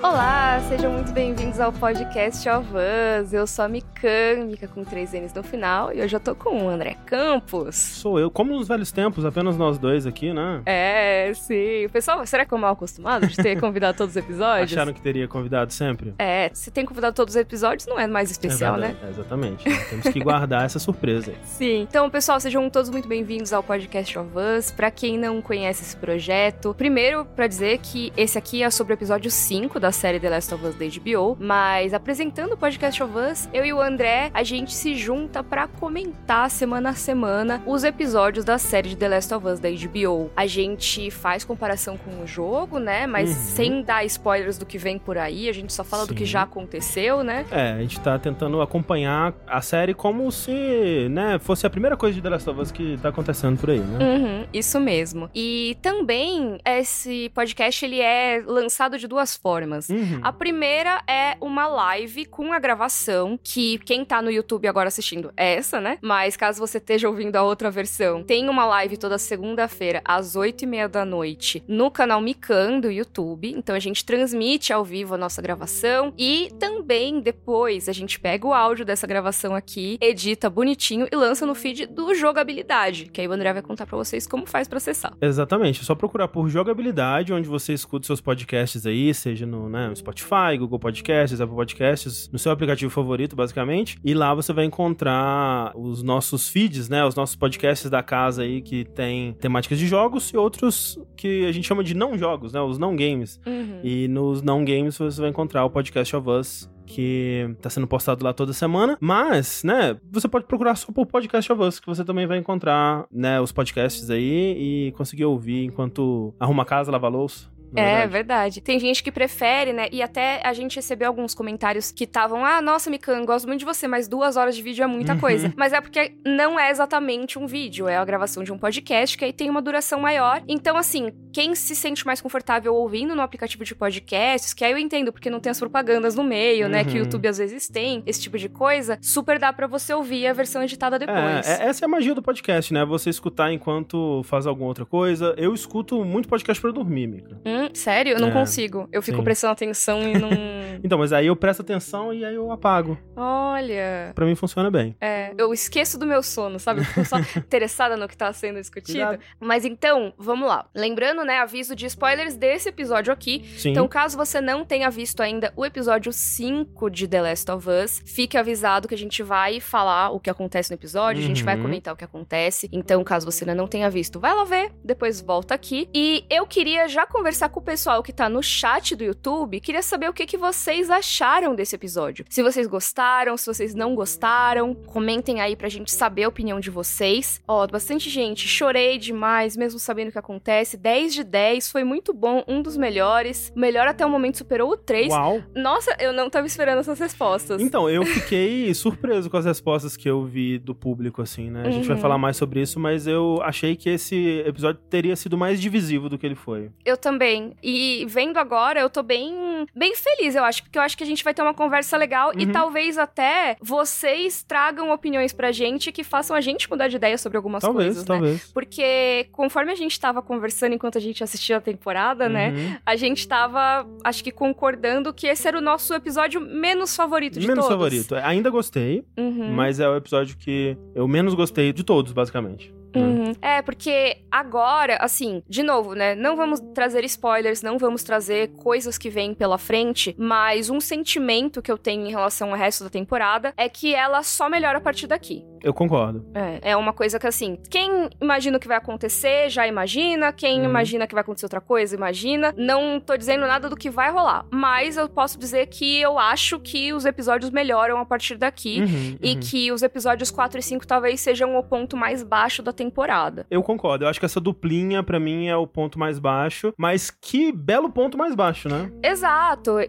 Olá, sejam muito bem-vindos ao podcast of Us. Eu sou a Mikan, Mika com três N's no final, e hoje eu tô com o André Campos. Sou eu, como nos velhos tempos, apenas nós dois aqui, né? É, sim. Pessoal, será que eu mal acostumado de ter convidado todos os episódios? Acharam que teria convidado sempre? É, se tem convidado todos os episódios, não é mais especial, é né? É, exatamente. Né? Temos que guardar essa surpresa aí. Sim. Então, pessoal, sejam todos muito bem-vindos ao podcast of Us. Pra quem não conhece esse projeto, primeiro, pra dizer que esse aqui é sobre o episódio 5 da série The Last of Us da HBO, mas apresentando o podcast of Us, eu e o André, a gente se junta para comentar semana a semana os episódios da série de The Last of Us da HBO. A gente faz comparação com o jogo, né? Mas Uhum. sem dar spoilers do que vem por aí, a gente só fala do que Sim. já aconteceu, né? É, a gente tá tentando acompanhar a série como se, né, fosse a primeira coisa de The Last of Us que tá acontecendo por aí, né? Uhum, isso mesmo. E também esse podcast ele é lançado de duas formas. Uhum. A primeira é uma live com a gravação, que quem tá no YouTube agora assistindo é essa, né? Mas caso você esteja ouvindo a outra versão, tem uma live toda segunda-feira, às oito e meia da noite, no canal Mikan do YouTube. Então a gente transmite ao vivo a nossa gravação e também depois a gente pega o áudio dessa gravação aqui, edita bonitinho e lança no feed do Jogabilidade, que aí o André vai contar pra vocês como faz pra acessar. Exatamente, é só procurar por jogabilidade, onde você escuta seus podcasts aí, seja no né, Spotify, Google Podcasts, Apple Podcasts, no seu aplicativo favorito, basicamente. E lá você vai encontrar os nossos feeds, né? Os nossos podcasts da casa aí que tem temáticas de jogos e outros que a gente chama de não jogos, né? Os não games. Uhum. E nos não games você vai encontrar o podcast of Us. Que tá sendo postado lá toda semana. Mas, né, você pode procurar só por Podcast of Us, que você também vai encontrar, né, os podcasts aí e conseguir ouvir enquanto arruma a casa, lava a louça. É verdade. Tem gente que prefere, né? E até a gente recebeu alguns comentários que estavam: ah, nossa, Mikan, gosto muito de você, mas duas horas de vídeo é muita Uhum. coisa. Mas é porque não é exatamente um vídeo, é a gravação de um podcast que aí tem uma duração maior. Então, assim, quem se sente mais confortável ouvindo no aplicativo de podcasts, que aí eu entendo, porque não tem as propagandas no meio, né? Que o Uhum. YouTube às vezes tem, esse tipo de coisa, super dá pra você ouvir a versão editada depois. É, é- essa é a magia do podcast, né? Você escutar enquanto faz alguma outra coisa. Eu escuto muito podcast pra dormir, Mica. Hum, sério? Eu não É, consigo. Eu fico sim. prestando atenção e não. Então, mas aí eu presto atenção e aí eu apago. Olha. Pra mim funciona bem. É, eu esqueço do meu sono, sabe? Eu fico só interessada no que tá sendo discutido. Cuidado. Mas então, vamos lá. Lembrando, né, aviso de spoilers desse episódio aqui. Sim. Então, caso você não tenha visto ainda o episódio 5 de The Last of Us, fique avisado que a gente vai falar o que acontece no episódio, a gente vai Uhum. comentar o que acontece. Então, caso você ainda não tenha visto, vai lá ver, depois volta aqui. E eu queria já conversar com o pessoal que tá no chat do YouTube, queria saber o que, que vocês acharam desse episódio. Se vocês gostaram, se vocês não gostaram, comentem aí pra gente saber a opinião de vocês. Ó, bastante gente, chorei demais, mesmo sabendo o que acontece. 10 de 10, foi muito bom, um dos melhores. O melhor até o momento superou o 3. Uau! Nossa, eu não tava esperando essas respostas. Então, eu fiquei surpreso com as respostas que eu vi do público, assim, né? A gente vai Uhum. falar mais sobre isso, mas eu achei que esse episódio teria sido mais divisivo do que ele foi. Eu também. E vendo agora, eu tô bem, bem feliz, eu acho, porque eu acho que a gente vai ter uma conversa legal e Uhum. talvez até vocês tragam opiniões pra gente que façam a gente mudar de ideia sobre algumas talvez, coisas, né? talvez. Porque conforme a gente tava conversando enquanto a gente assistia a temporada, né? Uhum. A gente tava, acho que concordando que esse era o nosso episódio menos favorito de Menos todos. favorito. Ainda gostei, Uhum. mas é o episódio que eu menos gostei de todos, basicamente. né? Uhum. É, porque agora, assim, de novo, né? Não vamos trazer spoilers, não vamos trazer coisas que vêm pela frente, mas um sentimento que eu tenho em relação ao resto da temporada é que ela só melhora a partir daqui. Eu concordo. É, é uma coisa que, assim, quem imagina o que vai acontecer, já imagina. Quem Uhum. imagina que vai acontecer outra coisa, imagina. Não tô dizendo nada do que vai rolar, mas eu posso dizer que eu acho que os episódios melhoram a partir daqui. Uhum, E uhum. que os episódios 4 e 5 talvez sejam o ponto mais baixo da temporada. Eu concordo. Eu acho que essa duplinha, pra mim, é o ponto mais baixo. Mas que belo ponto mais baixo, né? Exato,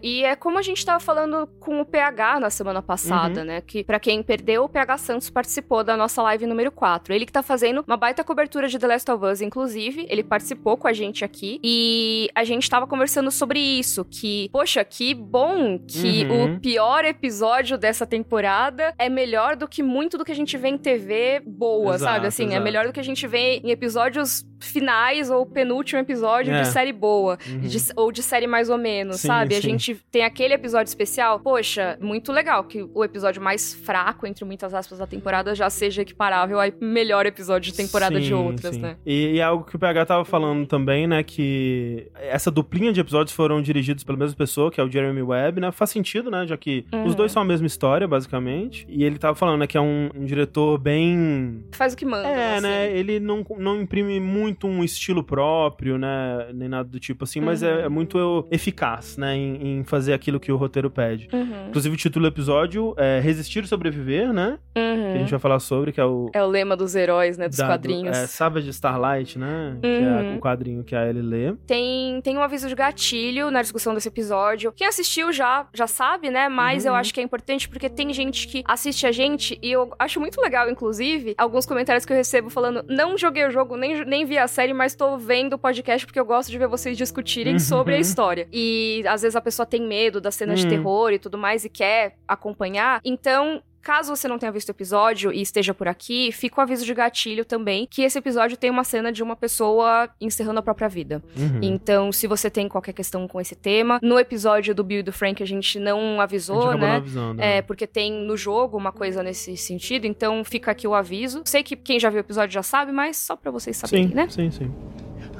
e é como a gente tava falando com o PH na semana passada, né? Que pra quem perdeu, o PH Santos participou da nossa live número 4. Ele que tá fazendo uma baita cobertura de The Last of Us, inclusive, ele participou com a gente aqui e a gente tava conversando sobre isso, que, poxa, que bom que Uhum. o pior episódio dessa temporada é melhor do que muito do que a gente vê em TV boa, Exato, sabe? Assim, é exato. melhor do que a gente vê em episódios finais ou penúltimo episódio É. de série boa. Uhum. de- ou de série mais ou menos, Sim, sabe? A sim. gente tem aquele episódio especial. Poxa, muito legal que o episódio mais fraco, entre muitas aspas, da temporada já seja equiparável ao melhor episódio de temporada de Sim, outras, sim. né? E, e é algo que o PH tava falando também, né? Que essa duplinha de episódios foram dirigidos pela mesma pessoa, que é o Jeremy Webb, né? Faz sentido, né? Já que Uhum. os dois são a mesma história, basicamente. E ele tava falando, né? Que é um, um diretor bem. Faz o que manda. É, assim. né? Ele não, não imprime muito um estilo próprio, né? Nem nada do tipo assim, mas é, Uhum. é muito eficaz, né? Em, em fazer aquilo que o roteiro pede. Uhum. Inclusive, o título do episódio é Resistir e Sobreviver, né? Que a Uhum. gente vai falar sobre, que é o. É o lema dos heróis, né? Dos da- do- quadrinhos. é, Savage Starlight, né? Que é Uhum. o quadrinho que a Ellie lê. Tem, tem um aviso de gatilho na discussão desse episódio. Quem assistiu já, já sabe, né? Mas eu Uhum. acho que é importante porque tem gente que assiste a gente e eu acho muito legal, inclusive, alguns comentários que eu recebo falando: não joguei o jogo, nem, nem vi a série, mas tô vendo o podcast porque eu gosto de ver vocês discutirem Uhum. sobre a história. E às vezes a pessoa tem medo das cenas de Hum. terror e tudo mais e quer acompanhar. Então. Caso você não tenha visto o episódio e esteja por aqui, fica o aviso de gatilho também, que esse episódio tem uma cena de uma pessoa encerrando a própria vida. Uhum. Então, se você tem qualquer questão com esse tema, no episódio do Bill e do Frank a gente não a gente avisou, acabou não né? avisando. É, né? porque tem no jogo uma coisa nesse sentido, então fica aqui o aviso. Sei que quem já viu o episódio já sabe, mas só pra vocês saberem, Sim, né? sim, sim.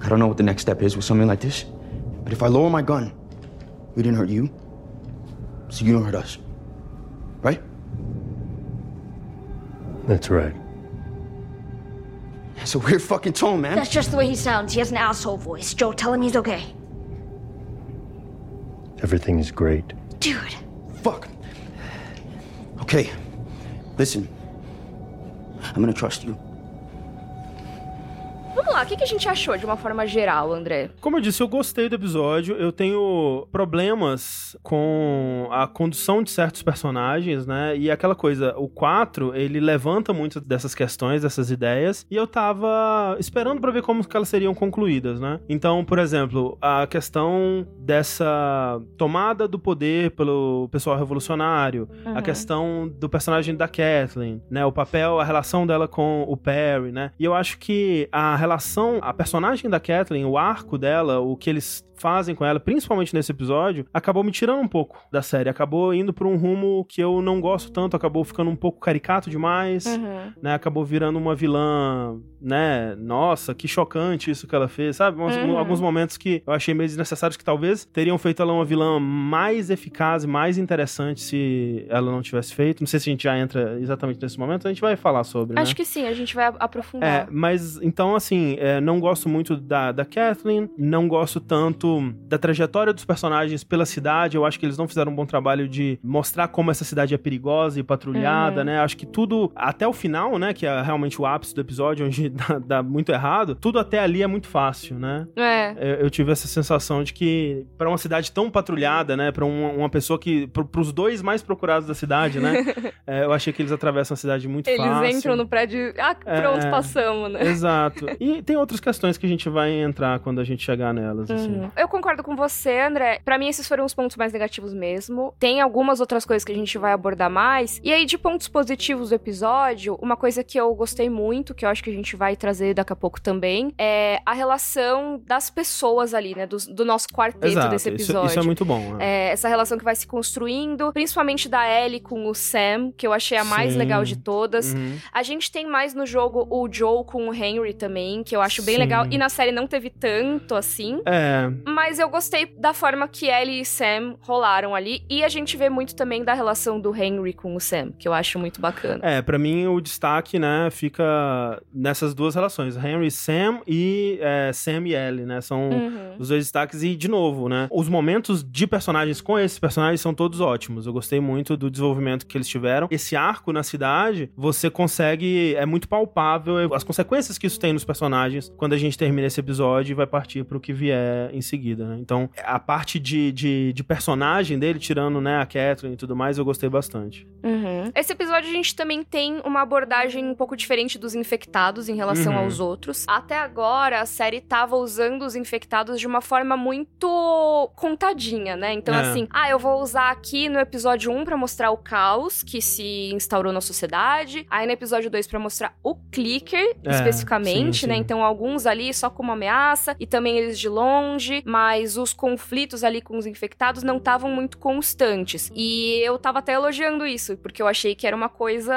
I don't know what the next step is with something like this, but if I lower my gun, we didn't hurt you, so you don't hurt us. Right? That's right. That's a weird fucking tone, man. That's just the way he sounds. He has an asshole voice. Joe, tell him he's okay. Everything is great. Dude. Fuck. Okay, listen. I'm gonna trust you. Vamos lá, o que, que a gente achou de uma forma geral, André? Como eu disse, eu gostei do episódio. Eu tenho problemas com a condução de certos personagens, né? E aquela coisa, o 4, ele levanta muitas dessas questões, dessas ideias, e eu tava esperando pra ver como que elas seriam concluídas, né? Então, por exemplo, a questão dessa tomada do poder pelo pessoal revolucionário, a Uhum. questão do personagem da Kathleen, né? O papel, a relação dela com o Perry, né? E eu acho que a relação, a personagem da Kathleen, o arco dela, o que eles fazem com ela, principalmente nesse episódio, acabou me tirando um pouco da série. Acabou indo pra um rumo que eu não gosto tanto, acabou ficando um pouco caricato demais, Uhum. né? Acabou virando uma vilã, né? Nossa, que chocante isso que ela fez, sabe? Uns- Uhum. Alguns momentos que eu achei meio desnecessários que talvez teriam feito ela uma vilã mais eficaz e mais interessante se ela não tivesse feito. Não sei se a gente já entra exatamente nesse momento, a gente vai falar sobre, né? Acho que sim, a gente vai É, aprofundar. mas então, assim, é, não gosto muito da, da Kathleen, não gosto tanto da trajetória dos personagens pela cidade. Eu acho que eles não fizeram um bom trabalho de mostrar como essa cidade é perigosa e patrulhada, Uhum. né? Acho que tudo, até o final, né, que é realmente o ápice do episódio, onde dá, dá muito errado, tudo até ali é muito fácil, né? É. Eu, eu tive essa sensação de que, pra uma cidade tão patrulhada, né, pra uma, uma pessoa que. Pro, pros dois mais procurados da cidade, né, é, eu achei que eles atravessam a cidade muito Eles fácil. entram no prédio. Ah, pronto, É. passamos, né? Exato. E tem outras questões que a gente vai entrar quando a gente chegar nelas, assim. Uhum. Eu concordo com você, André. Pra mim, esses foram os pontos mais negativos mesmo. Tem algumas outras coisas que a gente vai abordar mais. E aí, de pontos positivos do episódio, uma coisa que eu gostei muito, que eu acho que a gente vai trazer daqui a pouco também, é a relação das pessoas ali, né? Do, do nosso quarteto Exato. desse Isso, episódio. isso é muito bom. né? É, essa relação que vai se construindo, principalmente da Ellie com o Sam, que eu achei a mais Sim. legal de todas. Uhum. A gente tem mais no jogo o Joe com o Henry também, que eu acho bem Sim. legal. E na série não teve tanto assim. É, Mas eu gostei da forma que Ellie e Sam rolaram ali. E a gente vê muito também da relação do Henry com o Sam, que eu acho muito bacana. é, pra mim o destaque, né, fica nessas duas relações, Henry e Sam e é, Sam e Ellie, né, são Uhum. os dois destaques e, de novo, né, os momentos de personagens com esses personagens são todos ótimos, eu gostei muito do desenvolvimento que eles tiveram, esse arco na cidade, você consegue, é muito palpável as consequências que isso tem nos personagens quando a gente termina esse episódio e vai partir pro que vier em seguida, né, então a parte de, de, de personagem dele, tirando, né, a Catherine e tudo mais, eu gostei bastante. Uhum. Esse episódio a gente também tem uma abordagem um pouco diferente dos infectados em relação Uhum. aos outros. Até agora, a série tava usando os infectados de uma forma muito contadinha, né? Então, É. assim, ah, eu vou usar aqui no episódio 1 pra mostrar o caos que se instaurou na sociedade. Aí no episódio 2 pra mostrar o clicker, É, especificamente, sim, né? Então, alguns ali só como ameaça e também eles de longe, mas os conflitos ali com os infectados não estavam muito constantes. E eu tava até elogiando isso, porque eu achei que era uma coisa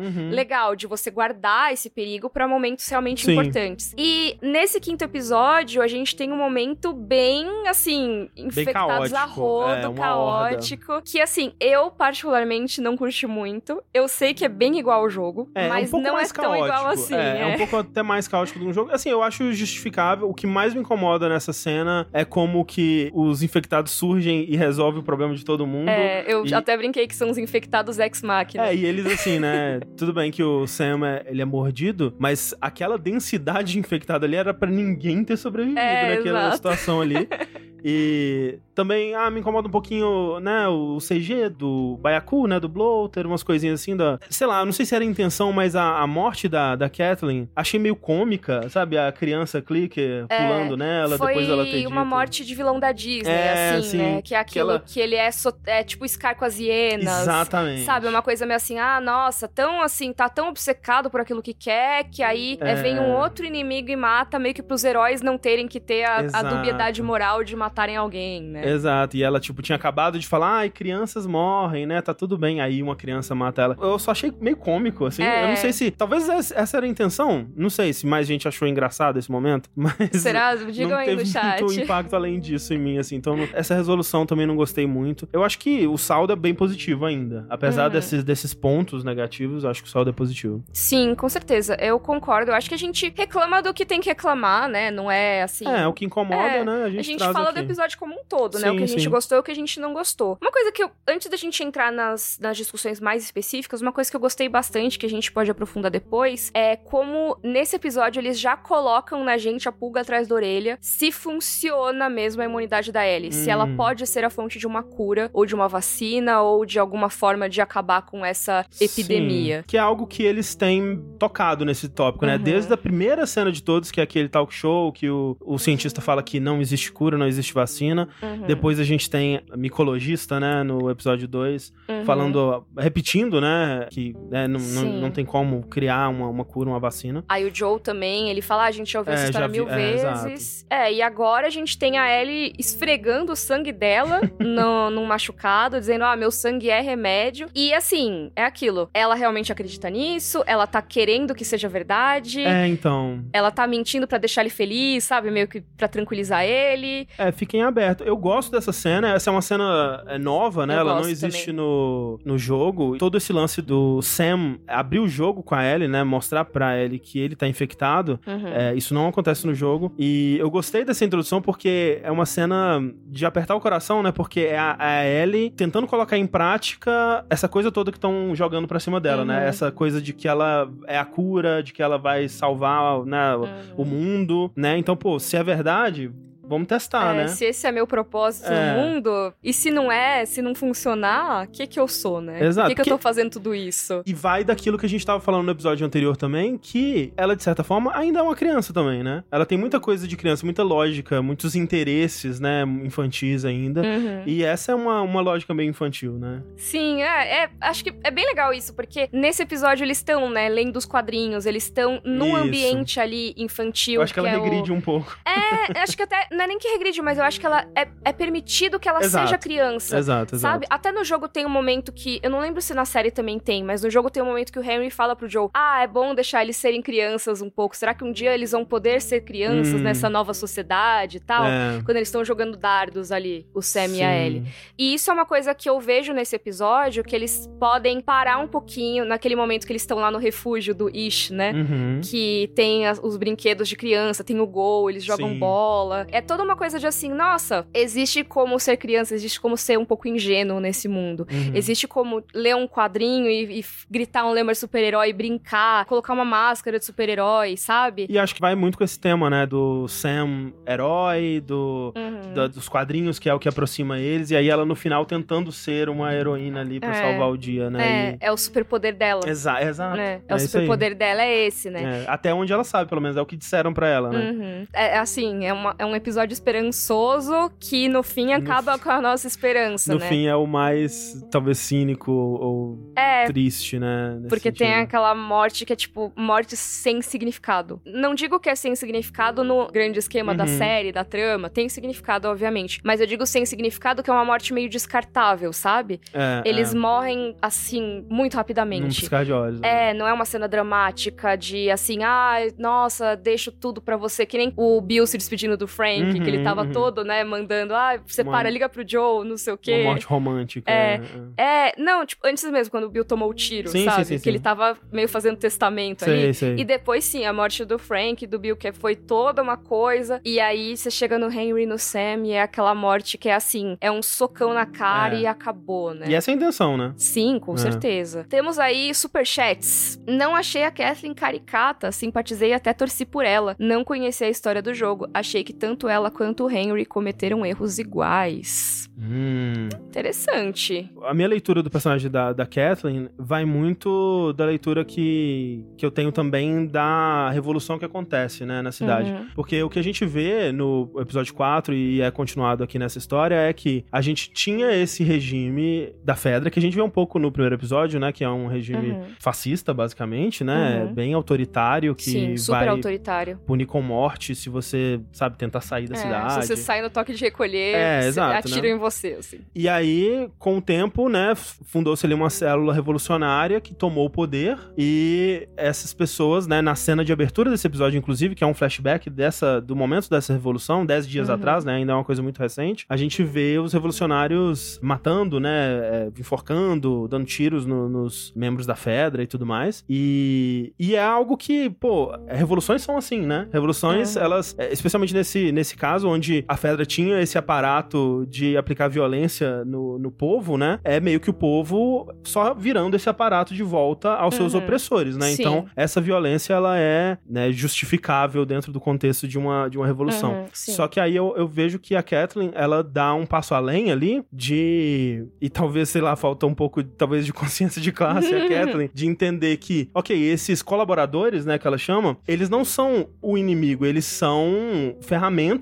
Uhum. legal de você guardar esse perigo pra momentos realmente Sim. importantes. E nesse quinto episódio, a gente tem um momento bem, assim, infectados a caótico, rodo, é, uma horda. caótico, que assim, eu particularmente não curti muito. Eu sei que é bem igual ao jogo, É, mas um pouco não é tão caótico. igual assim. É, é um pouco até mais caótico que um jogo. Assim, eu acho justificável. O que mais me incomoda nessa cena é como que os infectados surgem e resolvem o problema de todo mundo. É, eu E- até brinquei que são os infectados ex-máquina. É, e eles assim, né? Tudo bem que o Sam é, ele é mordido, mas aquela densidade de infectado ali era pra ninguém ter sobrevivido É, naquela exato. situação ali. E também, ah, me incomoda um pouquinho, né, o CG do Baiacu, né, do Bloater, umas coisinhas assim da... Sei lá, não sei se era a intenção, mas a, a morte da, da Kathleen, achei meio cômica, sabe? A criança clicker pulando nela, É, depois dela ter uma dito. morte de vilão da Disney, É, assim, sim, né? Que é aquilo ela- que ele é, so- é tipo Scar com as hienas. Exatamente. Sabe, é uma coisa meio assim, ah, nossa, tão assim, tá tão obcecado por aquilo que quer, que aí é, É. vem um outro inimigo e mata, meio que pros heróis não terem que ter a, a dubiedade moral de matarem alguém, né? Exato, e ela, tipo, tinha acabado de falar, ai, crianças morrem, né? Tá tudo bem. Aí uma criança mata ela. Eu só achei meio cômico, assim. É. Eu não sei se. Talvez essa era a intenção. Não sei se mais gente achou engraçado esse momento. Mas. Será? Digam não aí teve no chat. muito impacto além disso em mim, assim. Então, essa resolução também não gostei muito. Eu acho que o saldo é bem positivo ainda. Apesar Uhum. desses, desses pontos negativos, eu acho que o saldo é positivo. Sim, com certeza. Eu concordo. Eu acho que a gente reclama do que tem que reclamar, né? Não é assim. É, o que incomoda, É, né? A A gente, gente traz fala aqui. do episódio como um todo, né? O que a gente sim. gostou e o que a gente não gostou. Uma coisa que eu, antes da gente entrar nas, nas discussões mais específicas, uma coisa que eu gostei bastante, que a gente pode aprofundar depois, é como nesse episódio eles já colocam na gente a pulga atrás da orelha se funciona mesmo a imunidade da Ellie. Se ela Hum. pode ser a fonte de uma cura, ou de uma vacina, ou de alguma forma de acabar com essa epidemia. Sim, que é algo que eles têm tocado nesse tópico, né? Uhum. Desde a primeira cena de todos, que é aquele talk show que o, o cientista fala que não existe cura, não existe vacina. Uhum, Depois a gente tem a micologista, né, no episódio 2, uhum. falando, repetindo, né, que né, não, não, tem como criar uma, uma cura, uma vacina. Aí o Joe também, ele fala, ah, a gente já ouviu É, essa história vi- mil é, vezes. É, e agora a gente tem a Ellie esfregando o sangue dela no, num machucado, dizendo, ah, meu sangue é remédio. E assim, é aquilo. Ela realmente acredita nisso, ela tá querendo que seja verdade. É, então, Ela tá mentindo pra deixar ele feliz, sabe? Meio que pra tranquilizar ele. é, fiquem abertos. Eu gosto dessa cena, essa é uma cena é, nova, né, Eu ela não gosto existe também. no, no jogo. Todo esse lance do Sam abrir o jogo com a Ellie, né, mostrar pra Ellie que ele tá infectado, Uhum. É, isso não acontece no jogo. E eu gostei dessa introdução porque é uma cena de apertar o coração, né? Porque é a, a Ellie tentando colocar em prática essa coisa toda que estão jogando pra cima dela, Uhum. né? Essa coisa de que ela é a cura, de que ela vai salvar né, Uhum. o mundo, né? Então, pô, se é verdade, vamos testar, É, né? Se esse é meu propósito É. no mundo, e se não é, se não funcionar, o que que eu sou, né? Exato, Por que, que eu tô fazendo tudo isso? E vai daquilo que a gente tava falando no episódio anterior também, que ela, de certa forma, ainda é uma criança também, né? Ela tem muita coisa de criança, muita lógica, muitos interesses, né, infantis ainda. Uhum. E essa é uma, uma lógica bem infantil, né? Sim, é, é, Acho que é bem legal isso, porque nesse episódio eles estão, né, lendo os quadrinhos, eles estão num Isso. ambiente ali infantil. Eu acho que ela é o- regride um pouco. É, acho que até. Não é nem que regride, mas eu acho que ela é, é permitido que ela Exato. seja criança. Exato, exato. Sabe? Até no jogo tem um momento que. Eu não lembro se na série também tem, mas no jogo tem um momento que o Henry fala pro Joe: Ah, é bom deixar eles serem crianças um pouco. Será que um dia eles vão poder ser crianças Hum. nessa nova sociedade e tal? É. Quando eles estão jogando dardos ali, o Sam e a Sim. Ellie. E isso é uma coisa que eu vejo nesse episódio, que eles podem parar um pouquinho naquele momento que eles estão lá no refúgio do Ish, né? Uhum. Que tem as- os brinquedos de criança, tem o gol, eles jogam Sim. bola. É toda uma coisa de assim, nossa, existe como ser criança, existe como ser um pouco ingênuo nesse mundo. Uhum. Existe como ler um quadrinho e, e gritar um lema de super-herói, brincar, colocar uma máscara de super-herói, sabe? E acho que vai muito com esse tema, né? Do Sam herói, do, Uhum. da- dos quadrinhos, que é o que aproxima eles, e aí ela no final tentando ser uma heroína ali pra É. salvar o dia, né? É, é o superpoder dela. E... Exa exato. né? É, o superpoder dela é esse, né? É, até onde ela sabe, pelo menos, é o que disseram pra ela, né? Uhum. É assim, é, uma- é um episódio esperançoso que no fim acaba com a nossa esperança, No né? fim é o mais, talvez, cínico ou É, triste, né? Porque tem sentido. aquela morte que é tipo morte sem significado. Não digo que é sem significado no grande esquema da Uhum. série, da trama, tem significado, obviamente. Mas eu digo sem significado que é uma morte meio descartável, sabe? É, Eles é, morrem assim, muito num rapidamente. piscar de olhos. né? É, não é uma cena dramática de assim, ai, nossa, deixo tudo pra você. Que nem o Bill se despedindo do Frank, Uhum, que ele tava uhum. todo, né, mandando, ah, você Uma- para, liga pro Joe, não sei o Uma quê. morte romântica. É. é. É, não, tipo, antes mesmo, quando o Bill tomou o tiro, Sim, sabe? sim, sim, que ele tava meio fazendo testamento Sei, ali. sei. E depois, sim, a morte do Frank do Bill, que foi toda uma coisa. E aí você chega no Henry no Sam e é aquela morte que é assim: é um socão na cara É. e acabou, né? E essa é a intenção, né? Sim, com É. certeza. Temos aí superchats. Não achei a Kathleen caricata, simpatizei até torci por ela. Não conheci a história do jogo. Achei que tanto ela quanto o Henry cometeram erros iguais. Hum. Interessante. A minha leitura do personagem da, da Kathleen vai muito da leitura que, que eu tenho também da revolução que acontece, né, na cidade. Uhum. Porque o que a gente vê no episódio 4 e é continuado aqui nessa história é que a gente tinha esse regime da Fedra, que a gente vê um pouco no primeiro episódio, né, que é um regime Uhum. fascista, basicamente, né, Uhum. bem autoritário, que Sim, super vai autoritário. punir com morte se você, sabe, tentar sair da É, cidade. se você sai no toque de recolher, É, exato, atiram né? em você, assim. E aí, com o tempo, né, fundou-se ali uma célula revolucionária que tomou o poder e essas pessoas, né, na cena de abertura desse episódio, inclusive, que é um flashback dessa, do momento dessa revolução, dez dias Uhum. atrás, né, ainda é uma coisa muito recente, a gente vê os revolucionários matando, né, é, enforcando, dando tiros no- nos membros da Fedra e tudo mais. E, e é algo que, pô, revoluções são assim, né? Revoluções, Uhum. elas, é, especialmente nesse, nesse caso, onde a Fedra tinha esse aparato de aplicar violência no, no povo, né? É meio que o povo só virando esse aparato de volta aos seus Uhum. opressores, né? Sim. Então, essa violência, ela é né, justificável dentro do contexto de uma, de uma revolução. Uhum. Só que aí eu, eu vejo que a Kathleen, ela dá um passo além ali de... E talvez, sei lá, falta um pouco, talvez, de consciência de classe a Kathleen, de entender que, ok, esses colaboradores, né, que ela chama, eles não são o inimigo, eles são ferramentas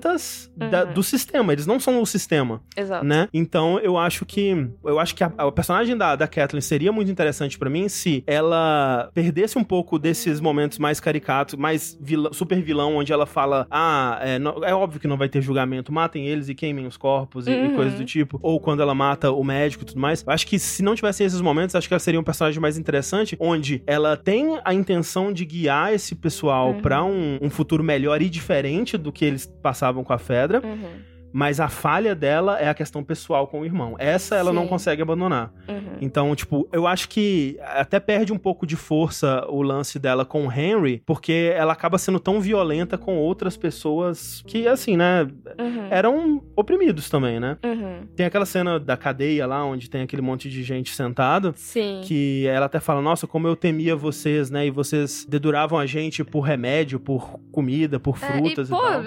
da- Uhum. do sistema, eles não são o sistema, Exato. né? Então, eu acho que... Eu acho que a, a personagem da, da Kathleen seria muito interessante pra mim se ela perdesse um pouco desses momentos mais caricatos, mais super vilão, onde ela fala, ah, é, não- é óbvio que não vai ter julgamento, matem eles e queimem os corpos e, e Uhum. coisas do tipo. Ou quando ela mata o médico e tudo mais. Eu acho que se não tivessem esses momentos, acho que ela seria um personagem mais interessante, onde ela tem a intenção de guiar esse pessoal Uhum. pra um, um futuro melhor e diferente do que eles passavam com a Fedra. Uhum, Mas a falha dela é a questão pessoal com o irmão. Essa ela não Sim. consegue abandonar. uhum. Então, tipo, eu acho que até perde um pouco de força o lance dela com o Henry, porque ela acaba sendo tão violenta com outras pessoas que, assim, né, Uhum. eram oprimidos também, né? Uhum. Tem aquela cena da cadeia lá, onde tem aquele monte de gente sentado. Sim. Que ela até fala, nossa, como eu temia vocês, né? E vocês deduravam a gente por remédio, por comida, por É, frutas e, e, pô, tal.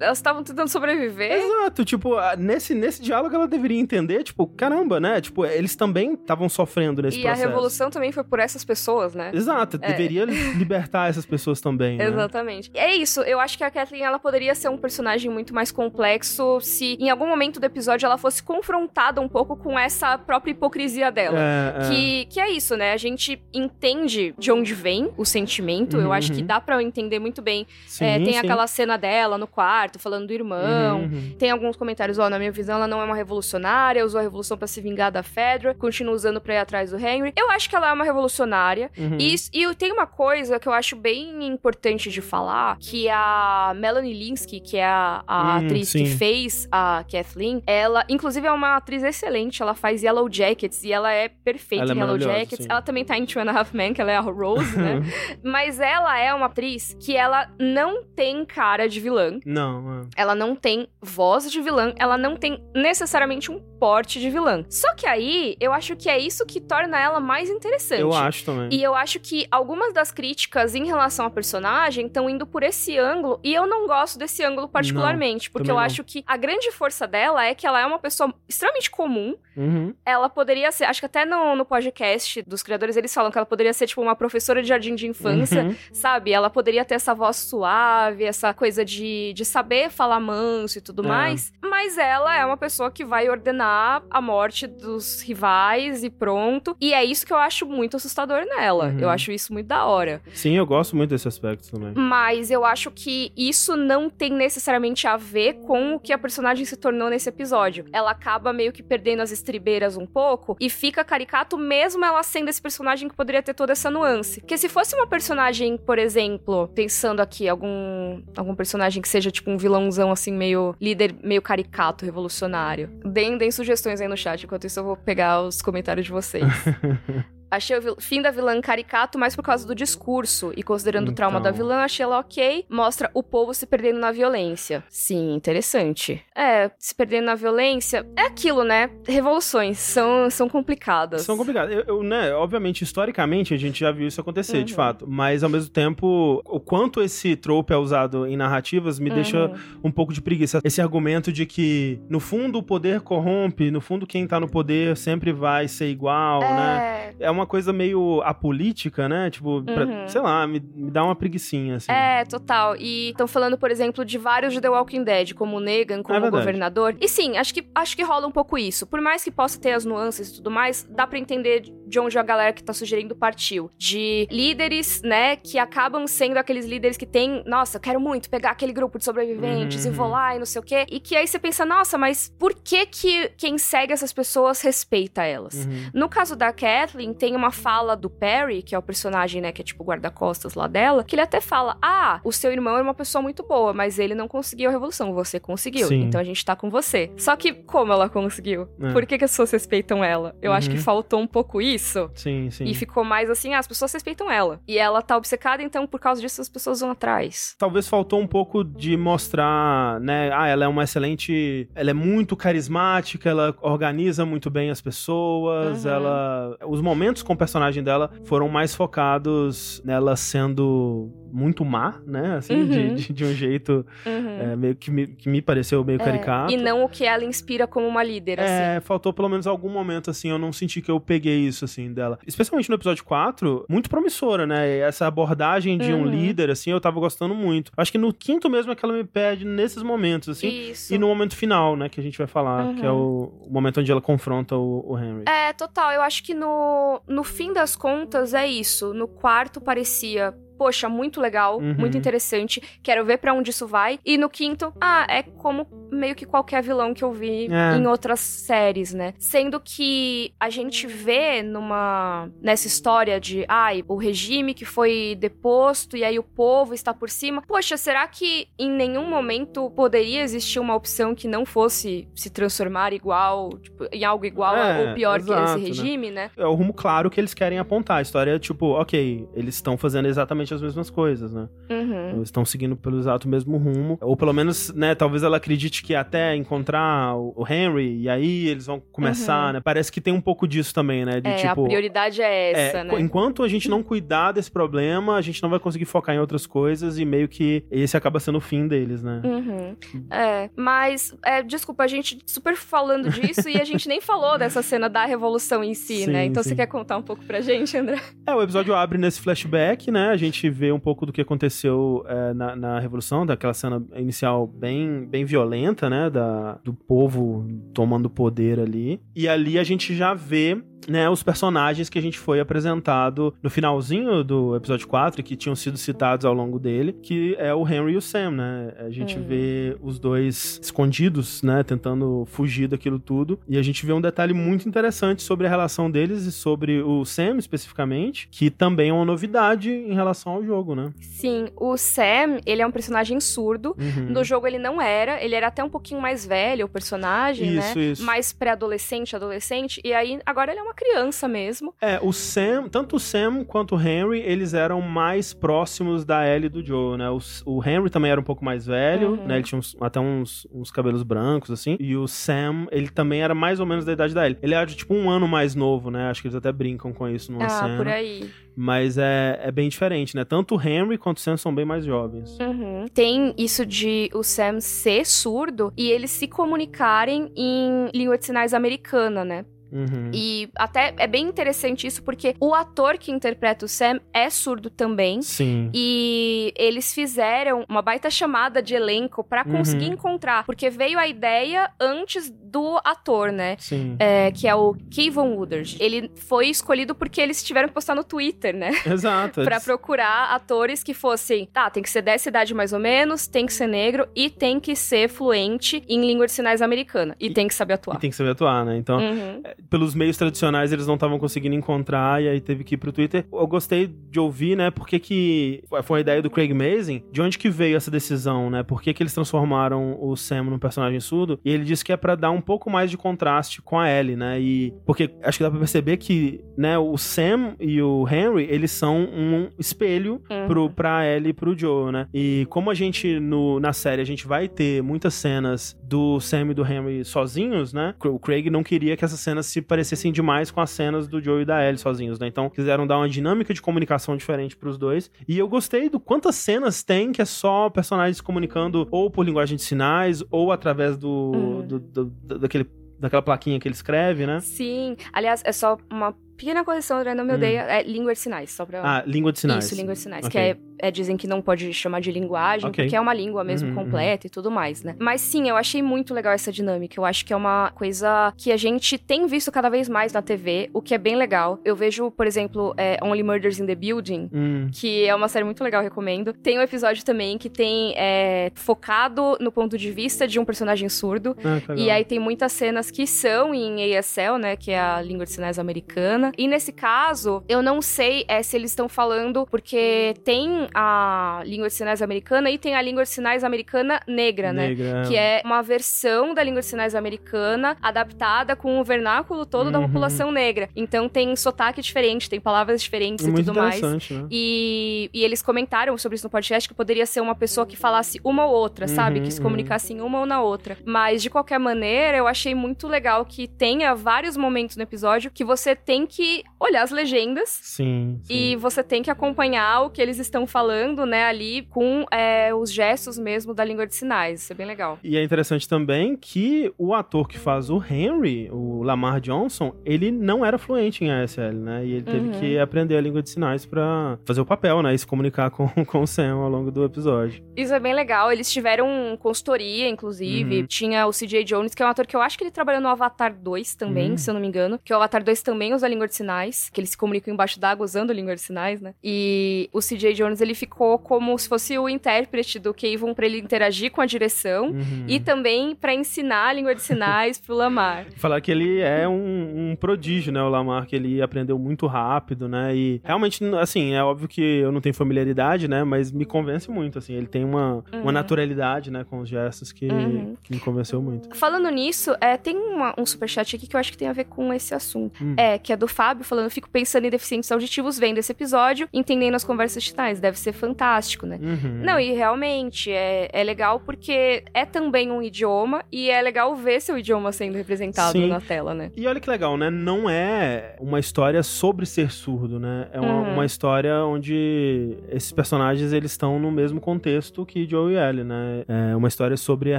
elas estavam tentando sobreviver. Exato, tipo, a- nesse, nesse diálogo ela deveria entender, tipo, caramba, né? Tipo, eles também estavam sofrendo nesse E processo. a revolução também foi por essas pessoas, né? Exato, É. deveria libertar essas pessoas também, né? Exatamente. É isso, eu acho que a Kathleen ela poderia ser um personagem muito mais complexo se em algum momento do episódio ela fosse confrontada um pouco com essa própria hipocrisia dela. É, é. Que, que é isso, né? A gente entende de onde vem o sentimento. eu Uhum, acho que uhum. dá pra eu entender muito bem. Sim, É, tem sim. aquela cena dela no quarto, falando do irmão. Uhum, uhum. Tem alguns comentários, ó, na minha visão ela não é uma revolucionária, usou a revolução para se vingar da Fedra, continua usando pra ir atrás do Henry. Eu acho que ela é uma revolucionária. Uhum. E, e tem uma coisa que eu acho bem importante de falar, que a Melanie Linsky, que é a, a Hum, atriz sim. que fez a Kathleen, ela, inclusive, é uma atriz excelente. Ela faz Yellow Jackets e ela é perfeita Ela é em Yellow maravilhosa, Jackets. sim. Ela também tá em Two and a Half Men, que ela é a Rose, né? Mas ela é uma atriz que ela não tem cara de vilã. Não, é. Ela não tem voz de vilã, ela não tem necessariamente um porte de vilã. Só que aí, eu acho que é isso que torna ela mais interessante. eu acho também. E eu acho que algumas das críticas em relação à personagem estão indo por esse ângulo, e eu não gosto desse ângulo particularmente, porque também eu não. acho que a grande força dela é que ela é uma pessoa extremamente comum. Uhum. Ela poderia ser, acho que até no, no podcast dos criadores eles falam que ela poderia ser tipo uma professora de jardim de infância, Uhum. sabe? Ela poderia ter essa voz suave, essa coisa de, de saber falar manso e tudo É. mais. Mas ela é uma pessoa que vai ordenar a morte dos rivais e pronto. E é isso que eu acho muito assustador nela. Uhum. Eu acho isso muito da hora. Sim, eu gosto muito desse aspecto também. Mas eu acho que isso não tem necessariamente a ver com o que a personagem se tornou nesse episódio. Ela acaba meio que perdendo as estribeiras um pouco e fica caricato mesmo ela sendo esse personagem que poderia ter toda essa nuance. Porque se fosse uma personagem, por exemplo, pensando aqui, algum, algum personagem que seja tipo um vilãozão assim, meio líder, meio caricato, revolucionário. Deem, deem sugestões aí no chat, enquanto isso eu vou pegar os comentários de vocês. Achei o fim da vilã caricato, mas por causa do discurso. E considerando o trauma Então. da vilã, achei ela ok. Mostra o povo se perdendo na violência. Sim, interessante. É, se perdendo na violência. É aquilo, né? Revoluções são, são complicadas. São complicadas. Eu, eu, né, obviamente, historicamente, a gente já viu isso acontecer, de Uhum. fato. Mas, ao mesmo tempo, o quanto esse trope é usado em narrativas me deixa Uhum. um pouco de preguiça. Esse argumento de que, no fundo, o poder corrompe, no fundo, quem tá no poder sempre vai ser igual, né? É, É uma coisa meio apolítica, né? Tipo, pra- Uhum. sei lá, me, me dá uma preguicinha, assim. É, total. E estão falando, por exemplo, de vários de The Walking Dead, como o Negan, como É o governador. E sim, acho que, acho que rola um pouco isso. Por mais que possa ter as nuances e tudo mais, dá pra entender de onde a galera que tá sugerindo partiu. De líderes, né, que acabam sendo aqueles líderes que tem, nossa, eu quero muito pegar aquele grupo de sobreviventes e Uhum. vou lá e não sei o quê. E que aí você pensa, nossa, mas por que que quem segue essas pessoas respeita elas? Uhum. No caso da Kathleen, tem uma fala do Perry, que é o personagem, né, que é tipo guarda-costas lá dela, que ele até fala: Ah, o seu irmão é uma pessoa muito boa, mas ele não conseguiu a revolução, você conseguiu. Sim. Então a gente tá com você. Só que como ela conseguiu? É. Por que, que as pessoas respeitam ela? Eu acho que Uhum. faltou um pouco isso. Sim, sim. E ficou mais assim, ah, as pessoas respeitam ela. E ela tá obcecada, então por causa disso as pessoas vão atrás. Talvez faltou um pouco de mostrar, né? Ah, ela é uma excelente. Ela é muito carismática, ela organiza muito bem as pessoas, Uhum. ela. Os momentos com o personagem dela foram mais focados nela sendo muito má, né? Assim, de, Uhum. de, de um jeito Uhum. é, meio que me, que me pareceu meio É, caricato. E não o que ela inspira como uma líder, assim. É, faltou pelo menos algum momento, assim, eu não senti que eu peguei isso, assim, dela. Especialmente no episódio 4, muito promissora, né? Essa abordagem de um Uhum. líder, assim, eu tava gostando muito. Acho que no quinto mesmo é que ela me perde nesses momentos, assim. Isso. E no momento final, né, que a gente vai falar, Uhum. que é o, o momento onde ela confronta o, o Henry. É, total. Eu acho que no, no fim das contas é isso. No quarto parecia. Poxa, muito legal, Uhum. muito interessante. Quero ver pra onde isso vai. E no quinto, ah, é como meio que qualquer vilão que eu vi É. em outras séries, né? Sendo que a gente vê numa nessa história de, ai, o regime que foi deposto e aí o povo está por cima. Poxa, será que em nenhum momento poderia existir uma opção que não fosse se transformar igual, tipo, em algo igual É, ou pior exato, que né? esse regime, né? É o rumo claro que eles querem apontar. A história é tipo, ok, eles estão fazendo exatamente as mesmas coisas, né? Uhum. Eles estão seguindo pelo exato mesmo rumo. Ou pelo menos, né, talvez ela acredite que até encontrar o Henry, e aí eles vão começar, Uhum. né? Parece que tem um pouco disso também, né? De É, tipo. a prioridade é essa, é, né? Enquanto a gente não cuidar desse problema, a gente não vai conseguir focar em outras coisas e meio que esse acaba sendo o fim deles, né? Uhum. É, mas, é, desculpa, a gente super falando disso e a gente nem falou dessa cena da revolução em si, Sim, né? Então sim. você quer contar um pouco pra gente, André? É, o episódio abre nesse flashback, né? A gente gente vê um pouco do que aconteceu é, na, na Revolução, daquela cena inicial bem, bem violenta, né? Da, do povo tomando poder ali. E ali a gente já vê né, os personagens que a gente foi apresentado no finalzinho do episódio 4, que tinham sido citados ao longo dele, que é o Henry e o Sam, né? A gente Uhum. vê os dois escondidos, né, tentando fugir daquilo tudo, e a gente vê um detalhe muito interessante sobre a relação deles e sobre o Sam especificamente, que também é uma novidade em relação ao jogo, né? Sim, o Sam, ele é um personagem surdo. Uhum. No jogo ele não era, ele era até um pouquinho mais velho, o personagem, Isso, né? isso. Mais pré-adolescente, adolescente. E aí, agora ele é uma criança mesmo. É, o Sam, tanto o Sam quanto o Henry, eles eram mais próximos da Ellie e do Joe, né? O, o Henry também era um pouco mais velho, Uhum. né? Ele tinha uns- até uns, uns cabelos brancos, assim. E o Sam, ele também era mais ou menos da idade da Ellie. Ele era, tipo, um ano mais novo, né? Acho que eles até brincam com isso numa ah, cena. por aí. Mas é, é bem diferente, né? Tanto o Henry quanto o Sam são bem mais jovens. Uhum. Tem isso de o Sam ser surdo e eles se comunicarem em língua de sinais americana, né? Uhum. E até é bem interessante isso porque o ator que interpreta o Sam é surdo também. Sim. E eles fizeram uma baita chamada de elenco pra conseguir Uhum. encontrar, porque veio a ideia antes do ator, né? Sim. É, que é o Kevin Woodard. Ele foi escolhido porque eles tiveram que postar no Twitter, né? Exato. Pra procurar atores que fossem, tá, tem que ser dessa idade mais ou menos, tem que ser negro e tem que ser fluente em língua de sinais americana. E, E- tem que saber E atuar. tem que saber atuar, né? Então, Uhum. Pelos meios tradicionais eles não estavam conseguindo encontrar e aí teve que ir pro Twitter. Eu gostei de ouvir, né, porque que foi a ideia do Craig Mazin, de onde que veio essa decisão, né? Por que que eles transformaram o Sam num personagem surdo? E ele disse que é pra dar um pouco mais de contraste com a Ellie, né? E porque acho que dá pra perceber que, né, o Sam e o Henry, eles são um espelho Uhum. pro, pra Ellie e pro Joe, né? E como a gente, no, na série, a gente vai ter muitas cenas do Sam e do Henry sozinhos, né? O Craig não queria que essas cenas se parecessem demais com as cenas do Joe e da Ellie sozinhos, né? Então, quiseram dar uma dinâmica de comunicação diferente pros dois. E eu gostei do quantas cenas tem que é só personagens comunicando ou por linguagem de sinais ou através do, Uhum. do- do- do- daquele daquela plaquinha que ele escreve, né? Sim. Aliás, é só uma pequena correção, André, não me Hum. odeia. É língua de sinais, só pra... Ah, língua de sinais. Isso, língua de sinais. Ok. Que é, é- dizem que não pode chamar de linguagem, Ok. porque é uma língua mesmo Uhum, completa e tudo mais, né? Mas sim, eu achei muito legal essa dinâmica. Eu acho que é uma coisa que a gente tem visto cada vez mais na TV, o que é bem legal. Eu vejo, por exemplo, é, Only Murders in the Building, Hum, que é uma série muito legal, recomendo. Tem um episódio também que tem é, focado no ponto de vista de um personagem surdo. ah, legal. E aí tem muitas cenas que são em ASL, né, que é a língua de sinais americana. E nesse caso, eu não sei é, se eles estão falando porque tem a língua de sinais americana e tem a língua de sinais americana negra, né? Negra, Que é uma versão da língua de sinais americana adaptada com o vernáculo todo da Uhum. população negra. Então tem sotaque diferente, tem palavras diferentes e tudo mais. né? E, e eles comentaram sobre isso no podcast que poderia ser uma pessoa que falasse uma ou outra, sabe? Uhum, Que se uhum. comunicasse em uma ou na outra. Mas, de qualquer maneira, eu achei muito legal que tenha vários momentos no episódio que você tem que olhar as legendas. Sim, sim. E você tem que acompanhar o que eles estão falando, né, ali com é, os gestos mesmo da língua de sinais. Isso é bem legal. E é interessante também que o ator que faz o Henry, o Lamar Johnson, ele não era fluente em ASL, né? E ele teve Uhum. que aprender a língua de sinais pra fazer o papel, né? E se comunicar com, com o Sam ao longo do episódio. Isso é bem legal. Eles tiveram consultoria, inclusive. Uhum. Tinha o CJ Jones, que é um ator que eu acho que ele trabalhou no Avatar 2 também, Uhum. se eu não me engano. Que o Avatar 2 também usa língua de sinais, que eles se comunicam embaixo d'água usando língua de sinais, né? E o CJ Jones, ele ficou como se fosse o intérprete do Kevin pra ele interagir com a direção. Uhum. E também pra ensinar a língua de sinais pro Lamar. Falar que ele é um, um prodígio, né? O Lamar, que ele aprendeu muito rápido, né? E realmente, assim, é óbvio que eu não tenho familiaridade, né? Mas me convence muito, assim. Ele tem uma, uma Uhum. naturalidade, né? Com os gestos que, Uhum. que me convenceu muito. Falando nisso, é, tem uma- um superchat aqui que eu acho que tem a ver com esse assunto. Hum. É, que é do Fábio falando: fico pensando em deficientes auditivos vendo esse episódio, entendendo as conversas digitais. Deve ser fantástico, né? Uhum. Não, e realmente é, é legal porque é também um idioma e é legal ver seu idioma sendo representado Sim. na tela, né? E olha que legal, né? Não é uma história sobre ser surdo, né? É uma, Uhum. uma história onde esses personagens eles estão no mesmo contexto que Joe e Ellie, né? É uma história sobre a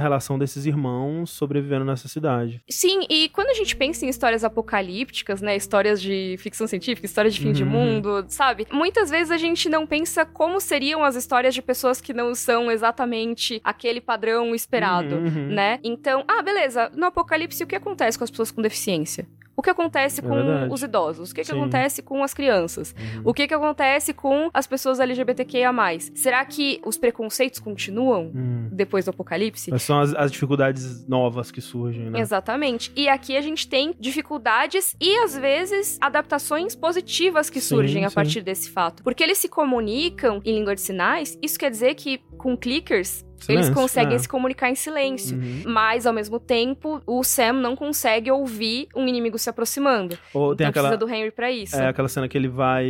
relação desses irmãos sobrevivendo nessa cidade. Sim, e quando a gente pensa em histórias apocalípticas, né? Histórias de ficção científica, história de fim de Uhum. mundo, sabe? Muitas vezes a gente não pensa como seriam as histórias de pessoas que não são exatamente aquele padrão esperado, Uhum, uhum. né? Então, ah, beleza, no apocalipse o que acontece com as pessoas com deficiência? O que acontece É com verdade. os idosos? O que, que Sim. acontece com as crianças? Uhum. O que, que acontece com as pessoas LGBTQIA+. Será que os preconceitos continuam Hum. depois do apocalipse? Mas são as, as dificuldades novas que surgem, né? Exatamente. E aqui a gente tem dificuldades e, às vezes, adaptações positivas que Sim, surgem a sim. partir desse fato. Porque eles se comunicam em língua de sinais, isso quer dizer que com clickers. Eles Silêncio, conseguem é. se comunicar em silêncio. Uhum. Mas, ao mesmo tempo, o Sam não consegue ouvir um inimigo se aproximando. Ou tem então aquela, precisa do Henry pra isso. É aquela cena que ele vai.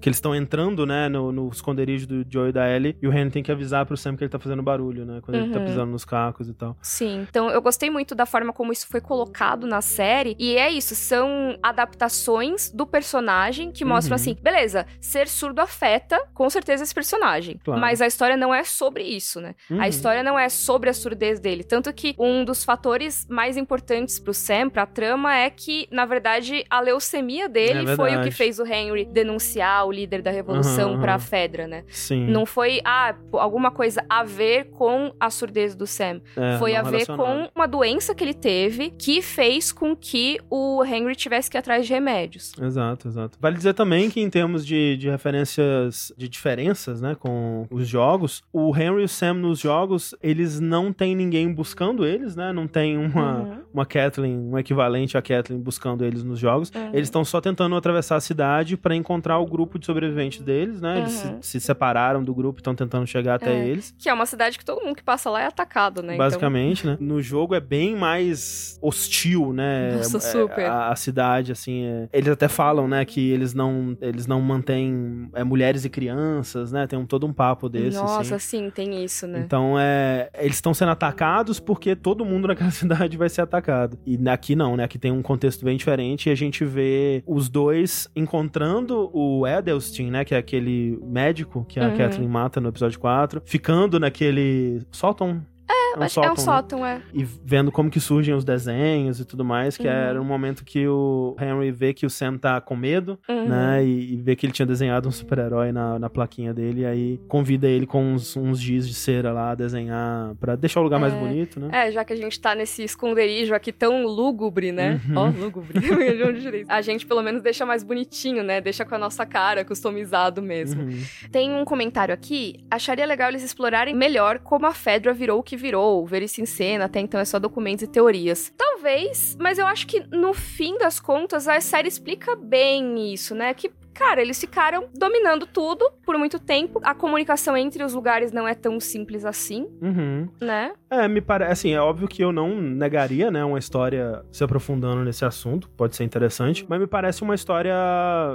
Que eles estão entrando, né, no, no esconderijo do Joe e da Ellie, e o Henry tem que avisar pro Sam que ele tá fazendo barulho, né? Quando ele tá Uhum. pisando nos cacos e tal. Sim. Então eu gostei muito da forma como isso foi colocado na série. E é isso, são adaptações do personagem que mostram Uhum. assim: beleza, ser surdo afeta com certeza esse personagem. Claro. Mas a história não é sobre isso, né? Uhum. A história não é sobre a surdez dele. Tanto que um dos fatores mais importantes pro Sam, pra trama, é que, na verdade, a leucemia dele É foi o que fez o Henry denunciar o líder da revolução Uhum, pra. Fedra, né? Sim. Não foi, ah, alguma coisa a ver com a surdez do Sam é, foi a ver com uma doença que ele teve que fez com que o Henry tivesse que ir atrás de remédios. Exato, exato. Vale dizer também que em termos de, de referências, de diferenças, né, com os jogos, o Henry e o Sam nos jogos, eles não tem ninguém buscando eles, né, não tem uma, Uhum. uma Kathleen, um equivalente a Kathleen buscando eles nos jogos. Uhum. Eles estão só tentando atravessar a cidade pra encontrar o grupo de sobreviventes deles, né, eles Uhum. se, se separaram do grupo e estão tentando chegar até É. eles. Que é uma cidade que todo mundo que passa lá é atacado, né? Basicamente, né? No jogo é bem mais hostil, né? Nossa, É, super. A, a cidade, assim, é- eles até falam, né, que eles não, eles não mantêm é, mulheres e crianças, né? Tem um, todo um papo Então, desse, Nossa, assim. sim, tem isso, né? Então, é, eles estão sendo atacados porque todo mundo naquela cidade vai ser atacado. E aqui não, né? Aqui tem um contexto bem diferente e a gente vê os dois encontrando o Edelstein, né? Que é aquele médico que a Uhum. Kathleen mata no episódio 4, ficando naquele sótão. É, Acho que é um né? sótão, é. e vendo como que surgem os desenhos e tudo mais, que Uhum. era um momento que o Henry vê que o Sam tá com medo, Uhum. né, e, e vê que ele tinha desenhado um super-herói na, na plaquinha dele, e aí convida ele com uns, uns giz de cera lá a desenhar, pra deixar o lugar mais É. bonito, né. É, já que a gente tá nesse esconderijo aqui tão lúgubre, né? Uhum. Ó, lúgubre. a gente pelo menos deixa mais bonitinho, né? Deixa com a nossa cara, customizado mesmo. Uhum. Tem um comentário aqui. Acharia legal eles explorarem melhor como a Fedra virou o que virou, ver isso em cena, até então é só documentos e teorias. Talvez, mas eu acho que no fim das contas a série explica bem isso, né? Que Cara, eles ficaram dominando tudo por muito tempo. A comunicação entre os lugares não é tão simples assim, Uhum. né? É, me parece, assim, é óbvio que eu não negaria, né, uma história se aprofundando nesse assunto, pode ser interessante, mas me parece uma história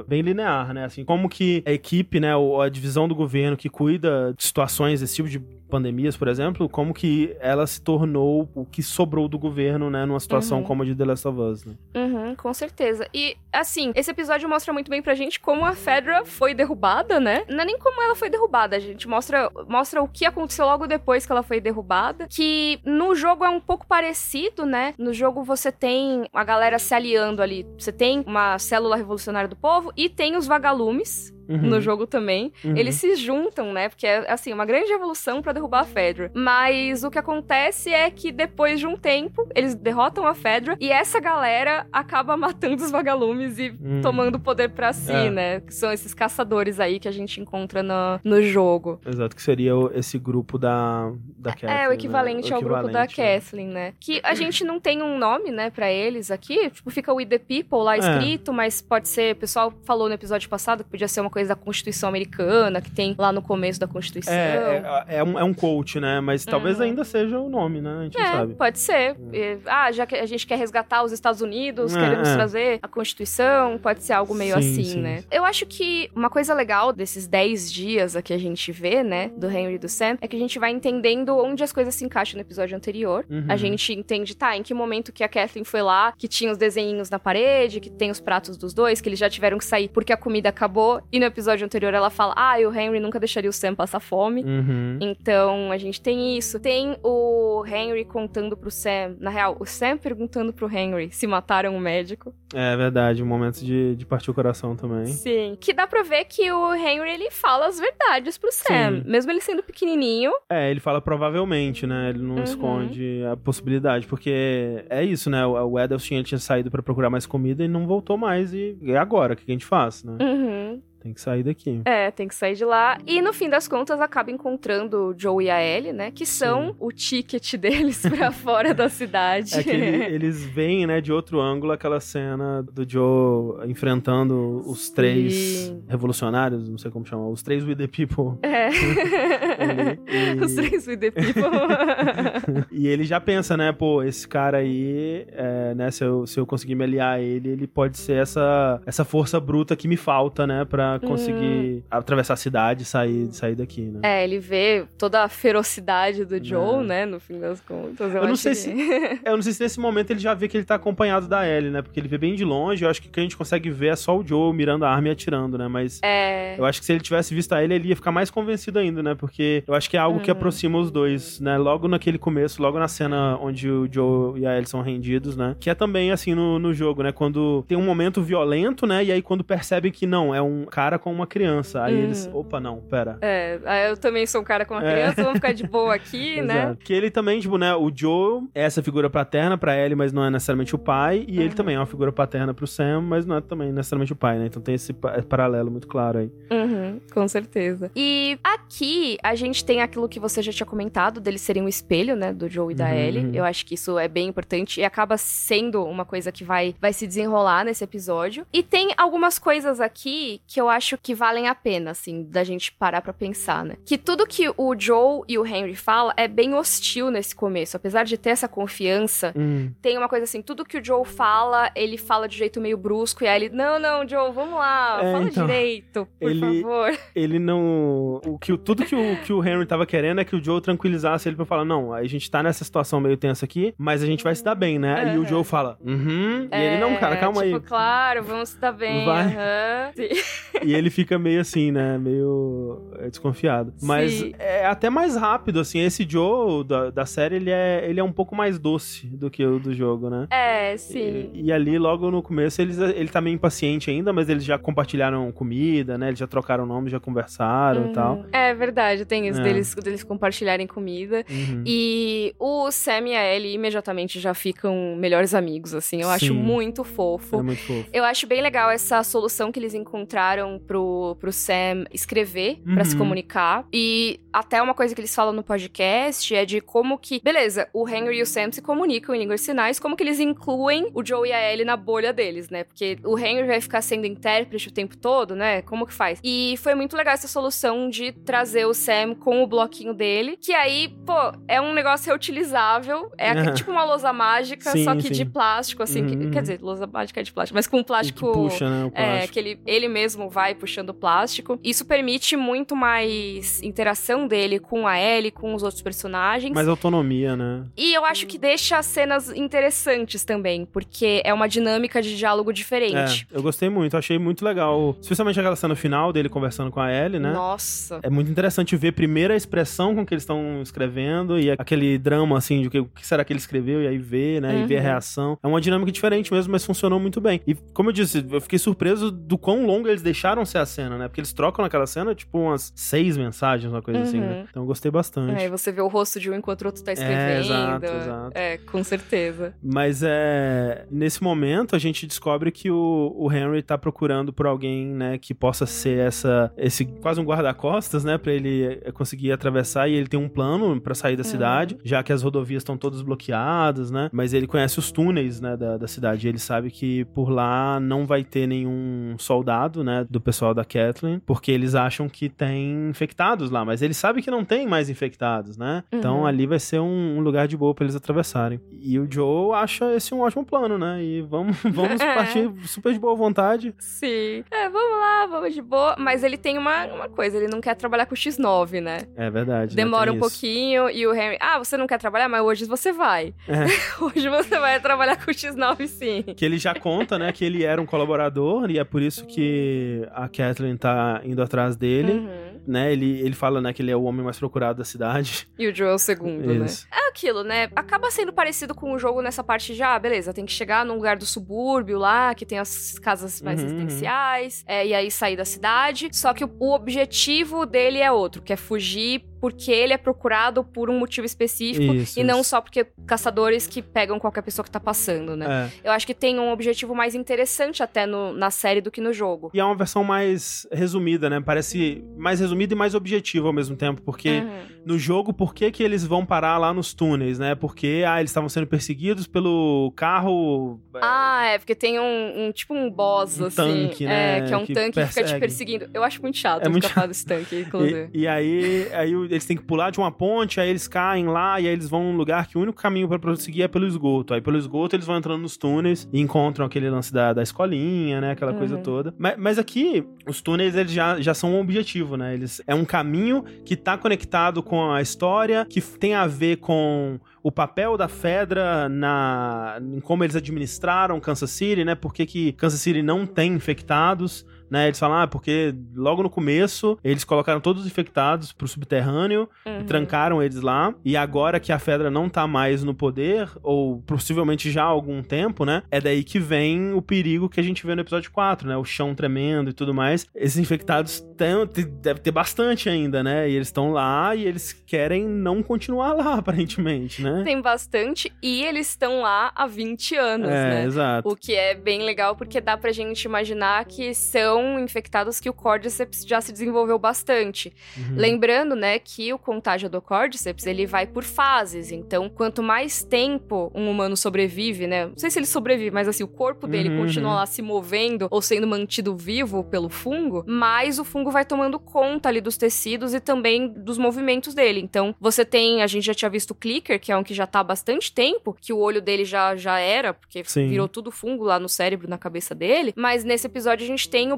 bem linear, né, assim, como que a equipe, né, ou a divisão do governo que cuida de situações desse tipo de pandemias, por exemplo, como que ela se tornou o que sobrou do governo, né, numa situação Uhum. como a de The Last of Us, né. Uhum, com certeza. E, assim, esse episódio mostra muito bem pra gente como a Fedra foi derrubada, né? Não é nem como ela foi derrubada, a gente mostra, mostra o que aconteceu logo depois que ela foi derrubada. Que no jogo é um pouco parecido, né? No jogo você tem a galera se aliando ali. Você tem uma célula revolucionária do povo e tem os vagalumes. Uhum. No jogo também. Uhum. Eles se juntam, né? Porque é, assim, uma grande revolução pra derrubar a Fedra. Mas o que acontece é que depois de um tempo, eles derrotam a Fedra e essa galera acaba matando os vagalumes e Hum. tomando o poder pra si, É. né? Que são esses caçadores aí que a gente encontra no, no jogo. Exato, que seria o- esse grupo da, da Kathleen, é, o né? equivalente ao grupo da equivalente, né? Kathleen, né? Que a gente não tem um nome, né, pra eles aqui. Tipo, fica We the People lá É. escrito, mas pode ser. O pessoal falou no episódio passado que podia ser uma coisa da Constituição Americana, que tem lá no começo da Constituição. É, é, é um, é um coach, né? Mas talvez Uhum. ainda seja o nome, né? A gente É, sabe. pode ser. Ah, já que a gente quer resgatar os Estados Unidos, É, queremos é. trazer a Constituição, pode ser algo meio Sim, assim, sim. né? Eu acho que uma coisa legal desses 10 dias aqui a gente vê, né, do Henry e do Sam, é que a gente vai entendendo onde as coisas se encaixam no episódio anterior. Uhum. A gente entende, tá, em que momento que a Kathleen foi lá, que tinha os desenhinhos na parede, que tem os pratos dos dois, que eles já tiveram que sair porque a comida acabou. E no no episódio anterior ela fala: ah, e o Henry nunca deixaria o Sam passar fome. Uhum. Então a gente tem isso. Tem o Henry contando pro Sam. Na real, o Sam perguntando pro Henry se mataram o médico. É verdade, um momento de, de partir o coração também. Sim. Que dá pra ver que o Henry ele fala as verdades pro Sam. Sim. Mesmo ele sendo pequenininho. É, ele fala provavelmente, né? Ele não Uhum. esconde a possibilidade, porque é isso, né? O, Edelstein ele tinha saído pra procurar mais comida e não voltou mais. E é agora, o que a gente faz, né? Uhum. Tem que sair daqui. É, tem que sair de lá. E no fim das contas acaba encontrando o Joe e a Ellie, né? Que são Sim. o ticket deles pra fora da cidade. É que ele- eles veem, né, de outro ângulo aquela cena do Joe enfrentando os três Sim. revolucionários, não sei como chamar, os três with the people. É. Ele- e- Os três with the people. E ele já pensa, né, pô, esse cara aí, é, né, se eu, se eu conseguir me aliar a ele, ele pode ser essa, essa força bruta que me falta, né, pra conseguir atravessar a cidade e sair, sair daqui, né. é, ele vê toda a ferocidade do Joe, É. né? No fim das contas. Eu, Eu não sei que- se- Eu não sei se nesse momento ele já vê que ele tá acompanhado da Ellie, né, porque ele vê bem de longe, eu acho que o que a gente consegue ver é só o Joe mirando a arma e atirando, né, mas... É. Eu acho que se ele tivesse visto a ele, ele ia ficar mais convencido ainda, né? Porque eu acho que é algo que Uhum. aproxima os dois, né? Logo naquele começo, logo na cena onde o Joe e a Ellie são rendidos, né? Que é também assim no, no jogo, né? Quando tem um momento violento, né? E aí quando percebem que não, é um cara com uma criança. Aí Uhum. eles, opa, não, pera. É, eu também sou um cara com uma É. criança, vamos ficar de boa aqui, né? Que ele também, tipo, né? O Joe é essa figura paterna pra Ellie, mas não é necessariamente o pai. E Uhum. ele também é uma figura paterna pro Sam, mas não é também necessariamente o pai, né? Então tem esse pa- paralelo muito claro aí. Uhum, com certeza. E aqui a gente tem aquilo que você já tinha comentado, deles serem um espelho, né, do Joe e da Uhum, Ellie. uhum. Eu acho que isso é bem importante e acaba sendo uma coisa que vai, vai se desenrolar nesse episódio. E tem algumas coisas aqui que eu acho que valem a pena, assim, da gente parar pra pensar, né? Que tudo que o Joe e o Henry fala é bem hostil nesse começo. Apesar de ter essa confiança, Hum. tem uma coisa assim, tudo que o Joe fala, ele fala de jeito meio brusco, e aí ele, não, não, Joe, vamos lá, É, fala então, direito, por ele- favor. ele não. O que, tudo que o, que o Henry tava querendo é que o Joe tranquilizasse ele pra falar: não, a gente tá nessa situação meio tensa aqui, mas a gente vai se dar bem, né? E o Aham. Joe fala: uhum. E ele, não, cara, calma tipo, aí. claro, vamos se dar bem. Vai. Sim. E ele fica meio assim, né? Meio é, desconfiado. Mas Sim. é até mais rápido, assim. Esse Joe da, da série, ele é, ele é um pouco mais doce do que o do jogo, né? É, sim. E, e ali, logo no começo, eles, ele tá meio impaciente ainda, mas eles já compartilharam comida, né? Eles já trocaram nome, já conversaram e tal. Uhum. É verdade, tem isso É. deles, deles compartilharem comida. Uhum. E o Sam e a Ellie imediatamente já ficam melhores amigos, assim. Eu acho Sim. muito fofo. É muito fofo. Eu acho bem legal essa solução que eles encontraram pro, pro Sam escrever pra se Uhum. comunicar. E até uma coisa que eles falam no podcast é de como que. Beleza, o Henry e o Sam se comunicam em línguas de sinais, como que eles incluem o Joe e a Ellie na bolha deles, né? Porque o Henry vai ficar sendo intérprete o tempo todo, né? Como que faz? E foi muito legal essa solução de trazer o Sam com o bloquinho dele, que aí, pô, é um negócio reutilizável. É Aham. tipo uma lousa mágica, Sim, só que sim. de plástico, assim. que- Uhum. quer dizer, lousa mágica é de plástico, mas com plástico. Que puxa, né? É, plástico. que ele, ele mesmo vai puxando o plástico. Isso permite muito mais interação dele com a Ellie, com os outros personagens. Mais autonomia, né? E eu acho que deixa as cenas interessantes também, porque é uma dinâmica de diálogo diferente. É, eu gostei muito, achei muito legal. Especialmente aquela cena final dele conversando com a Ellie, né? Nossa. É muito interessante ver primeiro a expressão com que eles estão escrevendo e aquele drama, assim, de o que, será que ele escreveu, e aí ver, né? E ver a Uhum. reação. É uma dinâmica diferente mesmo, mas funcionou muito bem. E, como eu disse, eu fiquei surpreso do quão longa eles deixaram ser a cena, né? Porque eles trocam naquela cena, tipo, umas seis mensagens, uma coisa assim, né? Uhum. Então eu gostei bastante. Aí você vê o rosto de um enquanto o outro tá escrevendo. exato, exato. É, com certeza. Mas é. Nesse momento, a gente descobre que o, o Henry tá procurando por alguém, né, que possa ser essa. Esse quase um guarda-costas, né? Pra ele eh, conseguir atravessar. E ele tem um plano pra sair da cidade, já que as rodovias estão todas bloqueadas, né? Mas ele conhece os túneis, né, da, da cidade. E ele sabe que por lá não vai ter nenhum soldado, né, do pessoal da Kathleen, porque eles acham que tem infectados lá. Mas ele sabe que não tem mais infectados, né? Então Uhum. ali vai ser um, um lugar de boa pra eles atravessarem. E o Joe acha esse um ótimo plano, né? E vamos, vamos É. partir super de boa vontade. Sim. É, vamos lá, vamos de boa. Mas ele tem uma, uma coisa, ele não quer trabalhar com o X9, né? É verdade. né? Demora Tem um isso. pouquinho e o Henry, ah, você não quer trabalhar, mas hoje você vai. É. Hoje você vai trabalhar com o X9 sim. Que ele já conta, né, que ele era um colaborador e é por isso que a Kathleen tá indo atrás dele, Uhum. né? Ele, ele fala, né, que ele é o homem mais procurado da cidade. E o Joe é o segundo, né? Isso. É aquilo, né? Acaba sendo parecido com o jogo nessa parte já, beleza, tem que chegar num lugar do subúrbio lá, que tem as casas mais Uhum, residenciais, é, e aí sair da cidade. Só que o, o objetivo dele é outro, que é fugir porque ele é procurado por um motivo específico Isso, e não isso. só porque caçadores que pegam qualquer pessoa que tá passando, né? É. Eu acho que tem um objetivo mais interessante até no- na série do que no jogo. E é uma versão mais resumida, né? Parece mais resumida e mais objetiva ao mesmo tempo, porque Uhum. no jogo, por que, que eles vão parar lá nos túneis, né? Porque, ah, eles estavam sendo perseguidos pelo carro... é, Ah, é, porque tem um, um- tipo um boss, Um assim. tanque, né, É, que é um que tanque que fica te persegue. perseguindo. Eu acho muito chato É muito ficar falando desse tanque, inclusive. E, e aí, aí eles têm que pular de uma ponte, aí eles caem lá, e aí eles vão num lugar que o único caminho pra prosseguir é pelo esgoto. Aí pelo esgoto eles vão entrando nos túneis e encontram aquele lance da, da escolinha, né? Aquela coisa Uhum. toda. Mas, mas aqui, os túneis eles já, já são um objetivo, né? Eles, é um caminho que tá conectado com a história, que tem a ver com o papel da Fedra na em como eles administraram Kansas City, né? Por que, que Kansas City não tem infectados, né? Eles falam, ah, porque logo no começo eles colocaram todos os infectados pro subterrâneo e Uhum. trancaram eles lá. E agora que a Fedra não tá mais no poder, ou possivelmente já há algum tempo, né? É daí que vem o perigo que a gente vê no episódio 4, né? O chão tremendo e tudo mais. Esses infectados têm, te- deve ter bastante ainda, né? E eles estão lá e eles querem não continuar lá, aparentemente, né? Tem bastante e eles estão lá há 20 anos, é, né? exato. O que é bem legal porque dá pra gente imaginar que são infectados que o Cordyceps já se desenvolveu bastante. Uhum. Lembrando, né, que o contágio do Cordyceps, ele vai por fases. Então, quanto mais tempo um humano sobrevive, né? Não sei se ele sobrevive, mas assim, o corpo dele Uhum, continua uhum. lá se movendo ou sendo mantido vivo pelo fungo, mais o fungo vai tomando conta ali dos tecidos e também dos movimentos dele. Então, você tem, a gente já tinha visto o Clicker, que é um que já tá há bastante tempo, que o olho dele já, já era, porque Sim. virou tudo fungo lá no cérebro, na cabeça dele. Mas nesse episódio a gente tem o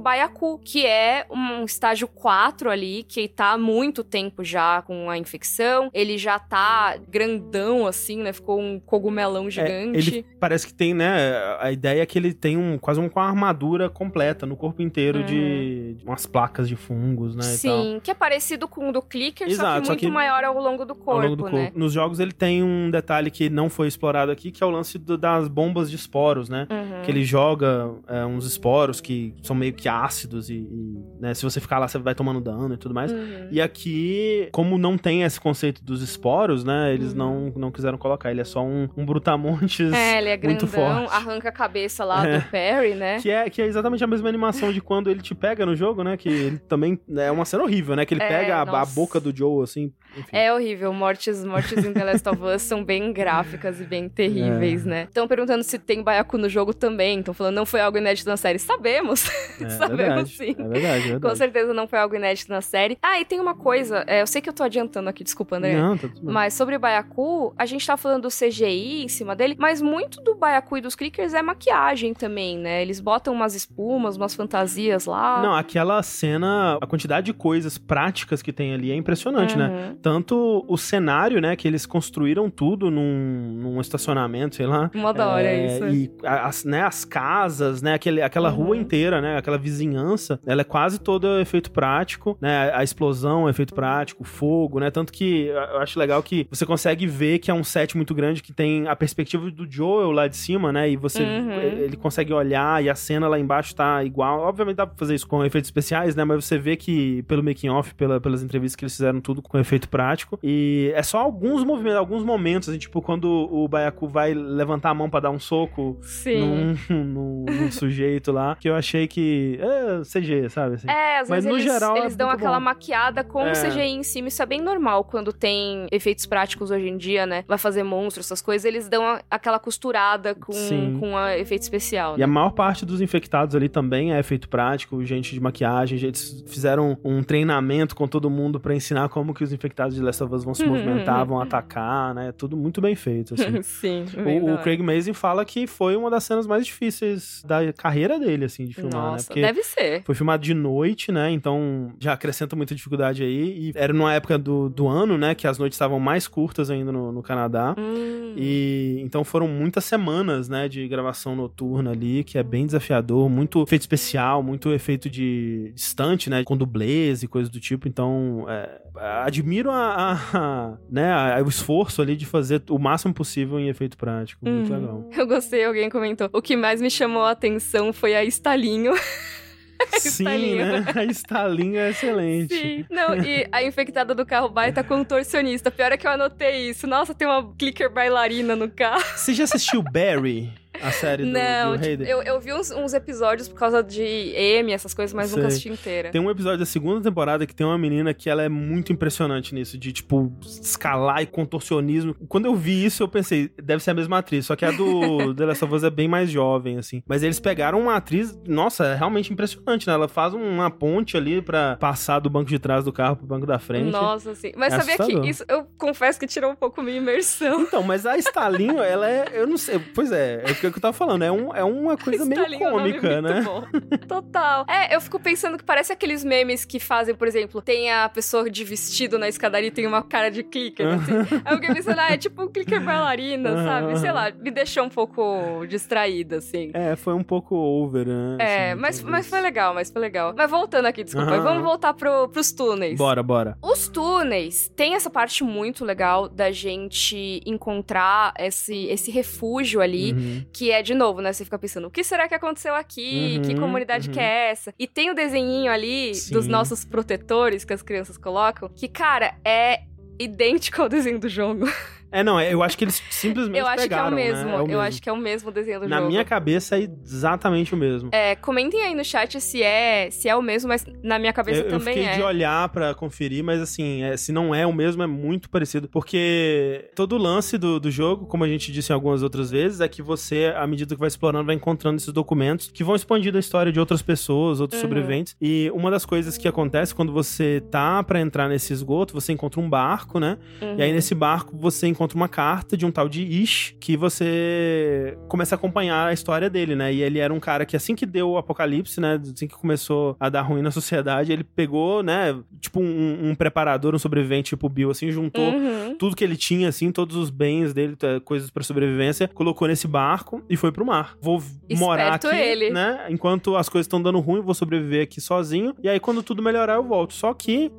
Que é um estágio 4 ali, que tá há muito tempo já com a infecção. Ele já tá grandão, assim, né? Ficou um cogumelão É, gigante. ele parece que tem, né? A ideia é que ele tem um, quase um, com uma armadura completa no corpo inteiro de, de umas placas de fungos, né? Sim, que é parecido com o do Clicker, só Exato, que só muito que maior ao longo do corpo, ao longo do né? corpo. Nos jogos ele tem um detalhe que não foi explorado aqui, que é o lance do- das bombas de esporos, né? Uhum. Que ele joga é, uns esporos que são meio que ácidos e, e, né, se você ficar lá você vai tomando dano e tudo mais. Uhum. E aqui, como não tem esse conceito dos esporos, né? Eles Uhum. não, não quiseram colocar. Ele é só um, um brutamontes. É, ele é muito grandão, forte. arranca a cabeça lá É. do Perry, né? Que é, que é exatamente a mesma animação de quando ele te pega no jogo, né? Que ele também é uma cena horrível, né? Que ele É, pega a, a boca do Joe, assim. Enfim. É horrível, mortes, mortes em The Last of Us são bem gráficas e bem terríveis, É. né? Estão perguntando se tem baiacu no jogo também, estão falando não foi algo inédito na série. Sabemos, É, sabemos sim. É verdade, é verdade. Com certeza não foi algo inédito na série. Ah, e tem uma coisa, é, eu sei que eu tô adiantando aqui, desculpa, André. Não, tá tudo bem. Mas sobre o Baiacu, a gente tá falando do CGI em cima dele, mas muito do Baiacu e dos Clickers é maquiagem também, né? Eles botam umas espumas, umas fantasias lá. Não, aquela cena, a quantidade de coisas práticas que tem ali é impressionante, né? Uhum. Tanto o cenário, né? Que eles construíram tudo num, num estacionamento, sei lá. Uma da hora É, isso. E as, né, as casas, né? Aquele, aquela Uhum. rua inteira, né? Aquela vizinhança, ela é quase toda efeito prático, né? A explosão é efeito prático, fogo, né? Tanto que eu acho legal que você consegue ver que é um set muito grande que tem a perspectiva do Joel lá de cima, né? E você Uhum. ele consegue olhar e a cena lá embaixo tá igual. Obviamente dá pra fazer isso com efeitos especiais, né? Mas você vê que pelo making off, pela, pelas entrevistas que eles fizeram tudo com efeito prático. E é só alguns movimentos, alguns momentos, assim, tipo quando o Baiacu vai levantar a mão pra dar um soco Sim. num, num- num sujeito lá, que eu achei que é CG, sabe? Assim. É, às Mas vezes no eles, geral é eles dão muito aquela bom. maquiada com É. o CGI em cima. Isso é bem normal quando tem efeitos práticos hoje em dia, né? Vai fazer monstros, essas coisas, eles dão a- aquela costurada com, Sim. com a efeito especial. E né? a maior parte dos infectados ali também é efeito prático, gente de maquiagem, eles fizeram um treinamento com todo mundo pra ensinar como que os infectados de Last of Us vão se Uhum, movimentar, vão atacar, né? Tudo muito bem feito, assim. Sim, O, o. Craig Mazin fala que foi uma das cenas mais difíceis da carreira dele, assim, de filmar, né? Nossa, Porque deve ser. Foi filmado de noite, né? Então já acrescenta muita dificuldade aí. E era numa época do, do ano, né? Que as noites estavam mais curtas ainda no, no Canadá. Hum. E então foram muitas semanas, né, de gravação noturna ali, que é bem desafiador, muito efeito especial, muito efeito de distante, né, com dublês e coisas do tipo. Então, é, admiro a, a- né, a- o esforço ali de fazer o máximo possível em efeito prático. Muito Uhum. legal. Eu gostei, alguém comentou. O que mais me chamou a atenção foi a estalinho. Sim, né? A estalinho é excelente. Sim. Não, e a infectada do carro baita contorcionista. Pior é que eu anotei isso. Nossa, tem uma clicker bailarina no carro. Você já assistiu Barry, a série do Não, tipo, Hader? eu, eu vi uns, uns episódios por causa de M, essas coisas, mas nunca Sei. assisti inteira. Tem um episódio da segunda temporada que tem uma menina que ela é muito impressionante nisso, de tipo, escalar e contorcionismo. Quando eu vi isso, eu pensei, deve ser a mesma atriz, só que a do The Last of Us é bem mais jovem, assim. Mas eles pegaram uma atriz, nossa, é realmente impressionante, né? Ela faz uma ponte ali pra passar do banco de trás do carro pro banco da frente. Nossa, sim. Mas É sabia assustador. que isso, eu confesso que tirou um pouco minha imersão. Então, mas a Stalinho, ela é, eu não sei, pois é, é o que eu tava falando, é, um, é uma coisa meio Estalinho é cômica, muito né? Total. É, eu fico pensando que parece aqueles memes que fazem, por exemplo, tem a pessoa de vestido na escadaria e tem uma cara de clicker, assim. Eu fiquei pensando, ah, é tipo um clicker bailarina, sabe? Sei lá, me deixou um pouco distraída, assim. É, foi um pouco over, né? É, assim, mas, mas foi legal, mas foi legal. Mas voltando aqui, desculpa, vamos voltar pro, pros túneis. Bora, bora. Os túneis tem essa parte muito legal da gente encontrar esse, esse refúgio ali. Uhum. Que é, de novo, né? Você fica pensando, o que será que aconteceu aqui? que Uhum, comunidade uhum. que é essa? E tem o desenhinho ali Sim. dos nossos protetores que as crianças colocam, que, cara, é idêntico ao desenho do jogo. É, não, é- eu acho que eles simplesmente eu acho pegaram, que é o mesmo. né? É o Eu mesmo. acho que é o mesmo desenho do Na jogo. minha cabeça é exatamente o mesmo. É, comentem aí no chat se é, se é o mesmo, mas na minha cabeça eu, eu também fiquei é. de olhar pra conferir, mas assim, é, se não é o mesmo, é muito parecido. Porque todo o lance do, do jogo, como a gente disse em algumas outras vezes, é que você, à medida que vai explorando, vai encontrando esses documentos que vão expandindo a história de outras pessoas, outros Uhum. sobreviventes. E uma das coisas que acontece quando você tá pra entrar nesse esgoto, você encontra um barco, né? Uhum. E aí nesse barco você encontra uma carta de um tal de Ish, que você começa a acompanhar a história dele, né? E ele era um cara que assim que deu o apocalipse, né? Assim que começou a dar ruim na sociedade, ele pegou, né? Tipo um, um preparador, um sobrevivente tipo Bill, assim, juntou Uhum. tudo que ele tinha, assim, todos os bens dele, coisas pra sobrevivência, colocou nesse barco e foi pro mar. Vou morar aqui, Esperto ele. né? Enquanto as coisas estão dando ruim, vou sobreviver aqui sozinho. E aí, quando tudo melhorar, eu volto. Só que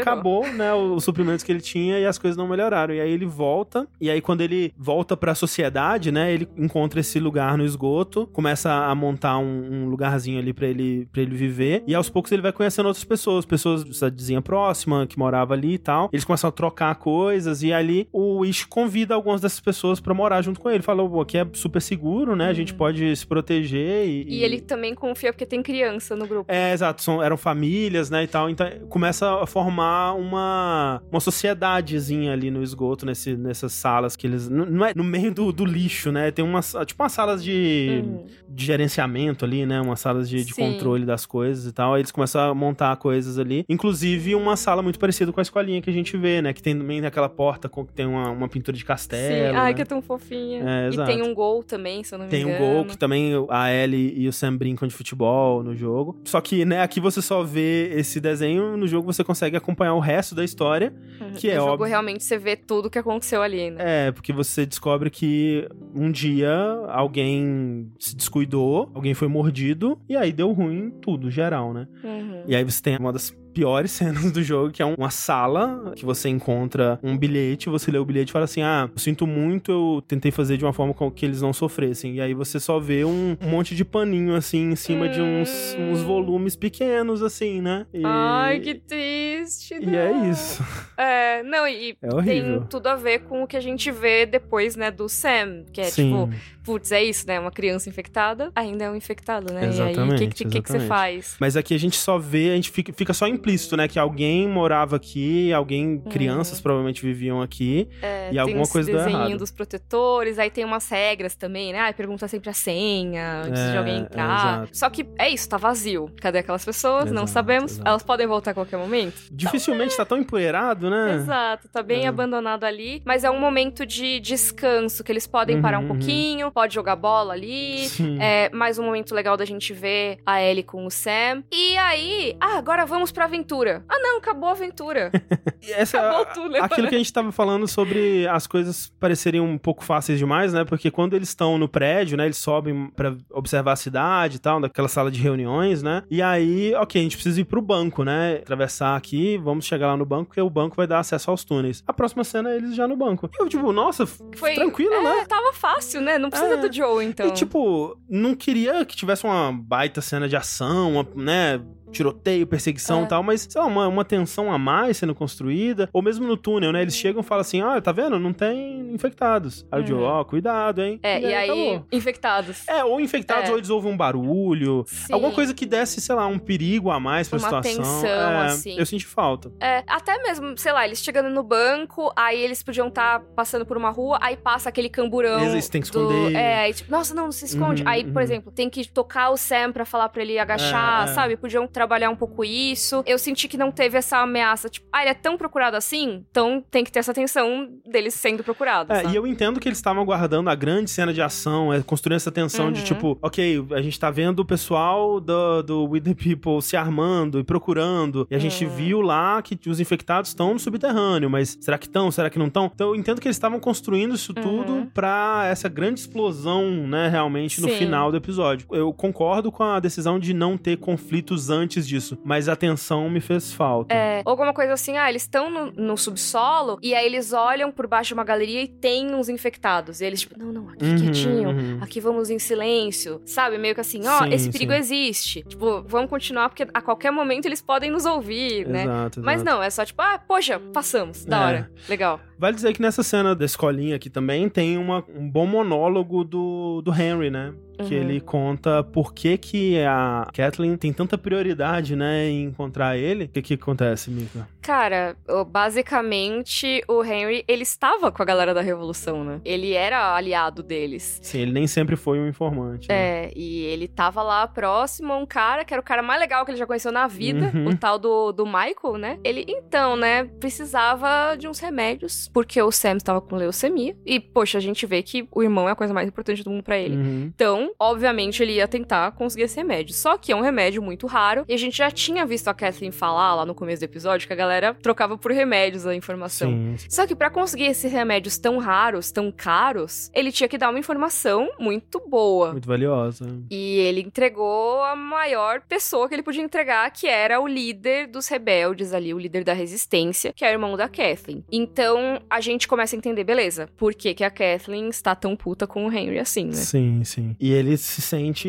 acabou, né, os suprimentos que ele tinha e as coisas não melhoraram. E aí ele volta, e aí quando ele volta pra sociedade, né, ele encontra esse lugar no esgoto, começa a montar um, um lugarzinho ali pra ele, pra ele viver, e aos poucos ele vai conhecendo outras pessoas, pessoas da cidadezinha próxima, que morava ali e tal. Eles começam a trocar coisas, e ali o Ish convida algumas dessas pessoas pra morar junto com ele. Falou, "Pô, aqui é super seguro, né, a gente pode se proteger e... E ele também confia porque tem criança no grupo. É, exato, são, eram famílias, né, e tal, então começa a formar uma, uma sociedadezinha ali no esgoto, nesse, nessas salas que eles, não é no meio do, do lixo, né, tem umas, tipo umas salas de, Uhum. de gerenciamento ali, né, umas salas de, de controle das coisas e tal, aí eles começam a montar coisas ali, inclusive uma sala muito parecida com a escolinha que a gente vê, né, que tem também aquela porta com, que tem uma, uma pintura de castelo, Sim. Ai, né? que é tão fofinha. É, e exato. tem um gol também, se eu não me Tem um engano. gol que também a Ellie e o Sam brincam de futebol no jogo. Só que, né, aqui você só vê esse desenho, no jogo você consegue acompanhar o resto da história. Uhum. que é no jogo óbvio. realmente você vê tudo que aconteceu ali, né? É, porque você descobre que um dia alguém se descuidou, alguém foi mordido, e aí deu ruim tudo, geral, né? Uhum. E aí você tem uma das piores cenas do jogo, que é uma sala que você encontra um bilhete, você lê o bilhete e fala assim: Ah, eu sinto muito, eu tentei fazer de uma forma com que eles não sofressem. E aí você só vê um, um monte de paninho assim em cima de uns, uns volumes pequenos, assim, né? E, Ai, que triste. E é isso. É, não, e É tem tudo a ver com o que a gente vê depois, né, do Sam, que é Sim. tipo, putz, é isso, né? Uma criança infectada ainda é um infectado, né? e aí, o Exatamente, que, que, que, que você exatamente. faz? Mas aqui a gente só vê, a gente fica, fica só implícito, né? Que alguém morava aqui, alguém, crianças provavelmente viviam aqui, É, e alguma coisa deu errado. dos protetores, aí tem umas regras também, né? Ai, pergunta sempre a senha antes É, de alguém é, entrar. exato. Só que é isso, tá vazio. Cadê aquelas pessoas? Não Exato, sabemos. exato. Elas podem voltar a qualquer momento. Dificilmente tá tão empoeirado, né? Exato, tá bem É. abandonado ali, mas é um momento de descanso, que eles podem parar um Uhum, pouquinho, pode jogar bola ali. Sim. É mais um momento legal da gente ver a Ellie com o Sam. E aí, ah, agora vamos pra aventura. Ah, não, acabou a aventura. Essa, Acabou tudo, né? Aquilo que a gente tava falando sobre as coisas parecerem um pouco fáceis demais, né? Porque quando eles estão no prédio, né? Eles sobem pra observar a cidade e tal, daquela sala de reuniões, né? E aí, ok, a gente precisa ir pro banco, né? Atravessar aqui, vamos chegar lá no banco, porque o banco vai dar acesso aos túneis. A próxima cena é eles já no banco. E eu, tipo, nossa, Foi tranquilo, é, né? Tava fácil, né? Não precisa É. do Joe, então. E, tipo, não queria que tivesse uma baita cena de ação, uma, né? Tiroteio, perseguição É. e tal, mas, sei lá, uma, uma tensão a mais sendo construída. Ou mesmo no túnel, né? Eles chegam e falam assim: ah, tá vendo? Não tem infectados. Aí o Joe, Uhum. ó, cuidado, hein? É, e, aí, acabou. infectados. É, ou infectados, É. ou eles ouvem um barulho. Sim. Alguma coisa que desse, sei lá, um perigo a mais pra Uma situação. tensão, é, assim. Eu senti falta. É, até mesmo, sei lá, eles chegando no banco, aí eles podiam estar passando por uma rua, aí passa aquele camburão. Eles têm que do- esconder. É, aí tipo, nossa, não, não se esconde. Uhum, aí, por uhum. exemplo, tem que tocar o Sam pra falar pra ele agachar, É, é. sabe? Podiam trabalhar um pouco isso. Eu senti que não teve essa ameaça, tipo, ah, ele é tão procurado assim, então tem que ter essa tensão deles sendo procurados. É, sabe? e eu entendo que eles estavam aguardando a grande cena de ação, é, construindo essa tensão de Uhum. tipo, ok, a gente tá vendo o pessoal do, do With the People se armando e procurando, e a gente Uhum. viu lá que os infectados estão no subterrâneo, mas será que estão? Será que não estão? Então eu entendo que eles estavam construindo isso tudo Uhum. pra essa grande explosão, né, realmente no Sim. final do episódio. Eu concordo com a decisão de não ter conflitos antes disso, mas a tensão me fez falta. É, alguma coisa assim, ah, eles estão no, no subsolo e aí eles olham por baixo de uma galeria e tem uns infectados. E eles, tipo, não, não, aqui Uhum, quietinho, uhum. aqui vamos em silêncio, sabe? Meio que assim, ó, esse perigo sim. existe. Tipo, vamos continuar porque a qualquer momento eles podem nos ouvir, né? Exato, Mas exato. não, é só tipo, ah, poxa, passamos, da É. hora, legal. Vale dizer que nessa cena da escolinha aqui também tem uma, um bom monólogo do, do Henry, né? Que Uhum. ele conta por que, que a Kathleen tem tanta prioridade, né, em encontrar ele. O que que acontece, Mika? Cara, basicamente o Henry, ele estava com a galera da Revolução, né? Ele era aliado deles. Sim, ele nem sempre foi um informante. né? É, e ele tava lá próximo a um cara que era o cara mais legal que ele já conheceu na vida, Uhum. o tal do, do Michael, né? Ele, então, né, precisava de uns remédios, porque o Sam estava com leucemia. E, poxa, a gente vê que o irmão é a coisa mais importante do mundo pra ele. Uhum. Então, obviamente, ele ia tentar conseguir esse remédio. Só que é um remédio muito raro. E a gente já tinha visto a Kathleen falar lá no começo do episódio que a galera trocava por remédios a informação. Sim. Só que pra conseguir esses remédios tão raros, tão caros, ele tinha que dar uma informação muito boa. Muito valiosa. E ele entregou a maior pessoa que ele podia entregar, que era o líder dos rebeldes ali, o líder da resistência, que é o irmão da Kathleen. Então a gente começa a entender, beleza, por que, que a Kathleen está tão puta com o Henry assim, né? Sim, sim. E ele se sente,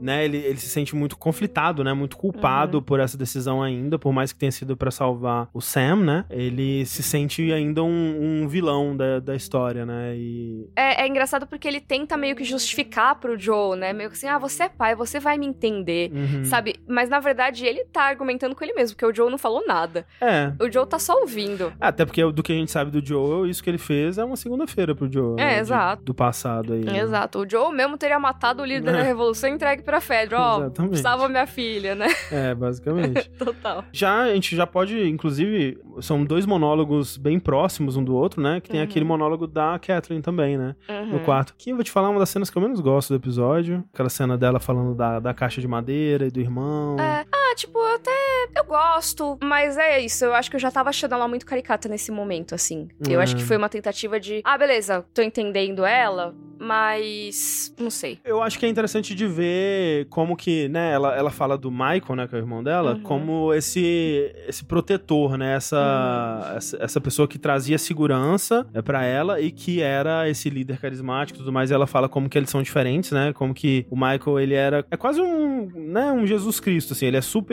né, ele, ele se sente muito conflitado, né, muito culpado Uhum. por essa decisão ainda, por mais que tenha sido pra salvar o Sam, né, ele se sente ainda um, um vilão da, da história, né, e... É, é engraçado porque ele tenta meio que justificar pro Joe, né? Meio que assim, ah, você é pai, você vai me entender. Uhum. Sabe? Mas na verdade ele tá argumentando com ele mesmo, porque o Joe não falou nada. É. O Joe tá só ouvindo. Até porque do que a gente sabe do Joel, isso que ele fez é uma segunda-feira pro Joel. É, né, de- exato. Do passado aí. né? Exato. O Joe mesmo teria matado o líder É. da revolução e entregue pra Fedra. Ó, Exatamente. salva minha filha, né? É, basicamente. Total. Já, a gente já pode, inclusive, são dois monólogos bem próximos um do outro, né? Que tem Uhum. aquele monólogo da Catherine também, né? No Uhum. quarto. Que eu vou te falar uma das cenas que eu menos gosto do episódio. Aquela cena dela falando da, da caixa de madeira e do irmão. É. Ah, tipo, eu até. Eu gosto, mas é isso. Eu acho que eu já tava achando ela muito caricata nesse momento, assim. Eu Hum. acho que foi uma tentativa de. Ah, beleza, tô entendendo ela, mas. Não sei. Eu acho que é interessante de ver como que, né, ela, ela fala do Michael, né, que é o irmão dela, Uhum. como esse esse protetor, né, essa, Uhum. essa, essa pessoa que trazia segurança é, para ela e que era esse líder carismático e tudo mais, e ela fala como que eles são diferentes, né, como que o Michael, ele era, é quase um, né, um Jesus Cristo, assim, ele é super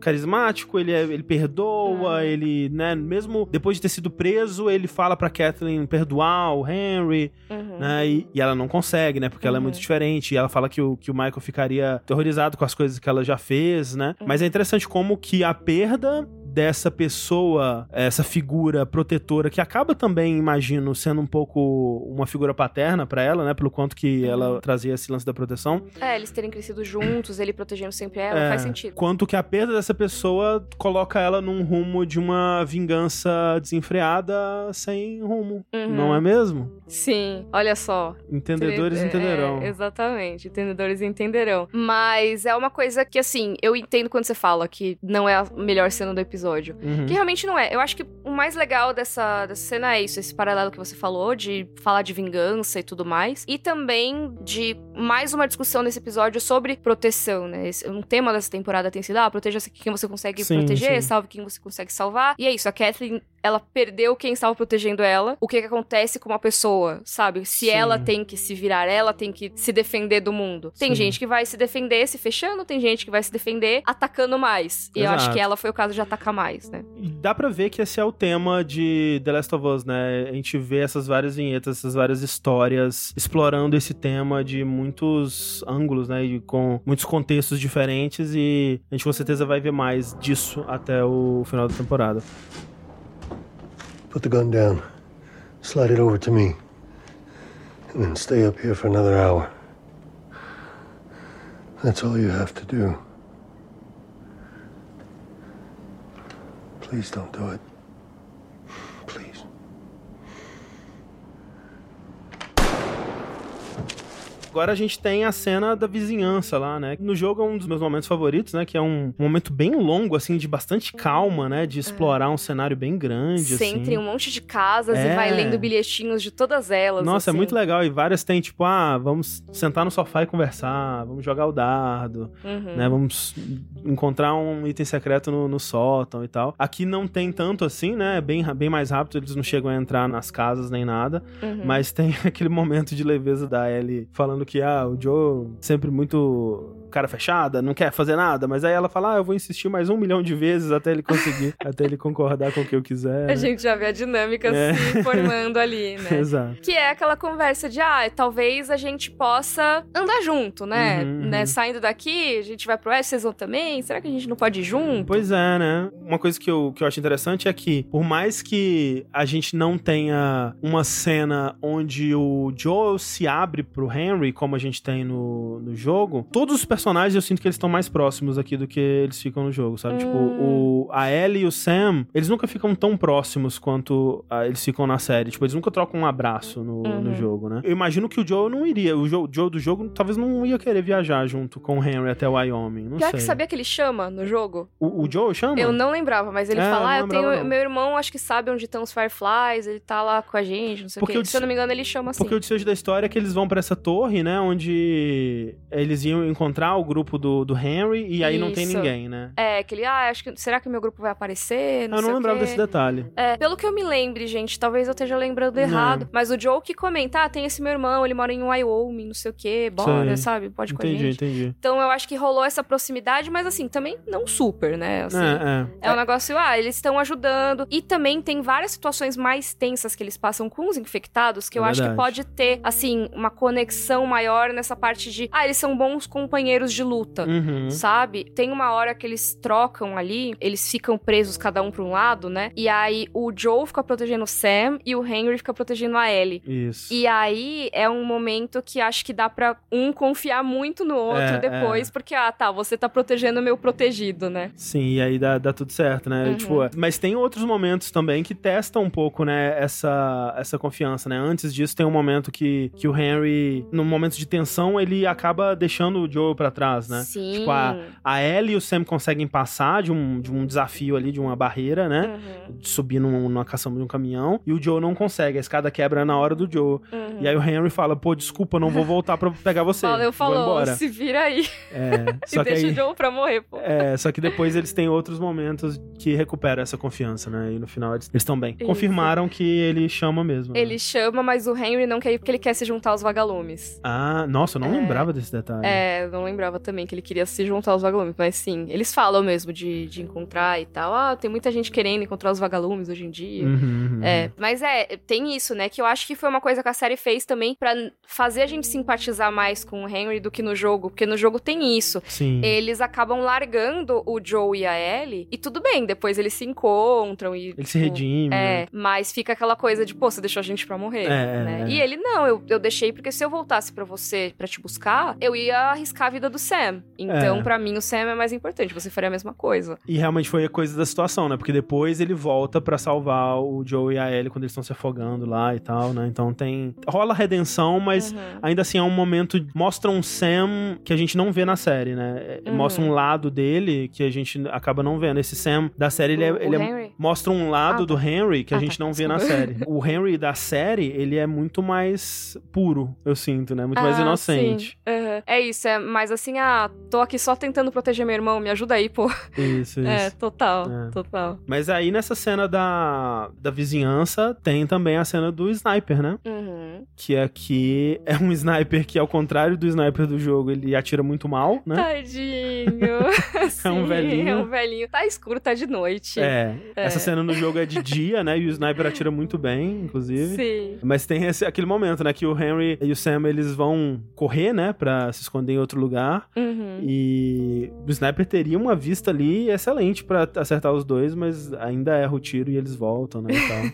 carismático, ele, é, ele perdoa, Uhum. ele, né, mesmo depois de ter sido preso, ele fala pra Kathleen perdoar o Henry, Uhum. né? E, e ela não consegue, né? Porque ela é muito diferente. E ela fala que o, que o Michael ficaria terrorizado com as coisas que ela já fez, né? Mas é interessante como que a perda dessa pessoa, essa figura protetora, que acaba também, imagino, sendo um pouco uma figura paterna pra ela, né? Pelo quanto que ela trazia esse lance da proteção. É, eles terem crescido juntos, ele protegendo sempre ela, É, faz sentido. Quanto que a perda dessa pessoa coloca ela num rumo de uma vingança desenfreada sem rumo. Uhum. Não é mesmo? Sim, olha só. Entendedores É, entenderão. exatamente, entendedores entenderão. Mas é uma coisa que, assim, eu entendo quando você fala que não é a melhor cena do episódio. Uhum. Que realmente não é. Eu acho que o mais legal dessa, dessa cena é isso, esse paralelo que você falou, de falar de vingança e tudo mais. E também de mais uma discussão nesse episódio sobre proteção, né? Esse, um tema dessa temporada tem sido, ah, proteja quem você consegue Sim, proteger, sim. salve quem você consegue salvar. E é isso, a Kathleen, ela perdeu quem estava protegendo ela. O que que acontece com uma pessoa, sabe? Se Sim. ela tem que se virar, ela tem que se defender do mundo. Tem gente que vai se defender se fechando, tem gente que vai se defender atacando mais. E eu acho Exato. que ela foi o caso de atacar mais, né? Dá pra ver que esse é o tema de The Last of Us, né? A gente vê essas várias vinhetas, essas várias histórias explorando esse tema de muitos ângulos, né? E com muitos contextos diferentes e a gente com certeza vai ver mais disso até o final da temporada. Put the gun down. Slide it over to me. And then stay up here for another hour. That's all you have to do. Please don't do it. Agora a gente tem a cena da vizinhança lá, né? No jogo é um dos meus momentos favoritos, né? Que é um momento bem longo, assim, de bastante calma, né? De explorar um cenário bem grande, Você entra assim. em um monte de casas É. e vai lendo bilhetinhos de todas elas. Nossa, assim. é muito legal. E várias tem, tipo, ah, vamos sentar no sofá e conversar, vamos jogar o dardo, Uhum. né? Vamos encontrar um item secreto no, no sótão e tal. Aqui não tem tanto assim, né? É bem, bem mais rápido, eles não chegam a entrar nas casas nem nada. Uhum. Mas tem aquele momento de leveza da Ellie falando que, ah, o Joe sempre muito cara fechada, não quer fazer nada, mas aí ela fala, ah, eu vou insistir mais um milhão de vezes até ele conseguir, até ele concordar com o que eu quiser. A né? gente já vê a dinâmica É. se formando ali, né? Exato. Que é aquela conversa de, ah, talvez a gente possa andar junto, né? Uhum, né? uhum. Saindo daqui, a gente vai pro oeste, vocês vão também? Será que a gente não pode ir junto? Pois é, né? Uma coisa que eu, que eu acho interessante é que, por mais que a gente não tenha uma cena onde o Joel se abre pro Henry, como a gente tem no, no jogo, todos os personagens eu sinto que eles estão mais próximos aqui do que eles ficam no jogo, sabe? Tipo, o, a Ellie e o Sam, eles nunca ficam tão próximos quanto ah, eles ficam na série. Tipo, eles nunca trocam um abraço no, no jogo, né? Eu imagino que o Joel não iria. O Joe, Joe do jogo talvez não ia querer viajar junto com o Henry até Wyoming. Não Pior sei. que sabia que ele chama no jogo? O, o Joel chama? Eu não lembrava, mas ele É, fala, ah, eu tenho. não. Meu irmão acho que sabe onde estão os Fireflies, ele tá lá com a gente, não sei Porque o quê. des- Se eu não me engano, ele chama assim. Porque o desfecho da história é que eles vão pra essa torre, né? Onde eles iam encontrar o grupo do, do Henry e aí não tem Isso. ninguém, né? É, que ele, ah, acho que. Será que meu grupo vai aparecer? Não eu não o lembrava desse detalhe. É, pelo que eu me lembre, gente, talvez eu esteja lembrando errado. Mas o Joe que comenta, ah, tem esse meu irmão, ele mora em Wyoming, não sei o quê, bora, sabe? Pode ir com a Entendi, gente. entendi. Então eu acho que rolou essa proximidade, mas assim, também não super, né? Assim, É, é. é um negócio, ah, eles estão ajudando. E também tem várias situações mais tensas que eles passam com os infectados, que É eu acho que pode ter, assim, uma conexão maior nessa parte de, ah, eles são bons companheiros de luta. Uhum. Sabe? Tem uma hora que eles trocam ali, eles ficam presos cada um pra um lado, né? E aí o Joe fica protegendo o Sam e o Henry fica protegendo a Ellie. Isso. E aí é um momento que acho que dá pra um confiar muito no outro É, depois, é. porque, ah, tá, você tá protegendo o meu protegido, né? Sim, e aí dá, dá tudo certo, né? Uhum. Tipo, mas tem outros momentos também que testam um pouco, né, essa, essa confiança, né? Antes disso tem um momento que, que o Henry, num momento de tensão, ele acaba deixando o Joel pra trás, né? Sim. Tipo, a, a Ellie e o Sam conseguem passar de um, de um desafio ali, de uma barreira, né? Uhum, De subir num- numa caçamba de um caminhão. E o Joe não consegue. A escada quebra na hora do Joe. uhum. E aí o Henry fala, pô, desculpa, não vou voltar pra pegar você. Valeu, falou, embora. se vira aí É, e só que deixa aí... o Joe pra morrer, pô. É, só que depois eles têm outros momentos que recuperam essa confiança, né? E no final eles estão bem. Isso. Confirmaram que ele chama mesmo. né? Ele chama, mas o Henry não quer ir porque ele quer se juntar aos vagalumes. Ah, nossa, eu não É. lembrava desse detalhe. É, eu não lembrava também que ele queria se juntar aos vagalumes, mas sim, eles falam mesmo de, de encontrar e tal. Ah, tem muita gente querendo encontrar os vagalumes hoje em dia. Uhum, uhum. É, mas é, tem isso, né? Que eu acho que foi uma coisa que a série fez também pra fazer a gente simpatizar mais com o Henry do que no jogo, porque no jogo tem isso. Sim. Eles acabam largando o Joe e a Ellie, e tudo bem, depois eles se encontram e. Ele se tipo, redime. né? É, mas fica aquela coisa de, pô, você deixou a gente pra morrer, É, né? é. E ele, não, eu, eu deixei porque se eu voltasse pra você pra te buscar, eu ia arriscar a vida do Sam. Então, É. pra mim, o Sam é mais importante, você faria a mesma coisa. E realmente foi a coisa da situação, né? Porque depois ele volta pra salvar o Joe e a Ellie quando eles estão se afogando lá e tal, né? Então tem. Rola a redenção, mas Uhum. ainda assim é um momento. Mostra um Sam que a gente não vê na série, né? É, Uhum. Mostra um lado dele que a gente acaba não vendo. Esse Sam da série, ele é. O- ele é- Henry? mostra um lado Ah, do tá. Henry que a Ah, gente tá, não vê na desculpa. série. O Henry da série, ele é muito mais puro, eu sinto, né? Muito mais Ah, inocente. sim. Uhum. É isso, é mais assim, ah, tô aqui só tentando proteger meu irmão, me ajuda aí, pô. Isso, isso. É, total, É. total. Mas aí nessa cena da, da vizinhança tem também a cena do sniper, né? Uhum. Que aqui é um sniper que, ao contrário do sniper do jogo, ele atira muito mal, né? Tadinho. Sim, velhinho. É um velhinho. Tá escuro, tá de noite. É, É. essa cena no jogo é de dia, né? E o sniper atira muito bem, inclusive. Sim. Mas tem esse, aquele momento, né? Que o Henry e o Sam, eles vão correr, né? Pra se esconder em outro lugar. Uhum. E o sniper teria uma vista ali excelente pra acertar os dois, mas ainda erra o tiro e eles voltam, né?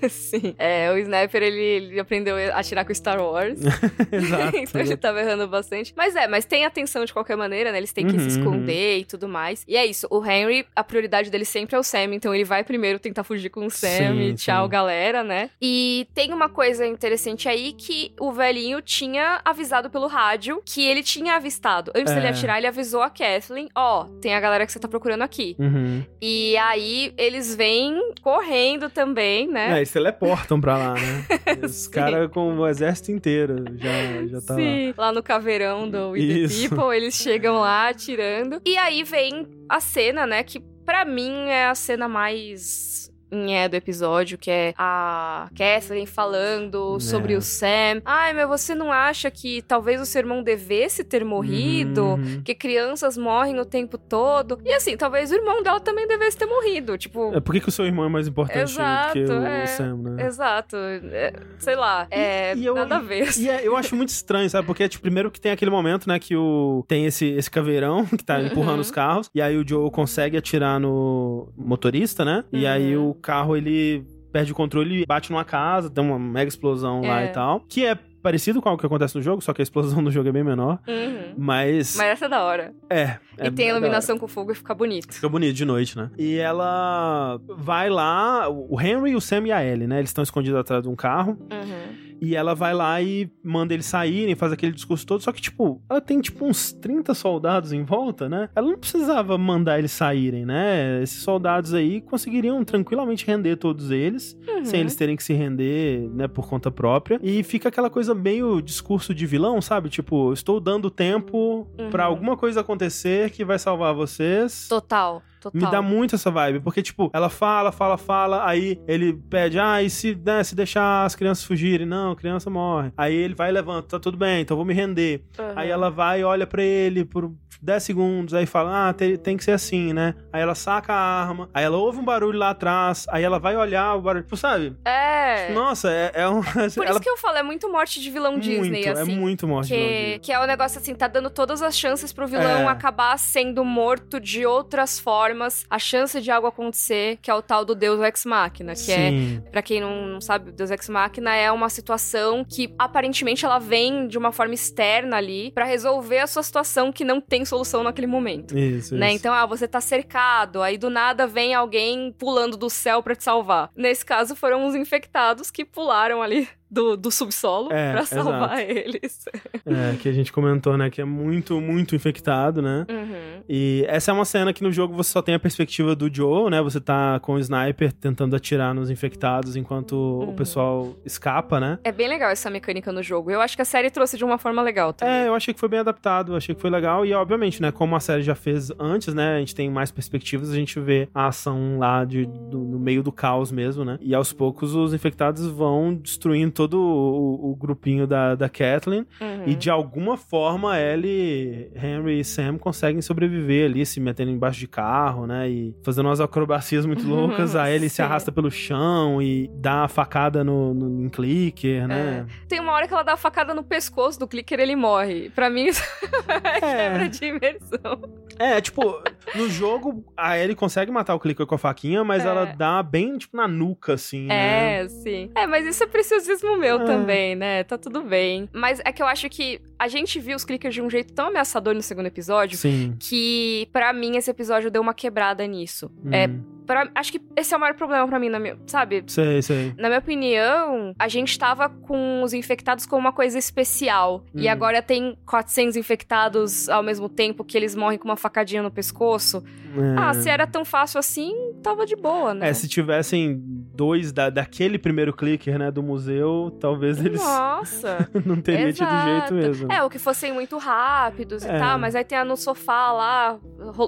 Sim. É, o Sniper, ele, ele aprendeu a atirar com Star Wars. Exato. então ele tava errando bastante. Mas é, mas tem atenção de qualquer maneira, né? Eles têm que se Uhum, esconder e tudo mais. E é isso, o Henry, a prioridade dele sempre é o Sam, então ele vai primeiro tentar fugir com o Sam Sim, e tchau, sim. galera, né? E tem uma coisa interessante aí que o velhinho tinha avisado pelo rádio que ele tinha avistado. Antes É. dele atirar, ele avisou a Kathleen: Ó, tem a galera que você tá procurando aqui. Uhum. E aí eles vêm correndo também, né? É, eles teleportam pra lá, né? Os caras com exército inteiro já, já tá lá. Sim, lá no caveirão do We The Isso. People, eles chegam lá atirando. E aí vem a cena, né, que pra mim é a cena mais é do episódio, que é a Kathleen falando É. sobre o Sam. Ai, mas você não acha que talvez o seu irmão devesse ter morrido? Uhum. Que crianças morrem o tempo todo. E assim, talvez o irmão dela também devesse ter morrido. Tipo, É, por que, que o seu irmão é mais importante Exato, do que o é. Sam, né? exato. É, sei lá, é e eu- nada a ver. E é- eu acho muito estranho, sabe? Porque, tipo, primeiro que tem aquele momento, né, que o tem esse, esse caveirão que tá empurrando Uhum. os carros, e aí o Joe consegue atirar no motorista, né? E Uhum. aí o carro, ele perde o controle e bate numa casa, tem uma mega explosão lá É. e tal. Que é parecido com o que acontece no jogo, só que a explosão do jogo é bem menor. Uhum. Mas, Mas essa é da hora. é. E é tem da hora. iluminação com fogo e fica bonito. Fica bonito de noite, né? E ela vai lá, o Henry, o Sam e a Ellie, né? Eles estão escondidos atrás de um carro. Uhum. E ela vai lá e manda eles saírem, faz aquele discurso todo. Só que, tipo, ela tem, tipo, uns 30 soldados em volta, né? Ela não precisava mandar eles saírem, né? Esses soldados aí conseguiriam tranquilamente render todos eles, Uhum. sem eles terem que se render, né, por conta própria. E fica aquela coisa meio discurso de vilão, sabe? Tipo, estou dando tempo pra Uhum. alguma coisa acontecer que vai salvar vocês. Total, total. Me dá muito essa vibe, porque, tipo, ela fala, fala, fala, aí ele pede, ah, e se, né, se deixar as crianças fugirem? Não, a criança morre. Aí ele vai e levanta, tá tudo bem, então vou me render. Uhum. Aí ela vai e olha pra ele por 10 segundos, aí fala, ah, tem, tem que ser assim, né? Aí ela saca a arma, aí ela ouve um barulho lá atrás, aí ela vai olhar o barulho, tipo, sabe? É. Nossa, é, é um... Por ela... isso que eu falo, é muito morte de vilão Disney, muito, assim. É muito morte de vilão Que, Disney. que é o negócio assim, tá dando todas as chances pro vilão É. acabar sendo morto de outras formas, a chance de algo acontecer, que é o tal do Deus Ex Machina, que é Sim. Pra quem não não sabe, Deus Ex Machina é uma situação que aparentemente ela vem de uma forma externa ali pra resolver a sua situação que não tem solução naquele momento. Isso, Né? isso. Então, ah, você tá cercado, aí do nada vem alguém pulando do céu pra te salvar. Nesse caso, foram os infectados que pularam ali do, do subsolo É, pra salvar exato. eles. É, que a gente comentou, né, que é muito, muito infectado, né? Uhum. E essa é uma cena que no jogo você só tem a perspectiva do Joe, né? Você tá com o sniper tentando atirar nos infectados enquanto o pessoal escapa, né? É bem legal essa mecânica no jogo. Eu acho que a série trouxe de uma forma legal também. É, eu achei que foi bem adaptado, achei que foi legal. E, obviamente, né, como a série já fez antes, né, a gente tem mais perspectivas, a gente vê a ação lá de, do- no meio do caos mesmo, né? E aos poucos os infectados vão destruindo todo o, o grupinho da, da Kathleen. Uhum. E de alguma forma, Ellie, Henry e Sam conseguem sobreviver ali, se metendo embaixo de carro, né? E fazendo umas acrobacias muito loucas. A Ellie se Sim. arrasta pelo chão e dá a facada no, no, em clicker, né? Tem uma hora que ela dá a facada no pescoço do clicker ele morre. Pra mim, isso é quebra de imersão. É, tipo, no jogo, a Ellie consegue matar o clicker com a faquinha, mas É. ela dá bem, tipo, na nuca, assim, né? É, sim. É, mas isso é preciosismo meu É. também, né? Tá tudo bem. Mas é que eu acho que a gente viu os clickers de um jeito tão ameaçador no segundo episódio Sim. que, pra mim, esse episódio deu uma quebrada nisso. É, Hum. Pra, acho que esse é o maior problema pra mim, na minha, sabe? Sei, sei. Na minha opinião, a gente tava com os infectados como uma coisa especial. E Hum. agora tem 400 infectados ao mesmo tempo que eles morrem com uma facadinha no pescoço. É. Ah, se era tão fácil assim, tava de boa, né? É, se tivessem dois da, daquele primeiro clicker, né, do museu, talvez eles Nossa! não teriam tido jeito mesmo. É, ou que fossem muito rápidos É. e tal, mas aí tem a no sofá lá,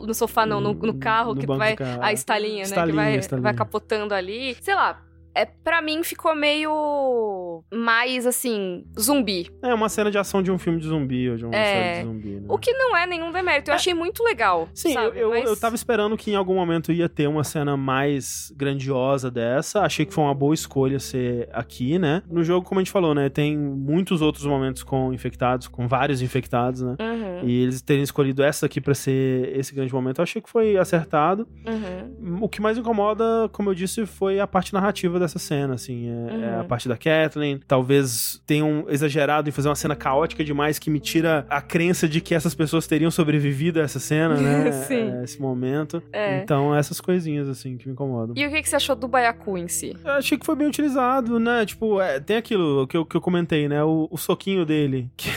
no sofá não, no, no carro, No que vai. A estalinha, né? Que Estalinha, vai, vai capotando ali. Sei lá. É, pra mim ficou meio mais assim, zumbi. É uma cena de ação de um filme de zumbi ou de uma É. série de zumbi, né? O que não é nenhum demérito. Eu achei muito legal. Sim, sabe? eu, Mas- eu tava esperando que em algum momento ia ter uma cena mais grandiosa dessa. Achei que foi uma boa escolha ser aqui, né? No jogo, como a gente falou, né? Tem muitos outros momentos com infectados, com vários infectados, né? Uhum, E eles terem escolhido essa aqui pra ser esse grande momento, eu achei que foi acertado. uhum. O que mais incomoda, como eu disse, foi a parte narrativa dessa cena, assim. É, é a Uhum. parte da Kathleen. Talvez tenham exagerado em fazer uma cena caótica demais que me tira a crença de que essas pessoas teriam sobrevivido a essa cena, né? Sim. A esse momento. É. Então, essas coisinhas, assim, que me incomodam. E o que, que você achou do Baiacu em si? Eu achei que foi bem utilizado, né? Tipo, é, tem aquilo que eu, que eu comentei, né? O, o soquinho dele, que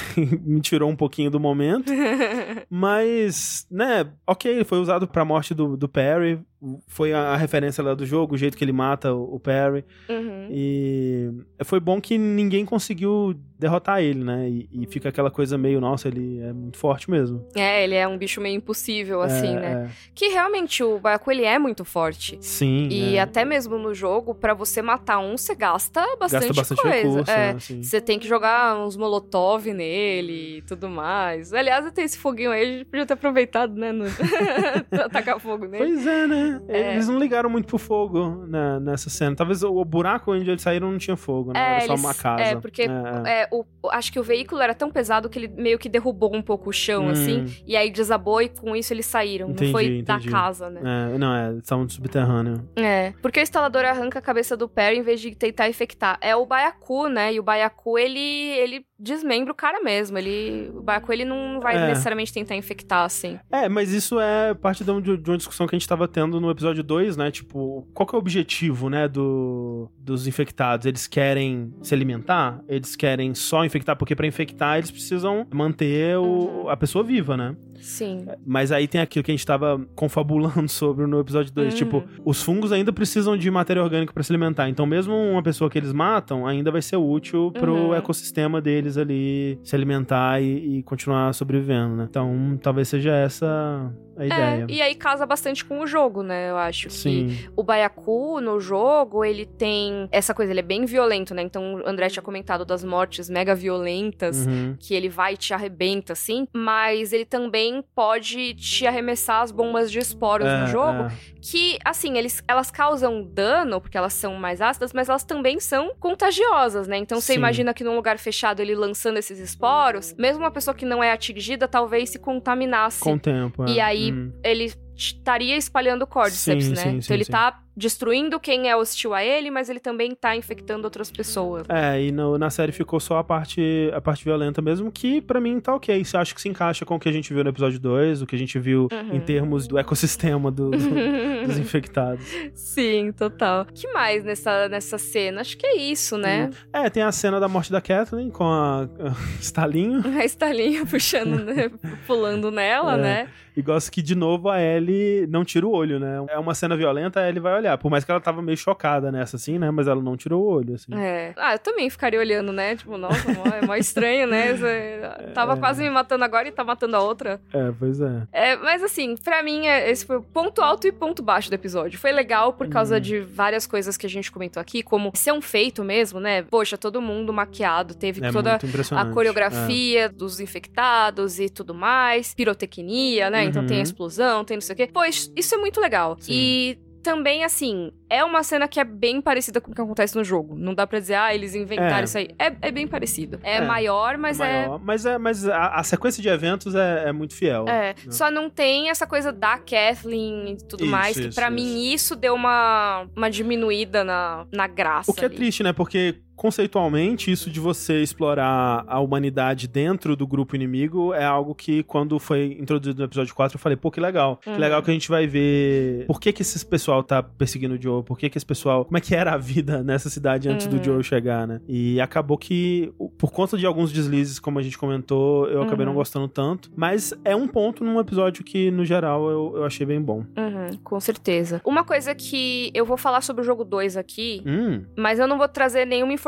me tirou um pouquinho do momento. Mas, né, ok, ele foi usado pra morte do, do Perry. Foi a, a referência lá do jogo, o jeito que ele mata o, o Perry. Uhum. E foi bom que ninguém conseguiu derrotar ele, né? E, e fica aquela coisa meio, nossa, ele é muito forte mesmo. É, ele é um bicho meio impossível, assim, É, né? é. Que realmente o Baiacu, ele é muito forte. Sim. E é. até mesmo no jogo, pra você matar um, você gasta bastante, Gasta bastante coisa. recurso, é. né? Você tem que jogar uns molotov nele e tudo mais. Aliás, tem esse foguinho aí, a gente podia ter aproveitado, né? No... Tacar fogo nele. Pois é, né? É. Eles não ligaram muito pro fogo na- nessa cena. Talvez o, o buraco onde eles saíram não tinha fogo, né? É, Era só eles- uma casa. é, porque É, o, acho que o veículo era tão pesado que ele meio que derrubou um pouco o chão, Hum. assim. E aí desabou e com isso eles saíram. Entendi, não foi entendi. da casa, né? É, não, é, eles estavam subterrâneo. É. Porque o instalador arranca a cabeça do Perry em vez de tentar infectar. É o Baiacu, né? E o Baiacu, ele, ele desmembra o cara mesmo. Ele, o Baiacu, ele não vai É. necessariamente tentar infectar, assim. É, mas isso é parte de de uma discussão que a gente tava tendo no episódio 2, né? Tipo, qual que é o objetivo, né, do, dos infectados? Eles querem se alimentar? Eles querem só infectar? Porque pra infectar eles precisam manter o, Uhum. a pessoa viva, né? Sim. Mas aí tem aquilo que a gente tava confabulando sobre no episódio 2. Uhum. Tipo, os fungos ainda precisam de matéria orgânica pra se alimentar. Então, mesmo uma pessoa que eles matam ainda vai ser útil pro Uhum. ecossistema deles ali se alimentar e, e continuar sobrevivendo, né? Então, talvez seja essa a É, ideia. e aí casa bastante com o jogo, né? Eu acho que Sim. o Baiacu no jogo, ele tem essa coisa, ele é bem violento, né? Então o André tinha comentado das mortes mega violentas. Uhum. Que ele vai e te arrebenta, assim, mas ele também pode te arremessar as bombas de esporos É, no jogo, é. que, assim, eles, elas causam dano, porque elas são mais ácidas, mas elas também são contagiosas, né? Então você Sim. imagina que num lugar fechado ele lançando esses esporos, mesmo uma pessoa que não é atingida, talvez se contaminasse. Com o tempo. é. E aí, Uhum. ele estaria espalhando o Cordyceps, Sim, né? sim, então sim, ele sim. Destruindo quem é hostil a ele, mas ele também tá infectando outras pessoas. É, e no- na série ficou só a parte, a parte violenta mesmo, que pra mim tá ok. Isso acho que se encaixa com o que a gente viu no episódio 2, o que a gente viu Uhum. em termos do ecossistema do- do- dos infectados. Sim, total. que mais nessa, nessa cena? Acho que é isso, né? É, tem a cena da morte da Kathleen com a, a Stalinho. A Stalinha puxando, né? Pulando nela, É. né? E gosto que, de novo, a Ellie não tira o olho, né? É uma cena violenta, a Ellie vai olhar. Olhar. Por mais que ela tava meio chocada nessa, assim, né? Mas ela não tirou o olho, assim. É. Ah, eu também ficaria olhando, né? Tipo, nossa, mó- é mó estranho, né? Você tava quase me matando agora e tá matando a outra. É, pois é. É, mas assim, pra mim, é- esse foi o ponto alto e ponto baixo do episódio. Foi legal por causa de várias coisas que a gente comentou aqui, como ser um feito mesmo, né? Poxa, todo mundo maquiado, teve É toda a coreografia dos infectados e tudo mais, pirotecnia, né? Então tem a Uhum. explosão, tem não sei o quê. Pois, isso é muito legal. Sim. E também, assim, é uma cena que é bem parecida com o que acontece no jogo. Não dá pra dizer, ah, eles inventaram É. isso aí. É, é bem parecido. É, É, maior, mas é Maior. Mas, é, mas a, a sequência de eventos é, é muito fiel. É, né? só não tem essa coisa da Kathleen e tudo Isso, mais, que pra mim isso deu uma, uma diminuída na, na graça. O que é ali. triste, né? Porque conceitualmente, isso de você explorar a humanidade dentro do grupo inimigo é algo que, quando foi introduzido no episódio 4, eu falei, pô, que legal. Uhum. Que legal que a gente vai ver por que que esse pessoal tá perseguindo o Joe, por que que esse pessoal... Como é que era a vida nessa cidade antes Uhum. do Joe chegar, né? E acabou que, por conta de alguns deslizes, como a gente comentou, eu acabei Uhum. não gostando tanto. Mas é um ponto num episódio que, no geral, eu, eu achei bem bom. Uhum, com certeza. Uma coisa que eu vou falar sobre o jogo 2 aqui, Hum, mas eu não vou trazer nenhuma informação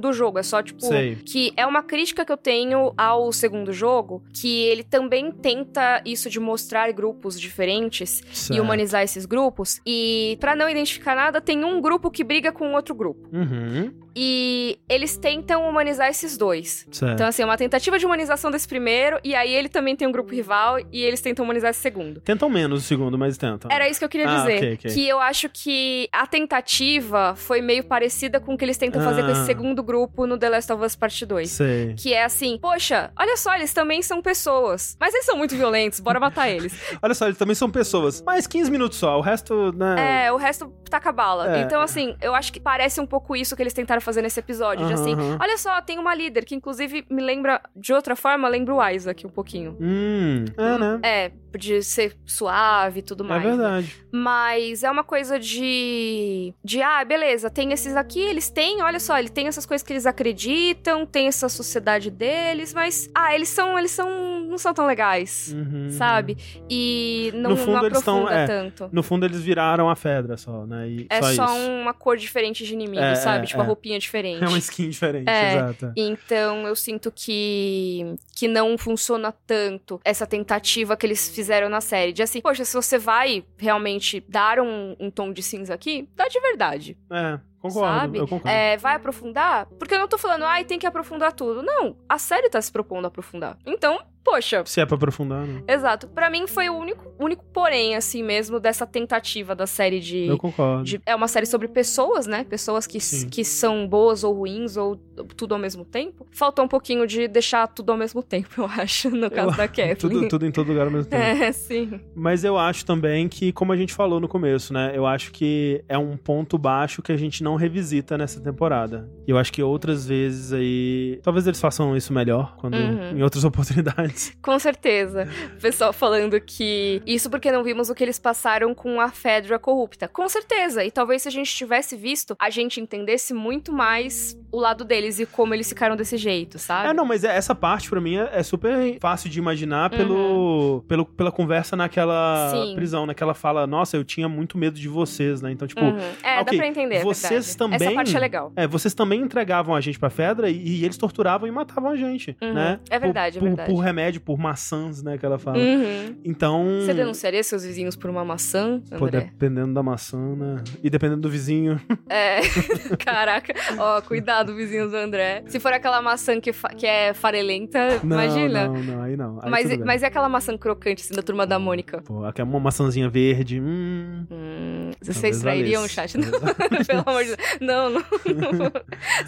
do jogo. É só, tipo, Sei. que é uma crítica que eu tenho ao segundo jogo, que ele também tenta isso de mostrar grupos diferentes e certo. humanizar esses grupos. E pra não identificar nada, tem um grupo que briga com outro grupo. Uhum, E eles tentam humanizar esses dois. certo. Então, assim, é uma tentativa de humanização desse primeiro, e aí ele também tem um grupo rival, e eles tentam humanizar esse segundo. Tentam menos o segundo, mas tentam. Era isso que eu queria Ah, dizer. ok, ok. Que eu acho que a tentativa foi meio parecida com o que eles tentam fazer com Ah. esse segundo grupo no The Last of Us Part 2. Sei. Que é assim, poxa, olha só, eles também são pessoas. Mas eles são muito violentos, bora matar eles. Olha só, eles também são pessoas. Mas 15 minutos só, o resto, né? É, o resto taca bala. É. Então, assim, eu acho que parece um pouco isso que eles tentaram fazer nesse episódio. De Aham, assim, olha só, tem uma líder que inclusive me lembra, de outra forma, lembra o Isaac um pouquinho. Hum, é, né? É, de ser suave e tudo É mais. né? verdade. Mas é uma coisa de. De, ah, beleza, tem esses aqui, eles têm, olha só, ele tem essas coisas que eles acreditam, tem essa sociedade deles, mas. Ah, eles são. Eles são. não são tão legais. Uhum. Sabe? E não, No fundo, não eles tão- é, tanto. No fundo, eles viraram a Fedra só, né? E É só, só, uma cor diferente de inimigo, É, sabe? é, tipo, a é. roupinha diferente. É uma skin diferente, É. exato. Então eu sinto que que não funciona tanto essa tentativa que eles fizeram na série. De assim, poxa, se você vai realmente dar um, um tom de cinza aqui, dá de verdade. É, concordo. sabe? Eu concordo. É, vai aprofundar? Porque eu não tô falando, ai, tem que aprofundar tudo. Não, a série tá se propondo a aprofundar. Então, poxa. Se é pra aprofundar, né? Exato. Pra mim foi o único, único porém, assim mesmo, dessa tentativa da série de. Eu concordo. de- é uma série sobre pessoas, né? Pessoas que, Sim. que são boas ou ruins, ou tudo ao mesmo tempo. Faltou um pouquinho de deixar tudo ao mesmo tempo, eu acho, no caso Eu- da Kathleen. Tudo, tudo em todo lugar ao mesmo tempo. É, sim. Mas eu acho também que, como a gente falou no começo, né? Eu acho que é um ponto baixo que a gente não revisita nessa temporada. E eu acho que outras vezes aí. Talvez eles façam isso melhor quando Uhum. em outras oportunidades. Com certeza. O pessoal falando que isso porque não vimos o que eles passaram com a Fedra corrupta. Com certeza. E talvez se a gente tivesse visto, a gente entendesse muito mais o lado deles e como eles ficaram desse jeito, sabe? É, não, mas é- essa parte pra mim é, é super fácil de imaginar pelo, pelo, pela conversa naquela Uhum. Sim. prisão, né? Que ela fala, nossa, eu tinha muito medo de vocês, né? Então, tipo, Uhum. É, ok, dá pra entender. é vocês verdade. também- Essa parte é legal. É, vocês também entregavam a gente pra Fedra e, e eles torturavam e matavam a gente, Uhum. né? É verdade, por, é por- verdade. Por, remédio, por maçãs, né, que ela fala. Uhum. Então... Você denunciaria seus vizinhos por uma maçã, Pô, André? dependendo da maçã, né? E dependendo do vizinho. É. Caraca. Ó, cuidado, vizinhos do André. Se for aquela maçã que, que é farelenta, Não, imagina. Não, não, aí não. Aí mas, mas é aquela maçã crocante, assim, da turma da Mônica. Pô, aqui é uma maçãzinha verde. Hum, Hum, vocês trairiam o chat? Não, pelo amor de Deus. Não, não. não.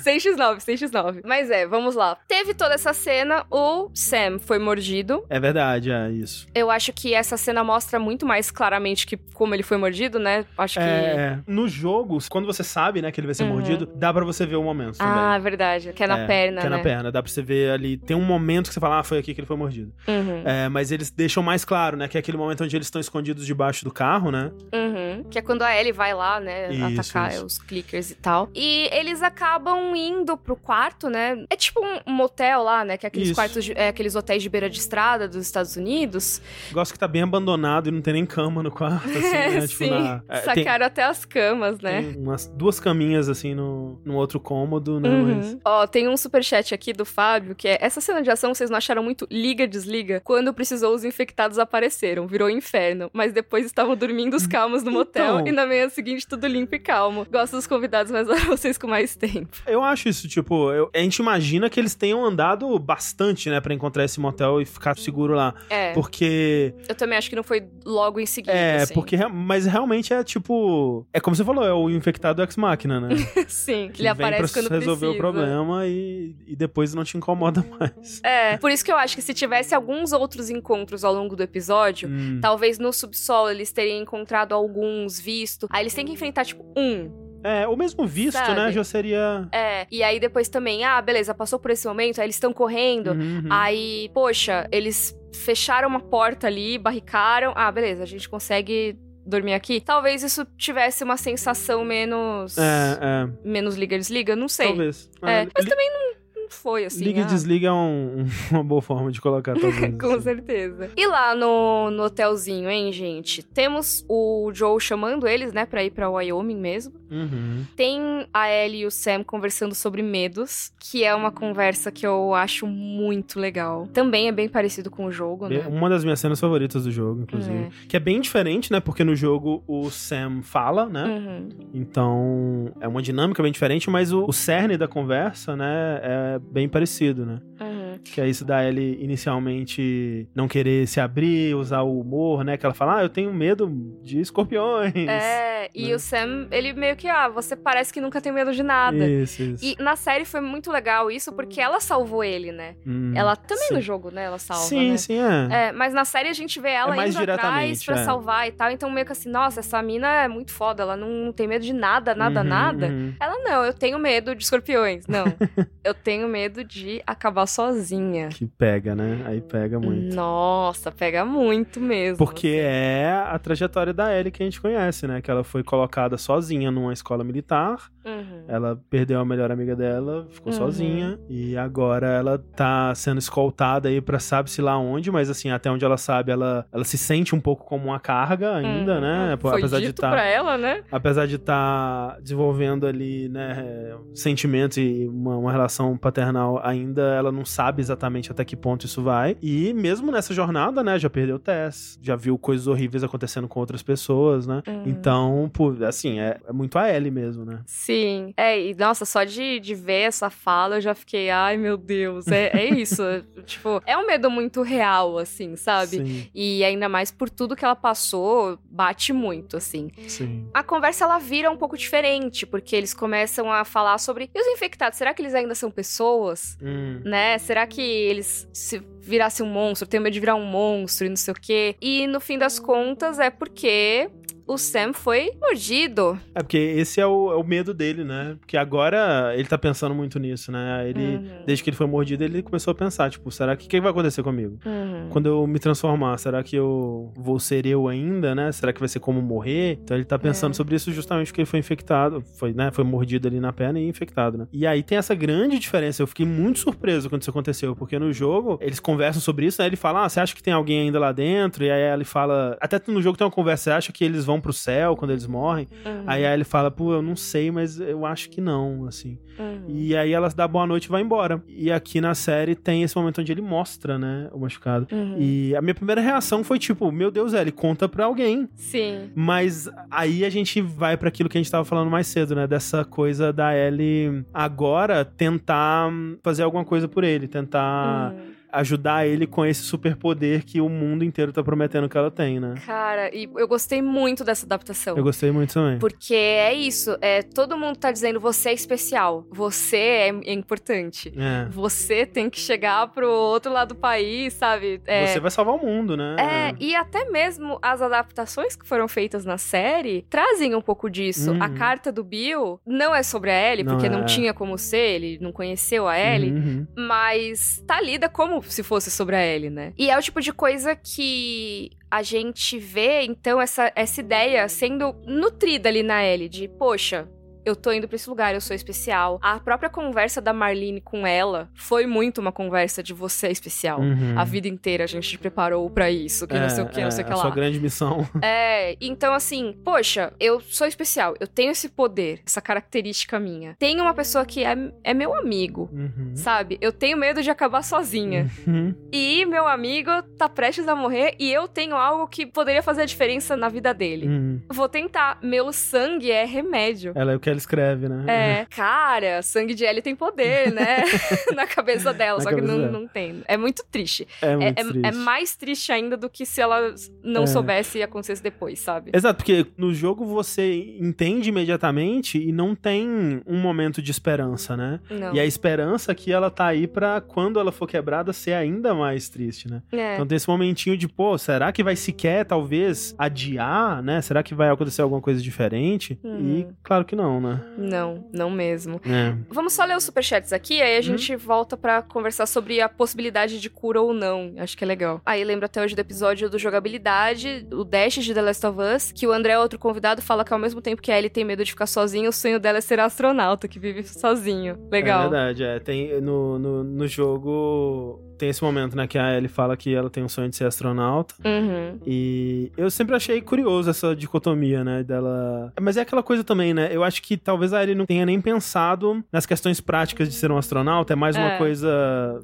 6x9, 6x9. Mas é, vamos lá. Teve toda essa cena, o Sam foi mordido. é verdade, é isso. Eu acho que essa cena mostra muito mais claramente que como ele foi mordido, né? Acho que. É, é. no jogo, quando você sabe, né, que ele vai ser Uhum. mordido, dá pra você ver o momento também. Ah, verdade. Que é na É, perna, Que é né? na perna, dá pra você ver ali. Tem um momento que você fala, ah, foi aqui que ele foi mordido. Uhum. É, mas eles deixam mais claro, né? Que é aquele momento onde eles estão escondidos debaixo do carro, né? Uhum. Uhum. Que é quando a Ellie vai lá, né, Isso, atacar isso. os clickers e tal. E eles acabam indo pro quarto, né? É tipo um motel lá, né? Que é aqueles Isso. quartos, de- é, aqueles hotéis de beira de estrada dos Estados Unidos. Gosto que tá bem abandonado e não tem nem cama no quarto, assim, né? Tipo, Sim, na- é, tem- sacaram até as camas, né? Tem umas duas caminhas, assim, no, no outro cômodo, né? Uhum. Mas... Ó, tem um superchat aqui do Fábio, que é essa cena de ação vocês não acharam muito liga, desliga? Quando precisou, os infectados apareceram, virou inferno. Mas depois estavam dormindo os calmos no motel Então. e na manhã seguinte tudo limpo e calmo. Gosto dos convidados, mas vocês com mais tempo. Eu acho isso, tipo, eu- a gente imagina que eles tenham andado bastante, né, pra encontrar esse motel e ficar seguro lá. É, Porque. eu também acho que não foi logo em seguida. É, assim. porque. Mas realmente é tipo. É como você falou, é o infectado ex-máquina, né? Sim, Que ele aparece quando resolver precisa. o problema e, e depois não te incomoda mais. É, por isso que eu acho que se tivesse alguns outros encontros ao longo do episódio, Hum. talvez no subsolo eles teriam encontrado alguns, visto. Aí eles têm que enfrentar, tipo, um. É, o mesmo visto, Sabe? né? Já seria. É, e aí depois também, ah, beleza, passou por esse momento, aí eles estão correndo. Uhum. Aí, poxa, eles fecharam uma porta ali, barricaram. Ah, beleza, a gente consegue dormir aqui. Talvez isso tivesse uma sensação menos. É, é. Menos liga desliga, não sei. Talvez. É, mas li- também não, não foi assim. Liga e ah. desliga é um- uma boa forma de colocar, talvez. Com assim. certeza. E lá no, no hotelzinho, hein, gente? Temos o Joe chamando eles, né, pra ir pra Wyoming mesmo. Uhum. Tem a Ellie e o Sam conversando sobre medos, que é uma conversa que eu acho muito legal. Também é bem parecido com o jogo, Bem- né? Uma das minhas cenas favoritas do jogo, inclusive. Que é bem diferente, né? Porque no jogo o Sam fala, né? Uhum. Então é uma dinâmica bem diferente, mas o, o cerne da conversa, né? É bem parecido, né? Uhum. Que é isso da Ellie inicialmente não querer se abrir, usar o humor, né? Que ela fala, ah, eu tenho medo de escorpiões. É, e né? o Sam, ele meio que, ah, você parece que nunca tem medo de nada. Isso, isso. E na série foi muito legal isso, porque ela salvou ele, né? Hum, Ela também sim. no jogo, né? Ela salva, Sim, né? sim, é. É, mas na série a gente vê ela É mais indo atrás pra é. salvar e tal. Então, meio que assim, nossa, essa mina é muito foda. Ela não tem medo de nada, nada, Uhum, nada. uhum. Ela, não, eu tenho medo de escorpiões. Não, eu tenho medo de acabar sozinha. Que pega, né? Aí pega muito. Nossa, pega muito mesmo. Porque assim. é a trajetória da Ellie que a gente conhece, né? Que ela foi colocada sozinha numa escola militar, Uhum. ela perdeu a melhor amiga dela, ficou Uhum. sozinha, e agora ela tá sendo escoltada aí pra sabe-se lá onde, mas assim, até onde ela sabe, ela, ela se sente um pouco como uma carga ainda, Uhum. né? Foi apesar de dito estar pra ela, né? apesar de estar desenvolvendo ali, né, sentimentos e uma, uma relação paternal ainda, ela não sabe exatamente até que ponto isso vai. E mesmo nessa jornada, né, já perdeu o Tess, já viu coisas horríveis acontecendo com outras pessoas, né? Uhum. Então, pô, assim, é, é muito a Ellie mesmo, né? Sim. É, e nossa, só de, de ver essa fala eu já fiquei, ai meu Deus, é, é isso. tipo, é um medo muito real, assim, sabe? Sim, E ainda mais por tudo que ela passou, bate muito, assim. sim. A conversa ela vira um pouco diferente, porque eles começam a falar sobre. E os infectados, será que eles ainda são pessoas? Hum. Né? Será que eles se virassem um monstro, tem medo de virar um monstro e não sei o quê? E no fim das contas é porque o Sam foi mordido. É porque esse é o, é o medo dele, né? Porque agora ele tá pensando muito nisso, né? Ele, Uhum. desde que ele foi mordido, ele começou a pensar, tipo, será que o que vai acontecer comigo? Uhum. Quando eu me transformar, será que eu vou ser eu ainda, né? Será que vai ser como morrer? Então ele tá pensando É. sobre isso justamente porque ele foi infectado, foi, né? Foi mordido ali na perna e infectado, né? E aí tem essa grande diferença. Eu fiquei muito surpreso quando isso aconteceu, porque no jogo eles conversam sobre isso, né? Ele fala, ah, você acha que tem alguém ainda lá dentro? E aí ele fala, até no jogo tem uma conversa, você acha que eles vão pro céu quando eles morrem? Uhum. Aí ele fala, pô, eu não sei, mas eu acho que não, assim. Uhum. E aí ela dá boa noite e vai embora. E aqui na série tem esse momento onde ele mostra, né, o machucado. Uhum. E a minha primeira reação foi tipo, meu Deus, ele conta pra alguém. Sim. Mas aí a gente vai pra aquilo que a gente tava falando mais cedo, né? Dessa coisa da Ellie agora tentar fazer alguma coisa por ele, tentar. Ajudar ele com esse superpoder que o mundo inteiro tá prometendo que ela tem, né? Cara, e eu gostei muito dessa adaptação. Eu gostei muito também. Porque é isso, é, todo mundo tá dizendo você é especial, você é, é importante. É. Você tem que chegar pro outro lado do país, sabe? É, Você vai salvar o mundo, né? É, e até mesmo as adaptações que foram feitas na série trazem um pouco disso. Uhum. A carta do Bill não é sobre a Ellie, Não porque é. não tinha como ser, ele não conheceu a Ellie. Uhum. Mas tá lida como se fosse sobre a Ellie, né? E é o tipo de coisa que a gente vê, então, essa, essa ideia sendo nutrida ali na Ellie, de, poxa, eu tô indo pra esse lugar, eu sou especial. A própria conversa da Marlene com ela foi muito uma conversa de você é especial. Uhum. A vida inteira a gente te preparou pra isso, que não sei o que, não sei o que a lá. sua grande missão. É, então assim, poxa, eu sou especial, eu tenho esse poder, essa característica minha. Tem uma pessoa que é, é meu amigo, Uhum. sabe? Eu tenho medo de acabar sozinha. Uhum. E meu amigo tá prestes a morrer e eu tenho algo que poderia fazer a diferença na vida dele. Uhum. Vou tentar. Meu sangue é remédio. Ela é o que ela escreve, né? É, cara, sangue de Ellie tem poder, né? Na cabeça dela, Na só que cabeça não, dela. não tem. É muito triste. É É, muito é- triste. é mais triste ainda do que se ela não É. soubesse e acontecesse depois, sabe? Exato, porque no jogo você entende imediatamente e não tem um momento de esperança, né? Não. E a esperança que ela tá aí pra quando ela for quebrada ser ainda mais triste, né? É. Então tem esse momentinho de, pô, será que vai sequer, talvez, adiar, né? Será que vai acontecer alguma coisa diferente? Uhum. E claro que não, né? Não, não mesmo. É. Vamos só ler os superchats aqui, aí a gente volta pra conversar sobre a possibilidade de cura ou não. Acho que é legal. Aí lembro até hoje do episódio do jogabilidade, o Dash de The Last of Us, que o André, outro convidado, fala que ao mesmo tempo que a Ellie tem medo de ficar sozinha, o sonho dela é ser astronauta, que vive sozinho. Legal. É verdade, é. Tem, no, no, no jogo tem esse momento, né? Que a Ellie fala que ela tem um sonho de ser astronauta. Uhum. E eu sempre achei curioso essa dicotomia, né? Dela. Mas é aquela coisa também, né? Eu acho que talvez a Ellie não tenha nem pensado nas questões práticas de ser um astronauta. É mais uma É. coisa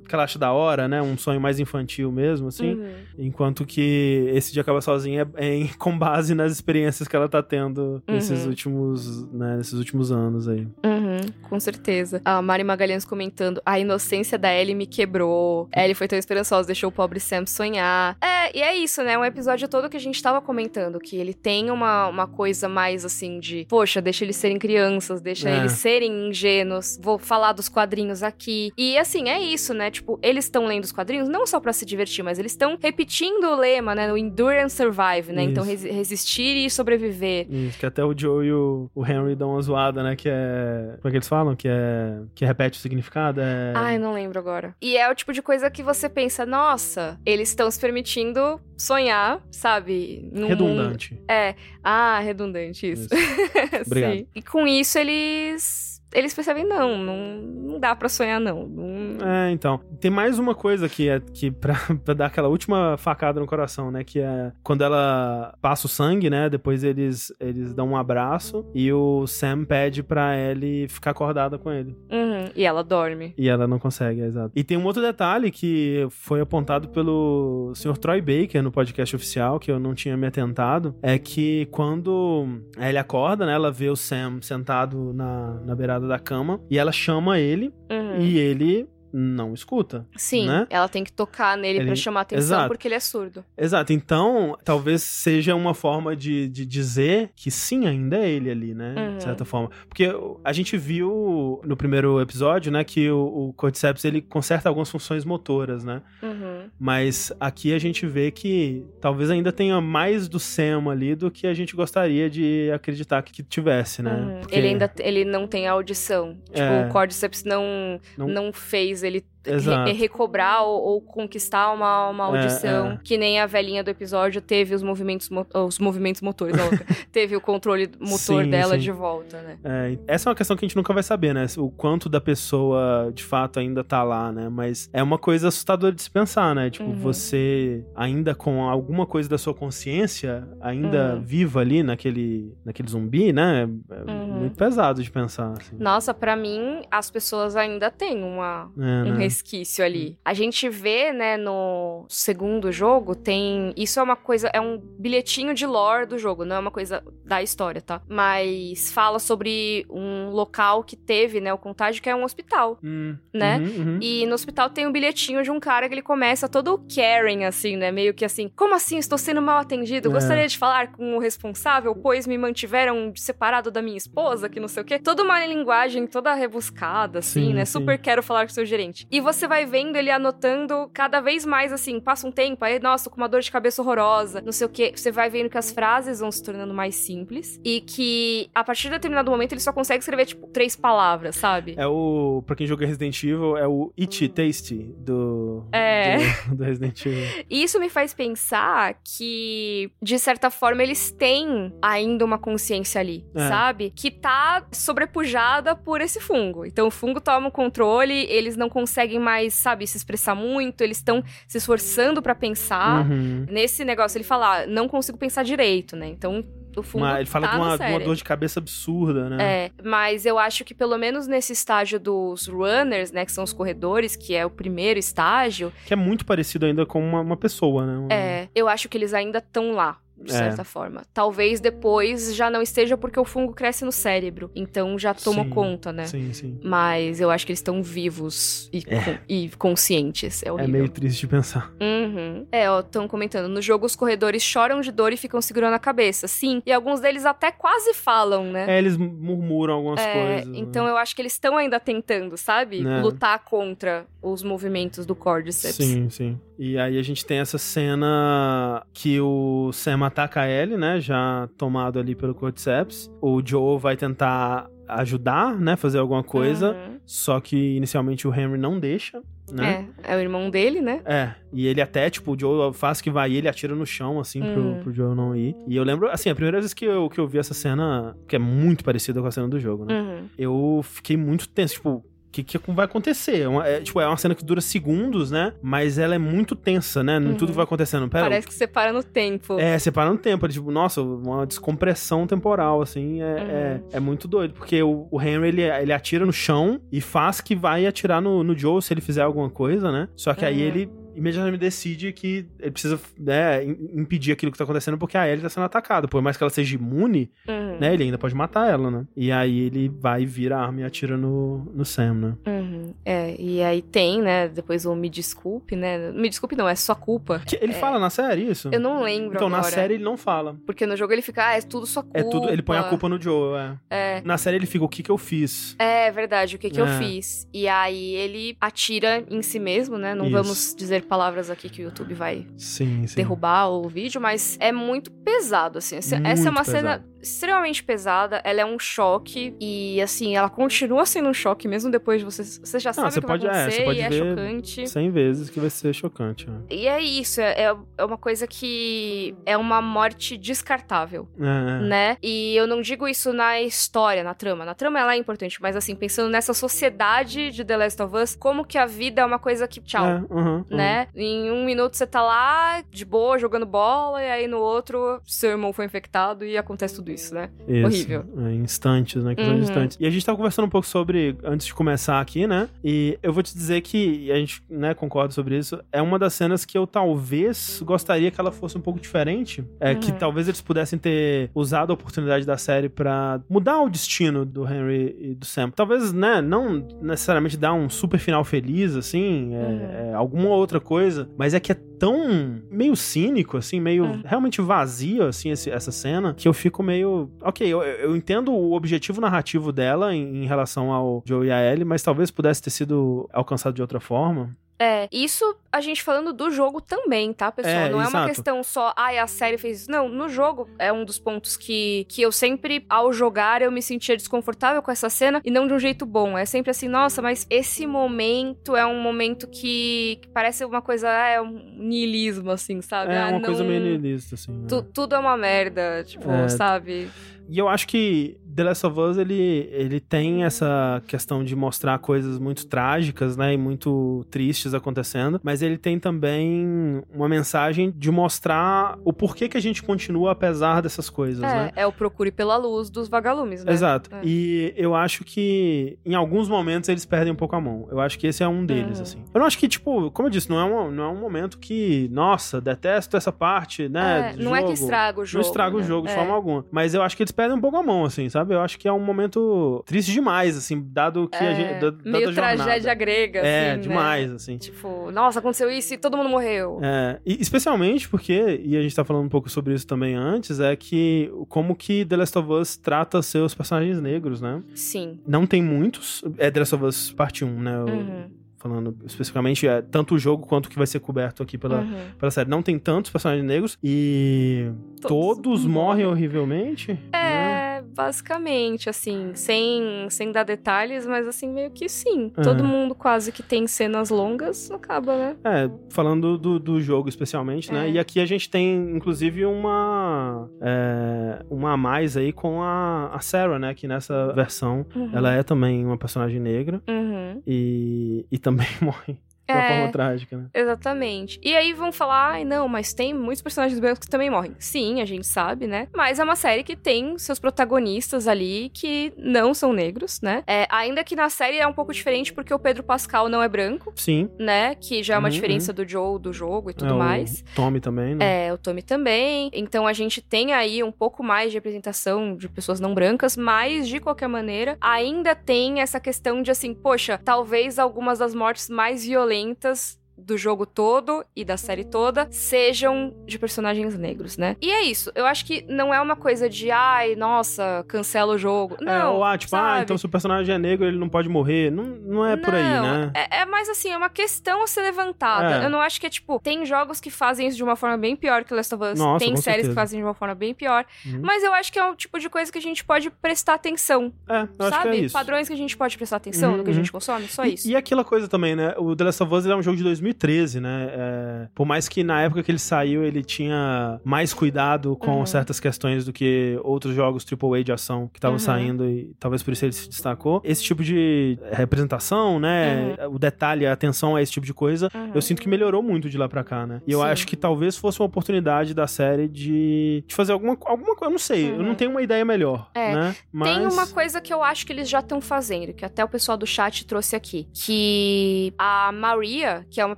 que ela acha da hora, né? Um sonho mais infantil mesmo, assim. Uhum. Enquanto que esse de acabar sozinha é, é em- com base nas experiências que ela tá tendo nesses Uhum. últimos, né? Nesses últimos anos aí. Uhum, com certeza. A Mari Magalhães comentando: a inocência da Ellie me quebrou. Ellie foi tão esperançosa, deixou o pobre Sam sonhar. É, e é isso, né? Um episódio todo que a gente tava comentando, que ele tem uma, uma coisa mais assim de, poxa, deixa eles serem crianças, deixa É. eles serem ingênuos. Vou falar dos quadrinhos aqui. E assim, é isso, né? Tipo, eles estão lendo os quadrinhos não só pra se divertir, mas eles estão repetindo o lema, né? No Endure and Survive, né? Então, Isso. resi- resistir e sobreviver. Isso, que até o Joe e o, o Henry dão uma zoada, né? Que é. Como é que eles falam? Que é. Que repete o significado? É. Ai, não lembro agora. E é o tipo de coisa que você pensa, nossa, eles estão se permitindo sonhar, sabe? Num redundante. É. Ah, redundante isso. Obrigado. Sim. E com isso eles eles percebem não, não, não dá pra sonhar não. Não- É, então. Tem mais uma coisa que é que pra, pra dar aquela última facada no coração, né? Que é quando ela passa o sangue, né? Depois eles, eles dão um abraço e o Sam pede pra Ellie ficar acordada com ele. Uhum. E ela dorme. E ela não consegue, é exato. E tem um outro detalhe que foi apontado pelo Sr. Troy Baker no podcast oficial, que eu não tinha me atentado, é que quando a Ellie acorda, né, ela vê o Sam sentado na, na beirada da cama e ela chama ele Uhum. e ele não escuta. Sim, né? ela tem que tocar nele Ele- pra chamar atenção Exato. porque ele é surdo. Exato, então talvez seja uma forma de, de dizer que sim, ainda é ele ali, né? Uhum. De certa forma. Porque a gente viu no primeiro episódio, né, que o, o Cordyceps ele conserta algumas funções motoras, né? Uhum. Mas aqui a gente vê que talvez ainda tenha mais do Sam ali do que a gente gostaria de acreditar que ele né? Uhum. Porque- Ele ainda ele não tem audição. Tipo, É. o Cordyceps não, Não- não fez ele. Re- recobrar ou, ou conquistar uma, uma É, audição. é. Que nem a velhinha do episódio teve os movimentos, mo- os movimentos motores, teve o controle motor Sim, dela sim. de volta, né? É, essa é uma questão que a gente nunca vai saber, né? O quanto da pessoa de fato ainda tá lá, né? Mas é uma coisa assustadora de se pensar, né? Tipo, Uhum. você ainda com alguma coisa da sua consciência ainda Uhum. viva ali naquele, naquele zumbi, né? É Uhum. muito pesado de pensar. Assim. Nossa, pra mim, as pessoas ainda têm uma, É, um né? Resquício ali. A gente vê, né, no segundo jogo, tem. Isso é uma coisa. É um bilhetinho de lore do jogo, não é uma coisa da história, tá? Mas fala sobre um local que teve, né, o contágio, que é um hospital. Hum, né? uhum, uhum. E no hospital tem um bilhetinho de um cara que ele começa todo caring, assim, né? Meio que assim, como assim? Estou sendo mal atendido? É. Gostaria de falar com o responsável, pois me mantiveram separado da minha esposa, que não sei o quê. Toda uma linguagem toda rebuscada, assim, Sim, né? sim. Super quero falar com o seu gerente. E você vai vendo ele anotando cada vez mais assim, passa um tempo, aí, nossa, com uma dor de cabeça horrorosa, não sei o que. Você vai vendo que as frases vão se tornando mais simples e que a partir de determinado momento ele só consegue escrever, tipo, três palavras, sabe? É o. Pra quem joga Resident Evil, é o It Tasty do. É. Do, do Resident Evil. E isso me faz pensar que, de certa forma, eles têm ainda uma consciência ali, É. sabe? Que tá sobrepujada por esse fungo. Então o fungo toma o controle, eles não conseguem mais, sabe, se expressar muito, eles estão se esforçando pra pensar. Uhum. Nesse negócio, ele fala, ah, não consigo pensar direito, né? Então o fungo Uma- ele fala tá de, uma, de uma dor de cabeça absurda, né? É, mas eu acho que pelo menos nesse estágio dos runners, né, que são os corredores, que é o primeiro estágio, Que é muito parecido ainda com uma, uma pessoa, né? Um- é, eu acho que eles ainda estão lá. De É. certa forma. Talvez depois já não esteja porque o fungo cresce no cérebro. Então já toma Sim, conta, né? Sim, sim. Mas eu acho que eles estão vivos e, É. con- e conscientes. É É meio triste de pensar. Uhum. É, ó, estão comentando. No jogo, os corredores choram de dor e ficam segurando a cabeça. Sim. E alguns deles até quase falam, né? É, eles murmuram algumas É, coisas. né? então eu acho que eles estão ainda tentando, sabe? Né. Lutar contra os movimentos do Cordyceps. Sim, sim. E aí a gente tem essa cena que o Sam ataca a Ellie, né? Já tomado ali pelo Cordyceps. O Joe vai tentar ajudar, né? Fazer alguma coisa. Uhum. Só que inicialmente o Henry não deixa, né? É, é o irmão dele, né? É, e ele até, tipo, o Joe faz que vai e ele atira no chão, assim, pro, Hum. pro Joe não ir. E eu lembro, assim, a primeira vez que eu, que eu vi essa cena, que é muito parecida com a cena do jogo, né? Uhum. Eu fiquei muito tenso, tipo, o que, que vai acontecer? É uma, é, tipo, é uma cena que dura segundos, né? Mas ela é muito tensa, né? Em Uhum. tudo que vai acontecendo. Pera, Parece que você para no tempo. é, você para no tempo, é, tipo, nossa, uma descompressão temporal, assim, é, Uhum. é, é muito doido, porque o, o Henry, ele, ele atira no chão e faz que vai atirar no, no Joe se ele fizer alguma coisa, né? Só que aí Uhum. ele imediatamente decide que ele precisa, né, im- impedir aquilo que tá acontecendo porque a Ellie tá sendo atacada, por mais que ela seja imune, Uhum. né, ele ainda pode matar ela, né? E aí ele vai, vira a arma e atira no, no Sam, né? Uhum. É, e aí tem, né? Depois o me desculpe, né? Me desculpe, não, é sua culpa. Que ele fala na série isso? Eu não lembro Então, na agora. série ele não fala. Porque no jogo ele fica, ah, é tudo sua culpa. É tudo, ele põe a culpa no Joe, é. É. Na série ele fica, o que que eu fiz? É verdade, o que que eu É. fiz? E aí ele atira em si mesmo, né? Não Isso. vamos dizer palavras aqui que o YouTube vai Sim, sim. derrubar o vídeo, mas é muito pesado, assim. Essa, essa é Muito uma pesado. cena extremamente pesada, ela é um choque e, assim, ela continua sendo um choque mesmo depois de você... Você já sabe você o que pode- vai é, acontecer você pode e é chocante. 100 vezes que vai ser chocante, né? E é isso, é, é- é uma coisa que é uma morte descartável, É, né? E eu não digo isso na história, na trama. Na trama ela é importante, mas assim, pensando nessa sociedade de The Last of Us, como que a vida é uma coisa que, tchau, É, uhum, uhum. né? Em um minuto você tá lá, de boa, jogando bola, e aí no outro, seu irmão foi infectado e acontece tudo isso, né? Isso, horrível. é, instantes, né? Questão de Uhum. instantes. E a gente tava conversando um pouco sobre, antes de começar aqui, né? E eu vou te dizer que, e a gente, né, concorda sobre isso, é uma das cenas que eu talvez gostaria que ela fosse um pouco diferente. É que Uhum. talvez eles pudessem ter usado a oportunidade da série pra mudar o destino do Henry e do Sam. Talvez, né, não necessariamente dar um super final feliz, assim, é, Uhum. é, alguma outra coisa, mas é que é tão meio cínico, assim, meio Uhum. realmente vazio, assim, esse- essa cena, que eu fico meio. Ok, eu, eu entendo o objetivo narrativo dela em, em relação ao Joe e a Ellie, mas talvez pudesse ter sido alcançado de outra forma. É, isso a gente falando do jogo também, tá, pessoal? É, não é uma exato. questão só, ai, a série fez isso. Não, no jogo é um dos pontos que, que eu sempre, ao jogar, eu me sentia desconfortável com essa cena e não de um jeito bom. É sempre assim, nossa, mas esse momento é um momento que, que parece uma coisa, ah, é um niilismo, assim, sabe? É Ah, uma coisa não- meio nihilista, assim. né? tu- tudo é uma merda, tipo, É. sabe? E eu acho que The Last of Us, ele, ele tem essa questão de mostrar coisas muito trágicas, né, e muito tristes acontecendo, mas ele tem também uma mensagem de mostrar o porquê que a gente continua apesar dessas coisas, né? É, é o procure pela luz dos vagalumes, né? Exato. É. E eu acho que em alguns momentos eles perdem um pouco a mão. Eu acho que esse é um deles, Uhum. assim. Eu não acho que, tipo, como eu disse, não é um, não é um momento que, nossa, detesto essa parte, né? É, do não é que jogo. estraga o jogo. Não estraga o né? jogo de É. forma alguma. Mas eu acho que eles perdem um pouco a mão, assim, sabe? Eu acho que é um momento triste demais, assim, dado que a É, gente. da- meio a tragédia grega, É, assim, né? demais, assim. Tipo, nossa, aconteceu isso e todo mundo morreu. É, e especialmente porque, e a gente tá falando um pouco sobre isso também antes, é que como que The Last of Us trata seus personagens negros, né? Sim. Não tem muitos. É The Last of Us parte 1, né? O- Uhum. Falando especificamente, é, tanto o jogo quanto o que vai ser coberto aqui pela, Uhum. pela série. Não tem tantos personagens negros e Todos todos, morrem horrivelmente. né? É, basicamente, assim, sem, sem dar detalhes, mas assim, meio que sim. Uhum. Todo mundo quase que tem cenas longas, acaba, né? É, falando do, do jogo especialmente, né? É. E aqui a gente tem, inclusive, uma. é, uma a mais aí com a, a Sarah, né? Que nessa versão Uhum. ela é também uma personagem negra Uhum. e, e também morre de uma É. forma trágica, né? Exatamente. E aí vão falar, ai não, mas tem muitos personagens brancos que também morrem. Sim, a gente sabe, né? Mas é uma série que tem seus protagonistas ali que não são negros, né? É, ainda que na série é um pouco diferente porque o Pedro Pascal não é branco, Sim. né? Que já é uma Uhum, diferença do Joe, do jogo e tudo é, mais. O Tommy também, né? É, o Tommy também. Então a gente tem aí um pouco mais de representação de pessoas não brancas, mas de qualquer maneira, ainda tem essa questão de assim, poxa, talvez algumas das mortes mais violentas violentas do jogo todo e da série toda sejam de personagens negros, né? E é isso. Eu acho que não é uma coisa de, ai, nossa, cancela o jogo. É, Não. ou, ah, tipo, ah, sabe? então se o personagem é negro, ele não pode morrer. Não, não é por aí, Não, né? É, é mais assim, é uma questão a ser levantada. É. Eu não acho que é tipo, tem jogos que fazem isso de uma forma bem pior que Last of Us. Nossa, tem séries certeza. que fazem de uma forma bem pior. Uhum. Mas eu acho que é um tipo de coisa que a gente pode prestar atenção. É, eu acho que sabe? é isso. Padrões que a gente pode prestar atenção Uhum, no que a uhum. gente consome, só E- isso. E, aquela coisa também, né? O The Last of Us é um jogo de 2013, né? É, por mais que na época que ele saiu ele tinha mais cuidado com Uhum. certas questões do que outros jogos AAA de ação que estavam Uhum. saindo e talvez por isso ele se destacou. Esse tipo de representação, né? O detalhe, a atenção a esse tipo de coisa, Uhum. eu sinto que melhorou muito de lá pra cá, né? E eu Sim. acho que talvez fosse uma oportunidade da série de, de fazer alguma, alguma coisa, eu não sei, eu Uhum. não tenho uma ideia melhor, É, né? Mas... Tem uma coisa que eu acho que eles já estão fazendo, que até o pessoal do chat trouxe aqui. Que a Maria, que é uma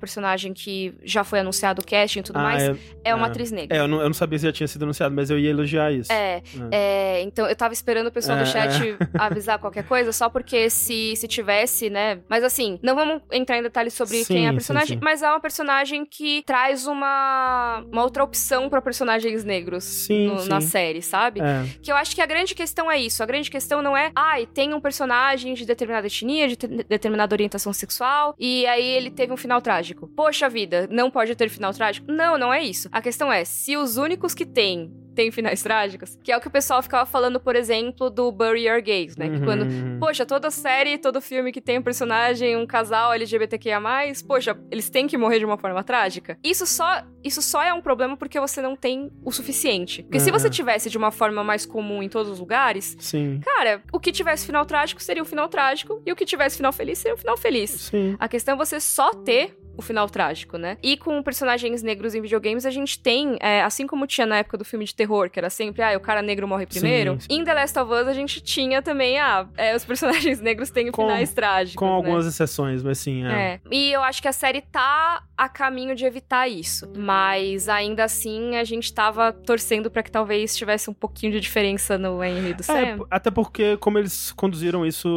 personagem que já foi anunciado o casting e tudo Ah, mais, é, é, uma é. atriz negra. é, eu não, eu não sabia se já tinha sido anunciado, mas eu ia elogiar isso. É, é, então eu tava esperando o pessoal É, do chat avisar qualquer coisa, só porque se, se tivesse, né? Mas assim, não vamos entrar em detalhes sobre Sim, quem é a sim, personagem, sim. mas é uma personagem que traz uma, uma outra opção pra personagens negros Sim, no- sim. na série, sabe? É. Que eu acho que a grande questão é isso. A grande questão não é, ai, tem um personagem de determinada etnia, de te- determinada orientação sexual, e aí ele teve um final trágico. Poxa vida, não pode ter final trágico? Não, não é isso. A questão é, se os únicos que têm têm finais trágicos, que é o que o pessoal ficava falando, por exemplo, do Bury Your Gays, né? Que Uhum. quando Poxa, toda série, todo filme que tem um personagem, um casal LGBTQIA+, poxa, eles têm que morrer de uma forma trágica? Isso só, isso só é um problema porque você não tem o suficiente. Porque se É. você tivesse de uma forma mais comum em todos os lugares, Sim, cara, o que tivesse final trágico seria um final trágico e o que tivesse final feliz seria um final feliz. sim. A questão é você só ter o final trágico, né? E com personagens negros em videogames, a gente tem, é, assim como tinha na época do filme de terror, que era sempre, ah, o cara negro morre primeiro. Sim, Em The Last of Us, a gente tinha também, ah, é, os personagens negros têm Com- finais trágicos. Com né? algumas exceções, mas sim, é. É. E eu acho que a série tá a caminho de evitar isso. Mas ainda assim, a gente tava torcendo pra que talvez tivesse um pouquinho de diferença no Henry do É, Sam. até porque, como eles conduziram isso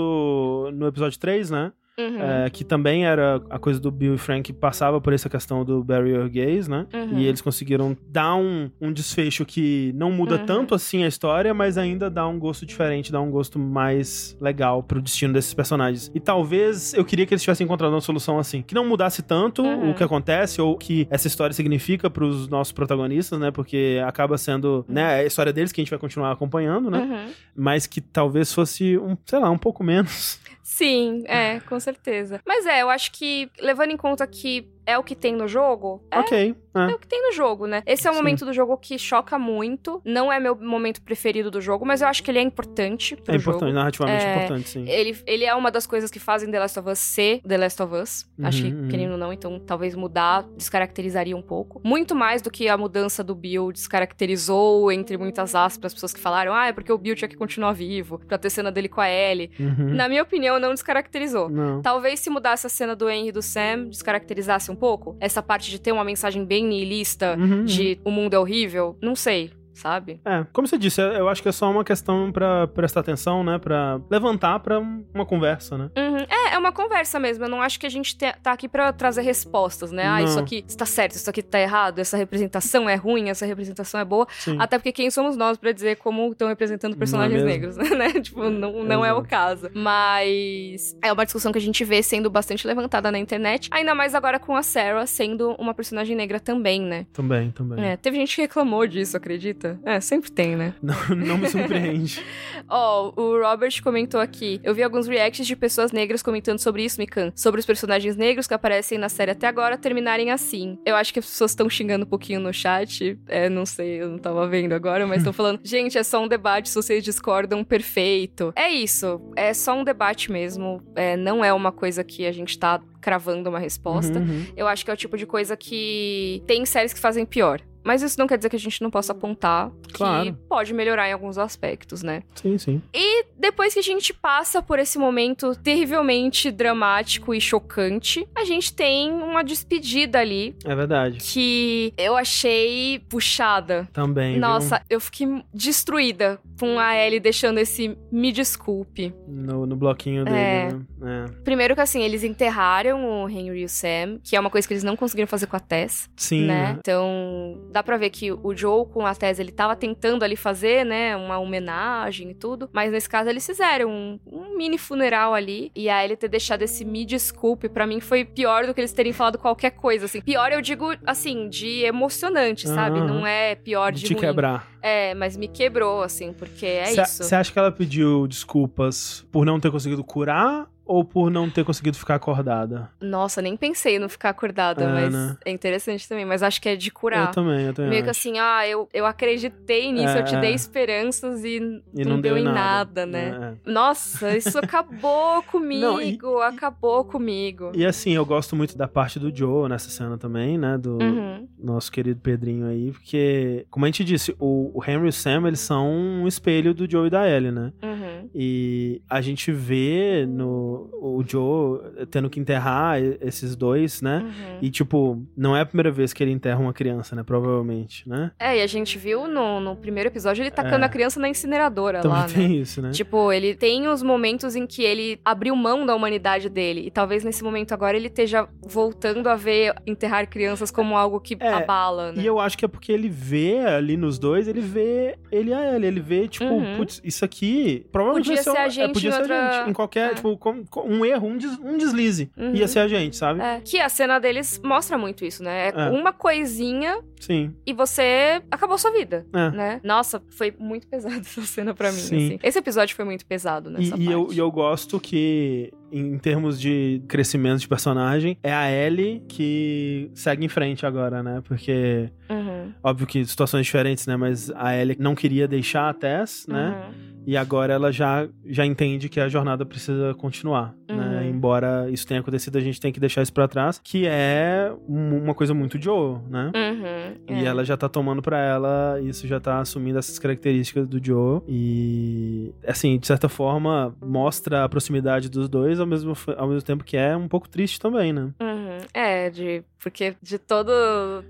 no episódio 3, né? Uhum. É, que também era a coisa do Bill e Frank passava por essa questão do barrier gays, né? Uhum. E eles conseguiram dar um, um desfecho que não muda Uhum. tanto assim a história, mas ainda dá um gosto diferente, dá um gosto mais legal pro destino desses personagens. E talvez eu queria que eles tivessem encontrado uma solução assim, que não mudasse tanto Uhum. o que acontece ou o que essa história significa pros nossos protagonistas, né? Porque acaba sendo, né, a história deles que a gente vai continuar acompanhando, né? Uhum. Mas que talvez fosse um, sei lá, um pouco menos. Sim, é, com certeza. Mas é, eu acho que, levando em conta que é o que tem no jogo, é, Ok. é. é o que tem no jogo, né? Esse é o Sim. momento do jogo que choca muito. Não é meu momento preferido do jogo, mas eu acho que ele é importante É importante, jogo. narrativamente É, importante, sim. Ele, ele é uma das coisas que fazem The Last of Us ser The Last of Us. Acho que, Uhum, uhum. querendo ou não, então talvez mudar descaracterizaria um pouco. Muito mais do que a mudança do Bill descaracterizou, entre muitas aspas, as pessoas que falaram, ah, é porque o Bill tinha que continuar vivo, pra ter cena dele com a Ellie. Uhum. Na minha opinião, não descaracterizou. Não. Talvez se mudasse a cena do Henry e do Sam, descaracterizasse um pouco. Essa parte de ter uma mensagem bem nihilista, Uhum, de o mundo é horrível, não sei. Sabe? É, como você disse, eu acho que é só uma questão pra prestar atenção, né? Pra levantar pra uma conversa, né? Uhum. É, é uma conversa mesmo. Eu não acho que a gente te- tá aqui pra trazer respostas, né? Ah, isso Não. aqui está certo, isso aqui tá errado, essa representação é ruim, essa representação é boa. Sim. Até porque quem somos nós pra dizer como estão representando personagens Não é negros, né? Tipo, não, não é o Exato. caso. Mas é uma discussão que a gente vê sendo bastante levantada na internet. Ainda mais agora com a Sarah sendo uma personagem negra também, né? Também, também. É, teve gente que reclamou disso, acredita? É, sempre tem, né? Não, não me surpreende. Ó, o Robert comentou aqui. Eu vi alguns reacts de pessoas negras comentando sobre isso, Mikan. Sobre os personagens negros que aparecem na série até agora terminarem assim. Eu acho que as pessoas estão xingando um pouquinho no chat. É, não sei, eu não tava vendo agora, mas estão falando, gente, é só um debate, se vocês discordam, perfeito. É isso, é só um debate mesmo. É, não é uma coisa que a gente tá cravando uma resposta. Uhum, uhum. Eu acho que é o tipo de coisa que tem séries que fazem pior. Mas isso não quer dizer que a gente não possa apontar Claro. que pode melhorar em alguns aspectos, né? Sim, sim. E depois que a gente passa por esse momento terrivelmente dramático e chocante, a gente tem uma despedida ali É verdade. que eu achei puxada. Também. viu? Nossa, eu fiquei destruída com a Ellie deixando esse me desculpe. No, no bloquinho dele, É. né? É. Primeiro que assim, eles enterraram o Henry e o Sam, que é uma coisa que eles não conseguiram fazer com a Tess. Sim, né? Então, dá pra ver que o Joe com a Tess, ele tava tentando ali fazer, né, uma homenagem e tudo, mas nesse caso eles fizeram um, um mini funeral ali, e a ele ter deixado esse me desculpe, pra mim foi pior do que eles terem falado qualquer coisa, assim. Pior eu digo, assim, de emocionante, sabe? Aham. Não é pior De de, te ruim. quebrar. É, mas me quebrou, assim, porque é Cê- isso. Você acha que ela pediu desculpas por não ter conseguido curar ou por não ter conseguido ficar acordada? Nossa, nem pensei no ficar acordada, É, mas né? é interessante também, mas acho que é de curar. Eu também, eu também. Meio que acho. assim, ah, eu, eu acreditei nisso, É, eu te dei é. esperanças e, E não, não deu, deu em em nada, nada, né? É, Nossa, isso acabou comigo, Não, e- acabou comigo. E assim, eu gosto muito da parte do Joe nessa cena também, né? Do Uhum. nosso querido Pedrinho aí, porque, como a gente disse, o, o Henry e o Sam, eles são um espelho do Joe e da Ellie, né? Uhum. E a gente vê no o Joe tendo que enterrar esses dois, né? Uhum. E, tipo, não é a primeira vez que ele enterra uma criança, né? Provavelmente, né? É, e a gente viu no, no primeiro episódio ele tacando É. a criança na incineradora Também lá, né? tem isso, né? Tipo, ele tem os momentos em que ele abriu mão da humanidade dele. E talvez nesse momento agora ele esteja voltando a ver enterrar crianças como algo que É, abala, né? E eu acho que é porque ele vê ali nos dois, ele vê ele e a Ellie. Ele vê, tipo, Uhum. putz, isso aqui provavelmente Podia vai ser, ser a é, gente podia em ser outra- a gente. Em qualquer, É. tipo, com- com um erro, um, des- um deslize. Uhum. Ia ser a gente, sabe? É, que a cena deles mostra muito isso, né? É É. uma coisinha Sim. e você acabou sua vida, É. né? Nossa, foi muito pesado essa cena pra mim, Sim. assim. Esse episódio foi muito pesado E, nessa e eu, parte. e eu gosto que, em termos de crescimento de personagem, é a Ellie que segue em frente agora, né? Porque, Uhum, óbvio que situações diferentes, né? Mas a Ellie não queria deixar a Tess, né? uhum. E agora ela já, já entende que a jornada precisa continuar, né? Uhum. Embora isso tenha acontecido, a gente tem que deixar isso pra trás, que é um- uma coisa muito Joe, né? Uhum, E é. ela já tá tomando pra ela, isso já tá assumindo essas características do Joe. E, assim, de certa forma, mostra a proximidade dos dois, ao mesmo, ao mesmo tempo que é um pouco triste também, né? Uhum. É, de, porque de todo,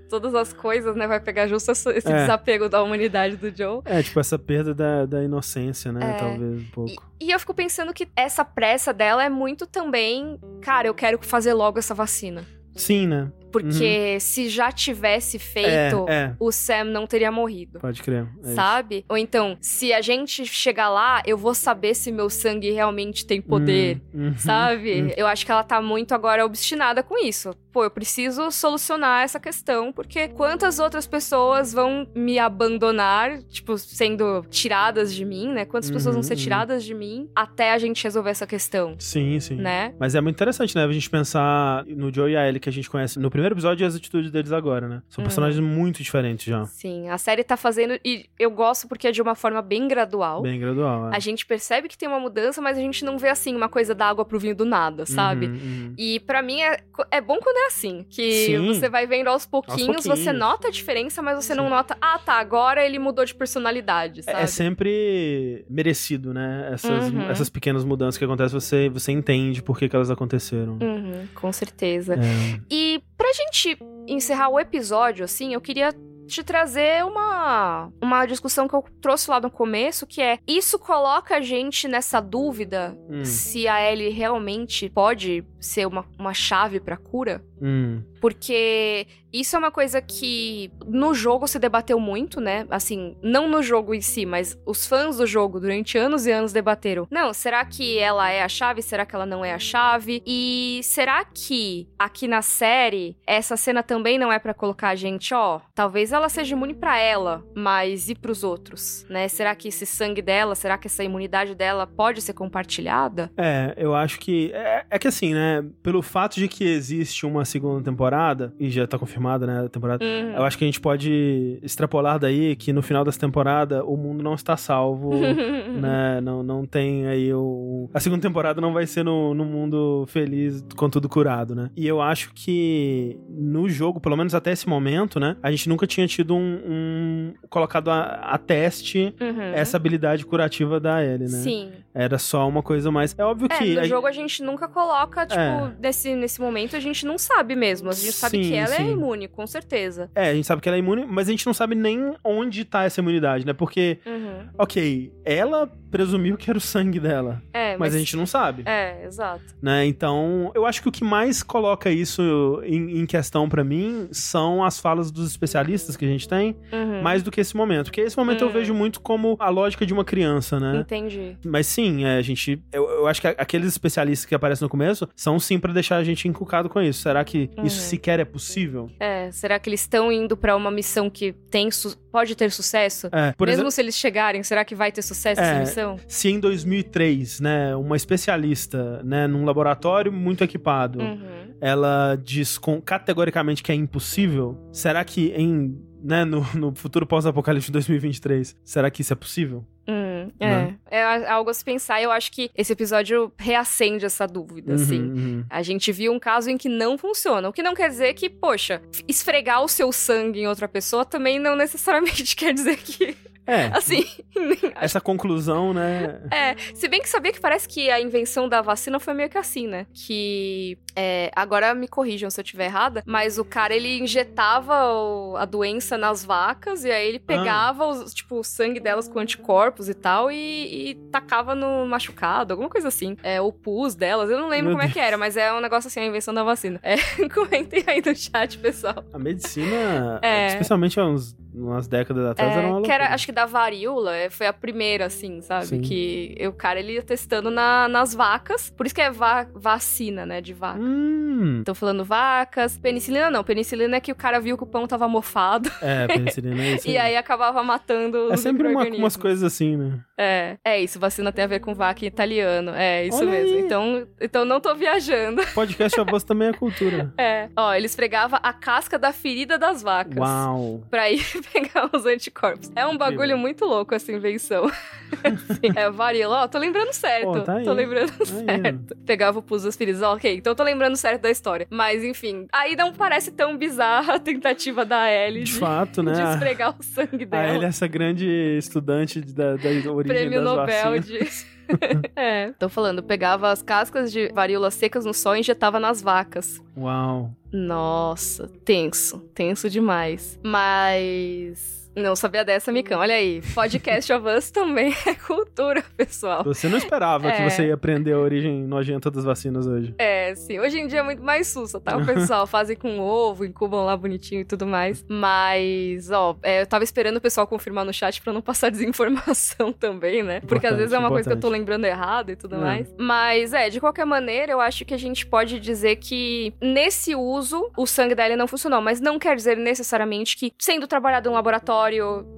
todas as coisas, né, vai pegar justo esse É. desapego da humanidade do Joe. É, tipo, essa perda da, da inocência, né? É. Talvez um E, pouco. e eu fico pensando que essa pressa dela é muito também, cara, eu quero fazer logo essa vacina. Sim, né? Porque se já tivesse feito, É, é. o Sam não teria morrido. Pode crer. É isso. sabe? Ou então, se a gente chegar lá, eu vou saber se meu sangue realmente tem poder. Hum, uhum, Sabe? uhum. Eu acho que ela tá muito agora obstinada com isso. Pô, eu preciso solucionar essa questão, porque quantas outras pessoas vão me abandonar, tipo, sendo tiradas de mim, né? Quantas pessoas vão ser Uhum, uhum. tiradas de mim até a gente resolver essa questão, Sim, sim. né? Mas é muito interessante, né? A gente pensar no Joe e a Ellie que a gente conhece no primeiro episódio e as atitudes deles agora, né? São Uhum. personagens muito diferentes já. Sim, a série tá fazendo. E eu gosto porque é de uma forma bem gradual. Bem gradual. é. A gente percebe que tem uma mudança, mas a gente não vê assim uma coisa da água pro vinho do nada, sabe? Uhum, uhum. E pra mim é, é bom quando é assim, que Sim. você vai vendo aos pouquinhos, você pouquinhos. nota a diferença, mas você Sim. não nota, ah, tá, agora ele mudou de personalidade, sabe? É, é sempre merecido, né? Essas, Uhum. essas pequenas mudanças que acontecem, você, você entende por que, que elas aconteceram. Uhum, com certeza. É. E pra gente encerrar o episódio, assim, eu queria te trazer uma, uma discussão que eu trouxe lá no começo, que é isso coloca a gente nessa dúvida Hum. se a Ellie realmente pode ser uma, uma chave pra cura. Hum. Porque isso é uma coisa que no jogo se debateu muito, né? Assim, não no jogo em si, mas os fãs do jogo durante anos e anos debateram. Não, será que ela é a chave? Será que ela não é a chave? E será que aqui na série essa cena também não é pra colocar a gente, ó, talvez ela seja imune pra ela, mas e pros outros, né? Será que esse sangue dela, será que essa imunidade dela pode ser compartilhada? É, eu acho que. É, é que assim, né? Pelo fato de que existe uma segunda temporada, e já tá confirmada, né? A temporada. Uhum. Eu acho que a gente pode extrapolar daí que no final dessa temporada o mundo não está salvo, né? Não, não tem aí o. A segunda temporada não vai ser no, no mundo feliz com tudo curado, né? E eu acho que no jogo, pelo menos até esse momento, né? A gente nunca tinha tido um. um- colocado a, a teste Uhum. essa habilidade curativa da Ellie, né? Sim. Era só uma coisa mais. É óbvio É, que. no a- jogo a gente nunca coloca, tipo, É. nesse, nesse momento a gente não sabe mesmo. A gente sabe Sim, que ela sim. é imune, com certeza. É, a gente sabe que ela é imune, mas a gente não sabe nem onde tá essa imunidade, né? Porque, Uhum. ok, ela presumiu que era o sangue dela, É, mas, mas, a gente não sabe, É, exato. né? Então, eu acho que o que mais coloca isso em, em questão pra mim são as falas dos especialistas que a gente tem, Uhum. mais do que esse momento. Porque esse momento eu Hum. vejo muito como a lógica de uma criança, né? Entendi. Mas sim, é, a gente. Eu, eu acho que aqueles especialistas que aparecem no começo são sim pra deixar a gente encucado com isso. Será que isso Uhum. Sequer é possível? É, será que eles estão indo pra uma missão que tem pode ter sucesso? É, Mesmo exemplo. se eles chegarem, será que vai ter sucesso essa É. missão? se em 2003, né, uma especialista, né, num laboratório muito equipado, Uhum. ela diz com- categoricamente que é impossível, será que em, né, no, no futuro pós-apocalipse de 2023, será que isso é possível? Hum, é. Né? é algo a se pensar. Eu acho que esse episódio reacende essa dúvida, assim. Uhum, uhum. A gente viu um caso em que não funciona. O que não quer dizer que, poxa, esfregar o seu sangue em outra pessoa também não necessariamente quer dizer que. É, Assim. essa conclusão, né? é. Se bem que sabia que parece que a invenção da vacina foi meio que assim, né? Que. é, agora me corrijam se eu estiver errada, mas o cara ele injetava o- a doença nas vacas e aí ele pegava os, tipo, o sangue delas com anticorpos e tal e, e tacava no machucado, alguma coisa assim. É, o pus delas, eu não lembro Meu como é que era, mas é um negócio assim, a invenção da vacina. É, comentem aí no chat, pessoal. A medicina, É. especialmente há uns, umas décadas atrás, era uma É, que era, acho que da varíola, é, foi a primeira, assim, sabe? Sim. Que o cara, ele ia testando na- nas vacas. Por isso que é va- vacina, né? De vaca. Hum, Tô falando vacas. Penicilina não. Penicilina é que o cara viu que o pão tava mofado. é, penicilina é isso. E aí acabava matando é os sempre uma, umas coisas assim, né? É, é isso. Vacina tem a ver com vaca em italiano. É, isso Olha mesmo. aí. Então, então não tô viajando. Podcast avós também é cultura. É. Ó, ele esfregava a casca da ferida das vacas. Uau. Pra ir pegar os anticorpos. É um bagulho muito louco essa invenção. Sim, é varíola. Ó, tô lembrando certo. Pô, tá aí. Tô lembrando Aí, certo. Pegava o pus feridas. Ó, ok, então tô lembrando certo da história. Mas, enfim, aí não parece tão bizarra a tentativa da Ellie De de, fato, de né? esfregar o sangue A dela. Ellie é essa grande estudante da, da origem Prêmio das Nobel vacinas. de. é. Tô falando, pegava as cascas de varíola secas no sol e injetava nas vacas. Uau. Nossa, tenso. Tenso demais. Mas. Não sabia dessa, Micão. Olha aí. Podcast of Us também é cultura, pessoal. Você não esperava que É. você ia aprender a origem nojenta das vacinas hoje. É, sim. Hoje em dia é muito mais sussa, tá? O pessoal fazem com ovo, incubam lá bonitinho e tudo mais. Mas, ó, é, eu tava esperando o pessoal confirmar no chat pra não passar desinformação também, né? Porque às Importante, vezes é uma coisa que eu tô importante. lembrando errado e tudo É. mais. Mas, é, de qualquer maneira, eu acho que a gente pode dizer que nesse uso, o sangue da Ellie não funcionou. Mas não quer dizer necessariamente que, sendo trabalhado em um laboratório,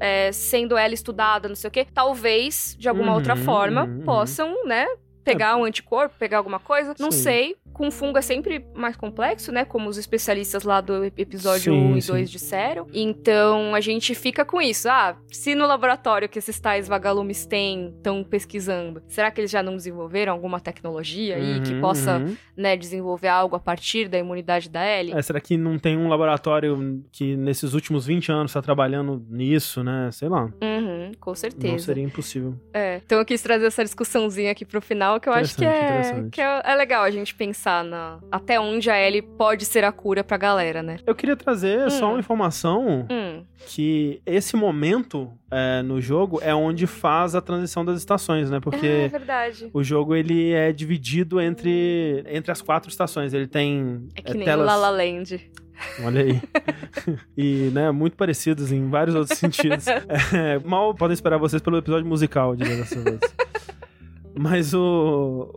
é, sendo ela estudada, não sei o quê, talvez, de alguma Uhum, outra forma, uhum, uhum. possam, né? Pegar um anticorpo, pegar alguma coisa. Não Sim. sei. Com fungo é sempre mais complexo, né? Como os especialistas lá do episódio Sim, 1 e sim. 2 disseram. Então a gente fica com isso. Ah, se no laboratório que esses tais vagalumes têm, estão pesquisando, será que eles já não desenvolveram alguma tecnologia aí que Uhum, possa, uhum. né, desenvolver algo a partir da imunidade da Ellie? É, será que não tem um laboratório que nesses últimos 20 anos tá trabalhando nisso, né? Sei lá. Uhum, com certeza. Não seria impossível. É. Então eu quis trazer essa discussãozinha aqui pro final, que eu acho que, é, que é, é legal a gente pensar na até onde a Ellie pode ser a cura pra galera, né? Eu queria trazer só Hum. uma informação Hum. Hum. que esse momento é, no jogo é onde faz a transição das estações, né? É Porque verdade. o jogo ele é dividido entre, entre as quatro estações. Ele tem É que é, nem telas. o La La Land. Olha aí. e, né, muito parecidos em vários outros sentidos. É, mal podem esperar vocês pelo episódio musical de of Us. Mas o,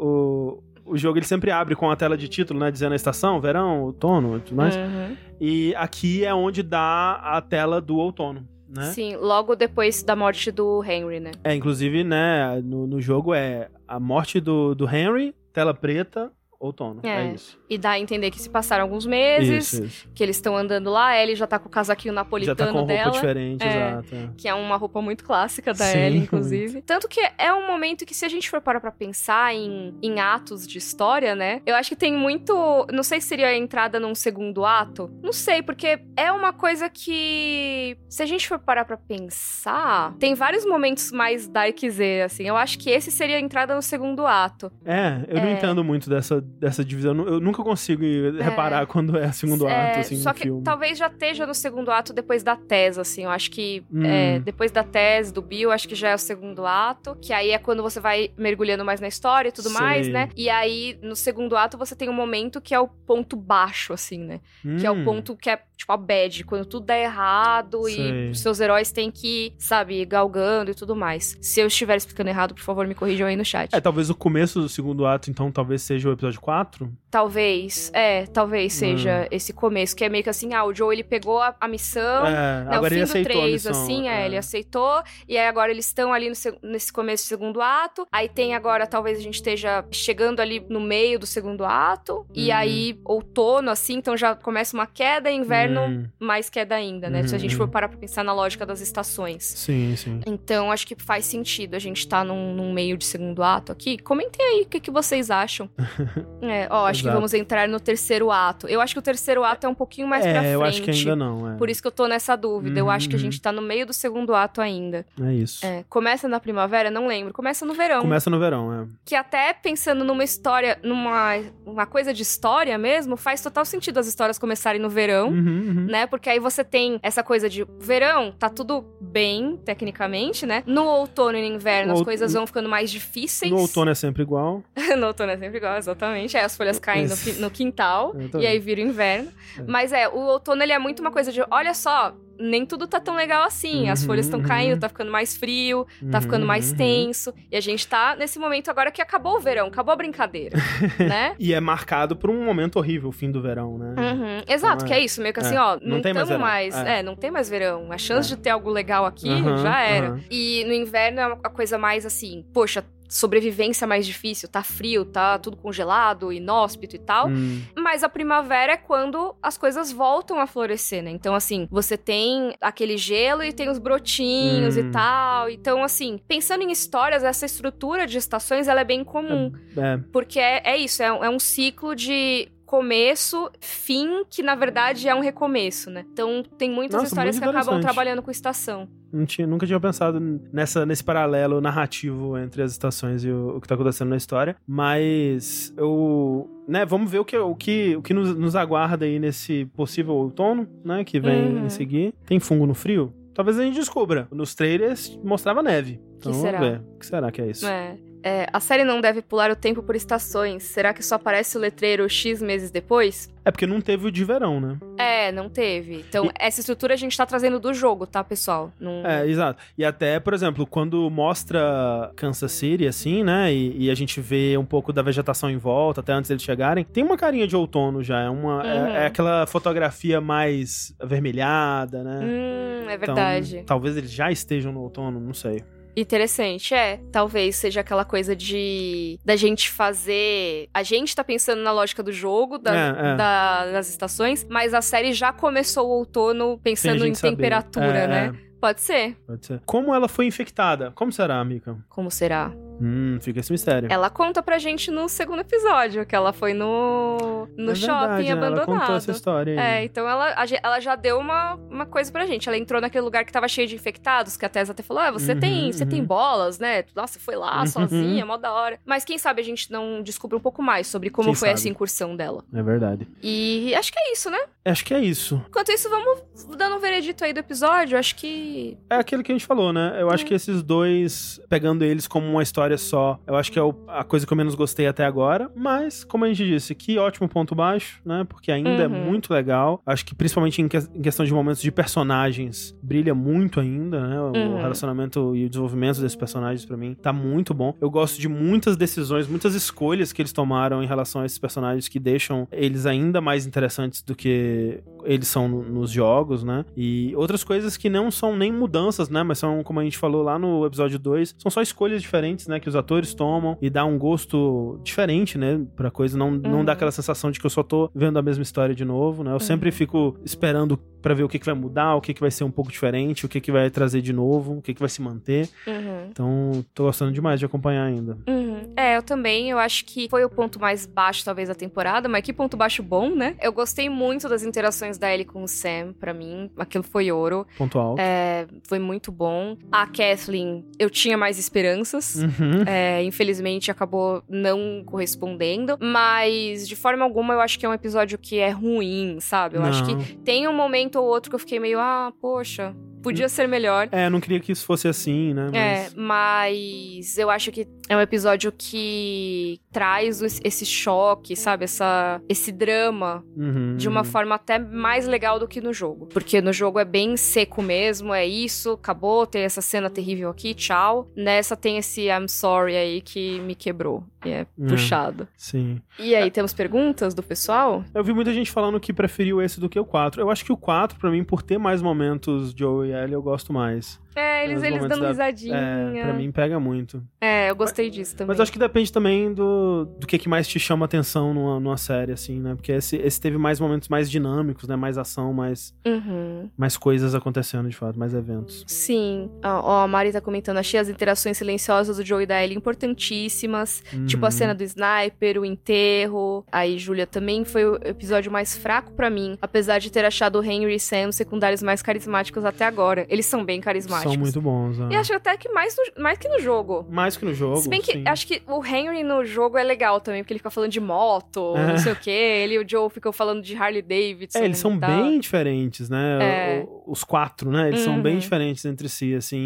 o, o jogo ele sempre abre com a tela de título, né? Dizendo a estação, verão, outono e tudo mais. Uhum. E aqui é onde dá a tela do outono, né? Sim, logo depois da morte do Henry, né? É, inclusive, né, no, no jogo é a morte do, do Henry, tela preta, outono. É, É. isso. E dá a entender que se passaram alguns meses, Isso, isso. que eles estão andando lá, a Ellie já tá com o casaquinho Já napolitano tá com roupa dela. diferente, É. exato. é. Que é uma roupa muito clássica da Sim, Ellie, inclusive. Tanto que é um momento que, se a gente for parar pra pensar em, em atos de história, né? Eu acho que tem muito. Não sei se seria a entrada num segundo ato. Não sei, porque é uma coisa que. Se a gente for parar pra pensar. Tem vários momentos mais Dark Z, assim. Eu acho que esse seria a entrada no segundo ato. É, eu não É. entendo muito dessa, dessa divisão. Eu nu- Eu nunca consigo reparar quando é segundo É, ato, assim, Só que filme. talvez já esteja no segundo ato depois da tese, assim. Eu acho que Hum. é, depois da tese do Bill, acho que já é o segundo ato. Que aí é quando você vai mergulhando mais na história e tudo mais, Sei. né? E aí, no segundo ato, você tem um momento que é o ponto baixo, assim, né? Que é o Hum, ponto que é, tipo, a bad, quando tudo dá errado Sei. e os seus heróis têm que, ir, sabe, galgando e tudo mais. Se eu estiver explicando errado, por favor, me corrijam aí no chat. É, talvez o começo do segundo ato, então, talvez seja o episódio 4. Talvez, é, talvez seja Hum. esse começo, que é meio que assim, ah, o Joe, ele pegou a, a missão, é, né, o agora fim ele do aceitou a 3, missão. assim, é, é. ele aceitou, e aí agora eles estão ali no nesse começo do segundo ato, aí tem agora, talvez a gente esteja chegando ali no meio do segundo ato, e Uhum. aí outono, assim, então já começa uma queda, inverno, Hum, mais queda ainda, né, se a gente Uhum. for parar pra pensar na lógica das estações. sim, sim. Então, acho que faz sentido a gente tá num, num meio de segundo ato aqui. Comentem aí o que, que vocês acham. é, ó, acho que Exato. vamos entrar no terceiro ato. Eu acho que o terceiro ato é um pouquinho mais é, pra frente. eu acho que ainda não. É, Por isso que eu tô nessa dúvida. Eu acho que a Uhum. gente tá no meio do segundo ato ainda. é isso. É, começa na primavera? Não lembro. Começa no verão. Começa no verão, é. Que até pensando numa história, numa uma coisa de história mesmo, faz total sentido as histórias começarem no verão. Uhum, uhum. Né? Porque aí você tem essa coisa de verão, tá tudo bem, tecnicamente, né? No outono e no inverno No as coisas vão ficando mais difíceis. No outono é sempre igual. no outono é sempre igual, exatamente. Aí as folhas caem no, no quintal e aí vira o inverno. É. Mas é, o outono ele é muito uma coisa de, olha só, nem tudo tá tão legal assim. As Uhum, folhas estão uhum. caindo, tá ficando mais frio, tá Uhum, ficando mais uhum. tenso. E a gente tá nesse momento agora que acabou o verão, acabou a brincadeira, né? E é marcado por um momento horrível, o fim do verão, né? Uhum, Exato, Então, que é. é isso, meio que É, assim, ó, não não tem mais mais, é. é. não tem mais verão. A chance É. de ter algo legal aqui já era. E no inverno é uma a coisa mais assim, poxa, sobrevivência mais difícil, tá frio, tá tudo congelado, inóspito e tal. Hum, Mas a primavera é quando as coisas voltam a florescer, né? Então, assim, você tem aquele gelo e tem os brotinhos Hum. e tal. Então, assim, pensando em histórias, essa estrutura de estações, ela é bem comum. é, Porque é, é isso, é, é um ciclo de começo, fim, que na verdade é um recomeço, né? Então, tem muitas Nossa, histórias que acabam trabalhando com estação. tinha, nunca tinha pensado nessa, nesse paralelo narrativo entre as estações e o, o que tá acontecendo na história. Mas eu. Né, vamos ver o que, o que, o que nos, nos aguarda aí nesse possível outono, né? Que vem Uhum. em seguir. Tem fungo no frio? Talvez a gente descubra. Nos trailers mostrava neve. Então vamos será? ver. O que será que é isso? É. É, a série não deve pular o tempo por estações. Será que só aparece o letreiro X meses depois? É porque não teve o de verão, né? É, não teve. Então, E- essa estrutura a gente tá trazendo do jogo, tá, pessoal? Não... É, exato. E até, por exemplo, quando mostra Kansas City, assim, né? E, e a gente vê um pouco da vegetação em volta, até antes eles chegarem, tem uma carinha de outono já. É, uma, é- Uhum. é, aquela fotografia mais avermelhada, né? Hum, é Então, verdade. talvez eles já estejam no outono, não sei. Interessante, é. Talvez seja aquela coisa de da gente fazer. A gente tá pensando na lógica do jogo, das, É, é. da- das estações, mas a série já começou o outono pensando em temperatura, É, né? Pode ser. é, pode ser. Como ela foi infectada? Como será, Mika? Como será? Hum, fica esse mistério. Ela conta pra gente no segundo episódio, que ela foi no, no É shopping verdade, né? abandonado. Ela contou essa história aí. É, então ela, ela já deu uma, uma coisa pra gente. Ela entrou naquele lugar que tava cheio de infectados, que a Tessa até falou: ah, você, Uhum, tem, você uhum. tem bolas, né? Nossa, foi lá Uhum. sozinha, mó da hora. Mas quem sabe a gente não descobre um pouco mais sobre como Quem foi sabe? essa incursão dela. É verdade. E acho que é isso, né? Acho que é isso. Enquanto isso, vamos dando um veredito aí do episódio. Acho que. É aquilo que a gente falou, né? Eu É. acho que esses dois, pegando eles como uma história só, eu acho que é o- a coisa que eu menos gostei até agora. Mas, como a gente disse, que ótimo ponto baixo, né? Porque ainda é Uhum. muito legal. Acho que principalmente em, que- em questão de momentos de personagens, brilha muito ainda, né? O Uhum. relacionamento e o desenvolvimento desses personagens, pra mim, tá muito bom. Eu gosto de muitas decisões, muitas escolhas que eles tomaram em relação a esses personagens que deixam eles ainda mais interessantes do que eles são no- nos jogos, né? E outras coisas que não são nem mudanças, né? Mas são, como a gente falou lá no episódio 2, são só escolhas diferentes, né? Que os atores tomam e dá um gosto diferente, né? Pra coisa. Não, não Uhum. dá aquela sensação de que eu só tô vendo a mesma história de novo, né? Eu sempre fico esperando pra ver o que, que vai mudar, o que, que vai ser um pouco diferente, o que, que vai trazer de novo, o que, que vai se manter. Uhum. Então, tô gostando demais de acompanhar ainda. Uhum. É, eu também. Eu acho que foi o ponto mais baixo, talvez, da temporada, mas que ponto baixo bom, né? Eu gostei muito das interações da Ellie com o Sam, pra mim. Aquilo foi ouro. Ponto alto. É, foi muito bom. A Kathleen, eu tinha mais esperanças. Uhum. É, infelizmente acabou não correspondendo, mas de forma alguma eu acho que é um episódio que é ruim, sabe? Eu acho Não. que tem um momento ou outro que eu fiquei meio, ah, poxa, podia ser melhor. É, não queria que isso fosse assim, né? É, Mas... mas eu acho que é um episódio que traz esse choque, sabe? Essa, esse drama Uhum. de uma forma até mais legal do que no jogo. Porque no jogo é bem seco mesmo, é isso, acabou, tem essa cena terrível aqui, tchau. Nessa tem esse I'm sorry aí que me quebrou. E é É. puxado. Sim. E aí, temos perguntas do pessoal? Eu vi muita gente falando que preferiu esse do que o 4. Eu acho que o 4, pra mim, por ter mais momentos Joe e Ellie, eu gosto mais. É, eles, eles dando da- risadinha. É, pra mim pega muito. É, eu gostei disso também. Mas acho que depende também do, do que, que mais te chama atenção numa, numa série, assim, né? Porque esse, esse teve mais momentos mais dinâmicos, né? Mais ação, mais, Uhum. mais coisas acontecendo, de fato, mais eventos. Sim. Ó, ó, a Mari tá comentando, achei as interações silenciosas do Joe e da Ellie importantíssimas. Tipo a Uhum. cena do sniper, o enterro. Aí, Júlia, também foi o episódio mais fraco pra mim. Apesar de ter achado o Henry e Sam os secundários mais carismáticos até agora. Eles são bem carismáticos. São muito bons, né? E acho até que mais, no- mais que no jogo. Mais que no jogo, Se bem que sim. acho que o Henry no jogo é legal também, porque ele fica falando de moto, É. não sei o quê. Ele e o Joe ficam falando de Harley Davidson. É, eles são tal. bem diferentes, né? É. O- Os quatro, né? Eles são bem Uhum. diferentes entre si, assim.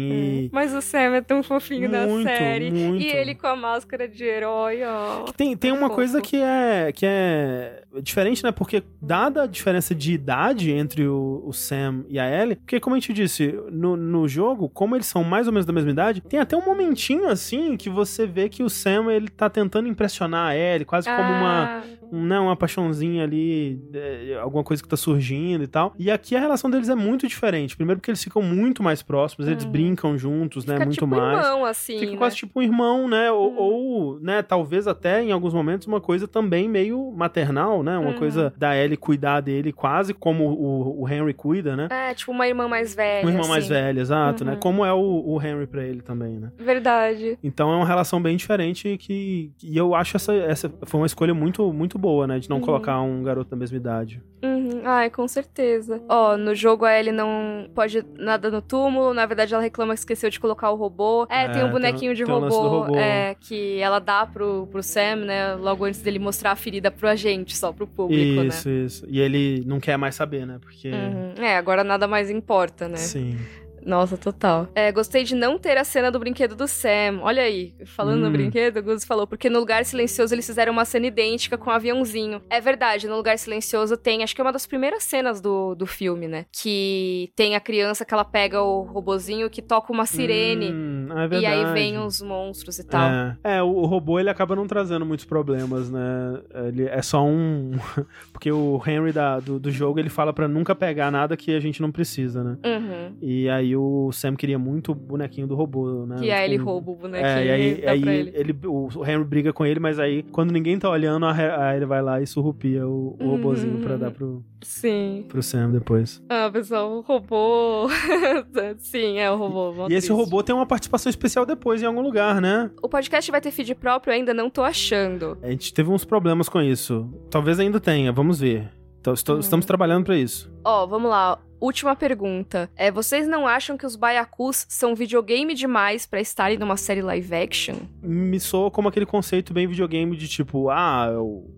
e- Mas o Sam é tão fofinho na Muito, série. muito. E ele com a máscara de herói, ó. Tem, tem uma Fofo. coisa que é, que é diferente, né? Porque, dada a diferença de idade entre o, o Sam e a Ellie, porque, como a gente disse, no, no jogo, como eles são mais ou menos da mesma idade, tem até um momentinho assim que você vê que o Sam ele tá tentando impressionar a Ellie, quase como uma, Ah, um, né, uma paixãozinha ali, é, alguma coisa que tá surgindo e tal. E aqui a relação deles é muito diferente. Primeiro, porque eles ficam muito mais próximos, eles Hum. brincam juntos, né? Fica muito tipo mais. irmão, assim, Fica né? quase tipo um irmão, né? Ou, Uhum. ou, né, talvez até em alguns momentos uma coisa também meio maternal, né? Uma Uhum. coisa da Ellie cuidar dele quase como o, o Henry cuida, né? É, tipo uma irmã mais velha, Um irmão mais assim. velho, exato, né? Uhum. Como é o, o Henry pra ele também, né? Verdade. Então é uma relação bem diferente que e eu acho essa, essa foi uma escolha muito muito boa, né? De não Uhum. colocar um garoto da mesma idade. Uhum. Ai, com certeza. Ó, no jogo a Ellie não pode nada no túmulo. Na verdade, ela reclama que esqueceu de colocar o robô. É, É, tem um bonequinho de tem do robô, robô. É, que ela dá pro, pro Sam, né? Logo antes dele mostrar a ferida pro agente, só pro público, isso, isso. E ele não quer mais saber, né? Porque né? Uhum. É, agora nada mais importa, né? sim. Nossa, total. É, gostei de não ter a cena do brinquedo do Sam. Olha aí, falando no Hum. brinquedo, o Gus falou, porque no Lugar Silencioso eles fizeram uma cena idêntica com o aviãozinho. É verdade, no Lugar Silencioso tem, acho que é uma das primeiras cenas do, do filme, né? Que tem a criança que ela pega o robozinho que toca uma sirene. Hum, é e aí verdade. vem os monstros e tal. É, é, o, o robô ele acaba não trazendo muitos problemas, né? Ele é só um. Porque o Henry da, do, do jogo ele fala pra nunca pegar nada que a gente não precisa, né? Uhum. E aí aí o Sam queria muito o bonequinho do robô, né? Que aí ele Tipo, rouba o bonequinho É, e aí, dá aí pra ele. ele. o Henry briga com ele, mas aí quando ninguém tá olhando, aí ele vai lá e surrupia o, o robozinho pra Uhum. dar pro, Sim. pro Sam depois. Ah, pessoal, o robô. Sim, é o robô. E esse robô tem uma participação especial depois em algum lugar, né? O podcast vai ter feed próprio, eu ainda não tô achando. A gente teve uns problemas com isso. Talvez ainda tenha, vamos ver. Então, estou- Hum. Estamos trabalhando pra isso. Ó, vamos lá. Última pergunta. É, vocês não acham que os Baiacus são videogame demais pra estarem numa série live action? Me soa como aquele conceito bem videogame de tipo, ah, o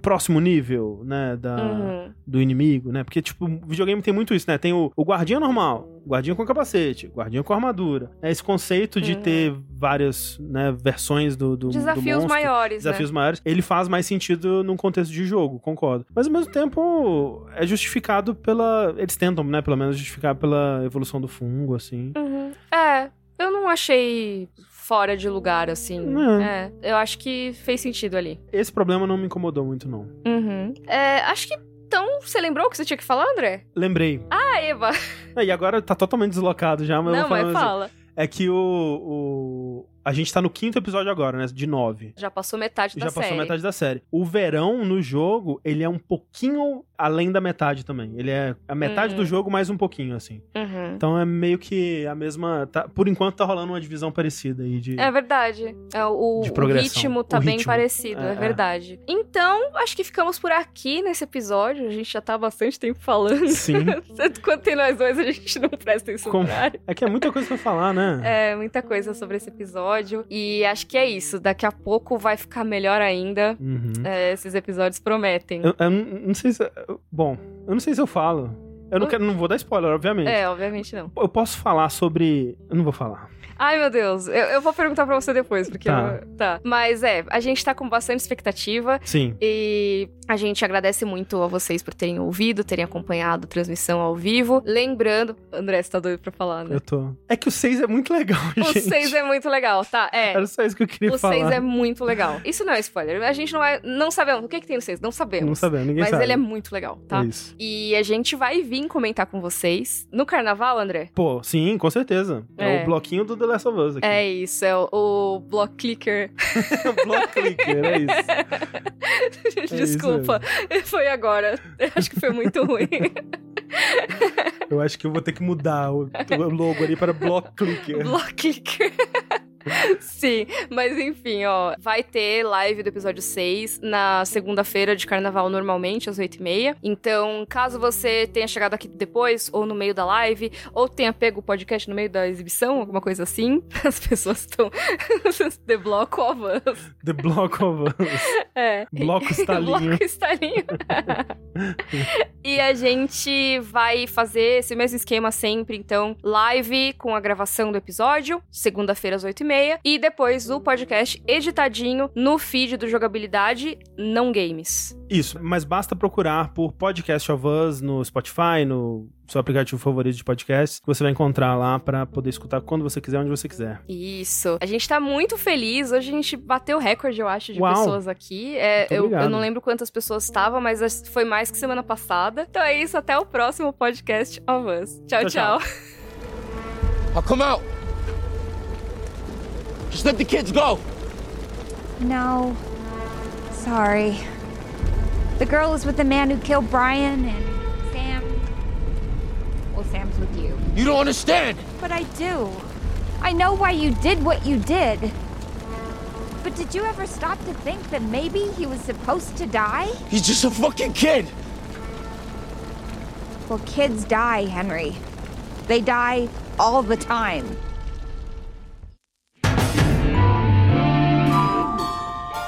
próximo nível, né, da, Uhum. do inimigo, né? Porque, tipo, videogame tem muito isso, né? Tem o, o guardinha normal, o guardinha com capacete, o guardinha com armadura. É esse conceito de Uhum. ter várias, né, versões do, do do Desafios monstro. maiores, desafios maiores, ele faz mais sentido num contexto de jogo, concordo. Mas ao mesmo tempo é justificado pela. Eles tentam, né, pelo menos, justificar pela evolução do fungo, assim. né? Uhum. É, não achei fora de lugar, assim. Não. É, eu acho que fez sentido ali. Esse problema não me incomodou muito, não. Uhum. É, acho que. Então, você lembrou o que você tinha que falar, André? Lembrei. Ah, Eva! E agora tá totalmente deslocado já, mas eu não, vou falar mas fala. É que o, o. A gente tá no quinto episódio agora, né? De nove. Já passou metade da Já passou série. metade da série. O verão no jogo, ele é um pouquinho além da metade também. Ele é a metade Uhum. do jogo mais um pouquinho, assim. Uhum. Então é meio que a mesma. tá- por enquanto tá rolando uma divisão parecida aí de. É verdade. É, o, o ritmo tá O bem ritmo. parecido, é, É, é. verdade. Então, acho que ficamos por aqui nesse episódio. A gente já tá há bastante tempo falando. Sim. Quando tem nós dois, a gente não presta isso Com-. É que é muita coisa pra falar, né? É, muita coisa sobre esse episódio. E acho que é isso. Daqui a pouco vai ficar melhor ainda. Uhum. É, esses episódios prometem. Eu, eu não sei se. Bom, eu não sei se eu falo. Eu não, quero, não vou dar spoiler, obviamente. É, obviamente não. Eu posso falar sobre. Eu não vou falar. Ai, meu Deus. Eu, eu vou perguntar pra você depois, porque... Tá. eu- tá. Mas é, a gente tá com bastante expectativa. Sim. E a gente agradece muito a vocês por terem ouvido, terem acompanhado a transmissão ao vivo. Lembrando... André, você tá doido pra falar, né? Eu tô. É que o 6 é muito legal, O gente. 6 é muito legal, tá? É. Era só isso que eu queria O falar. 6 é muito legal. Isso não é spoiler. A gente não é. Não sabemos. O que, que tem no 6? Não sabemos. Não sabemos, ninguém Mas sabe. ele é muito legal, tá? É isso. E a gente vai vir comentar com vocês no carnaval, André. Pô, sim, com certeza. É, É. o bloquinho do The Last of Us aqui. É isso, é o, o Block Clicker. block clicker, é isso. Desculpa, foi agora. Eu acho que foi muito ruim. Eu acho que eu vou ter que mudar o, o logo ali para block clicker. Block Clicker. Sim, mas enfim, ó, vai ter live do episódio 6 na segunda-feira de carnaval, normalmente, às 8h30. Então, caso você tenha chegado aqui depois, ou no meio da live, ou tenha pego o podcast no meio da exibição, alguma coisa assim, as pessoas estão. The Block of Us. The Block of Us. É. Bloco estalinho. Bloco estalinho. e a gente vai fazer esse mesmo esquema sempre, então, live com a gravação do episódio, segunda-feira às 8h30, e depois o podcast editadinho no feed do Jogabilidade Não Games. Isso, mas basta procurar por Podcast of Us no Spotify, no seu aplicativo favorito de podcast, que você vai encontrar lá pra poder escutar quando você quiser, onde você quiser. Isso. A gente tá muito feliz. Hoje a gente bateu recorde, eu acho, de Uau. pessoas aqui. É, eu, eu não lembro quantas pessoas estavam, mas foi mais que semana passada. Então é isso. Até o próximo podcast of Us. Tchau, Tchau, tchau. tchau. I'll come out. Just let the kids go. No. Sorry. The girl is with the man who killed Brian, and Sam. Well, Sam's with you. You don't understand. But I do. I know why you did what you did. But did you ever stop to think that maybe he was supposed to die? He's just a fucking kid. Well, kids die, Henry. They die all the time.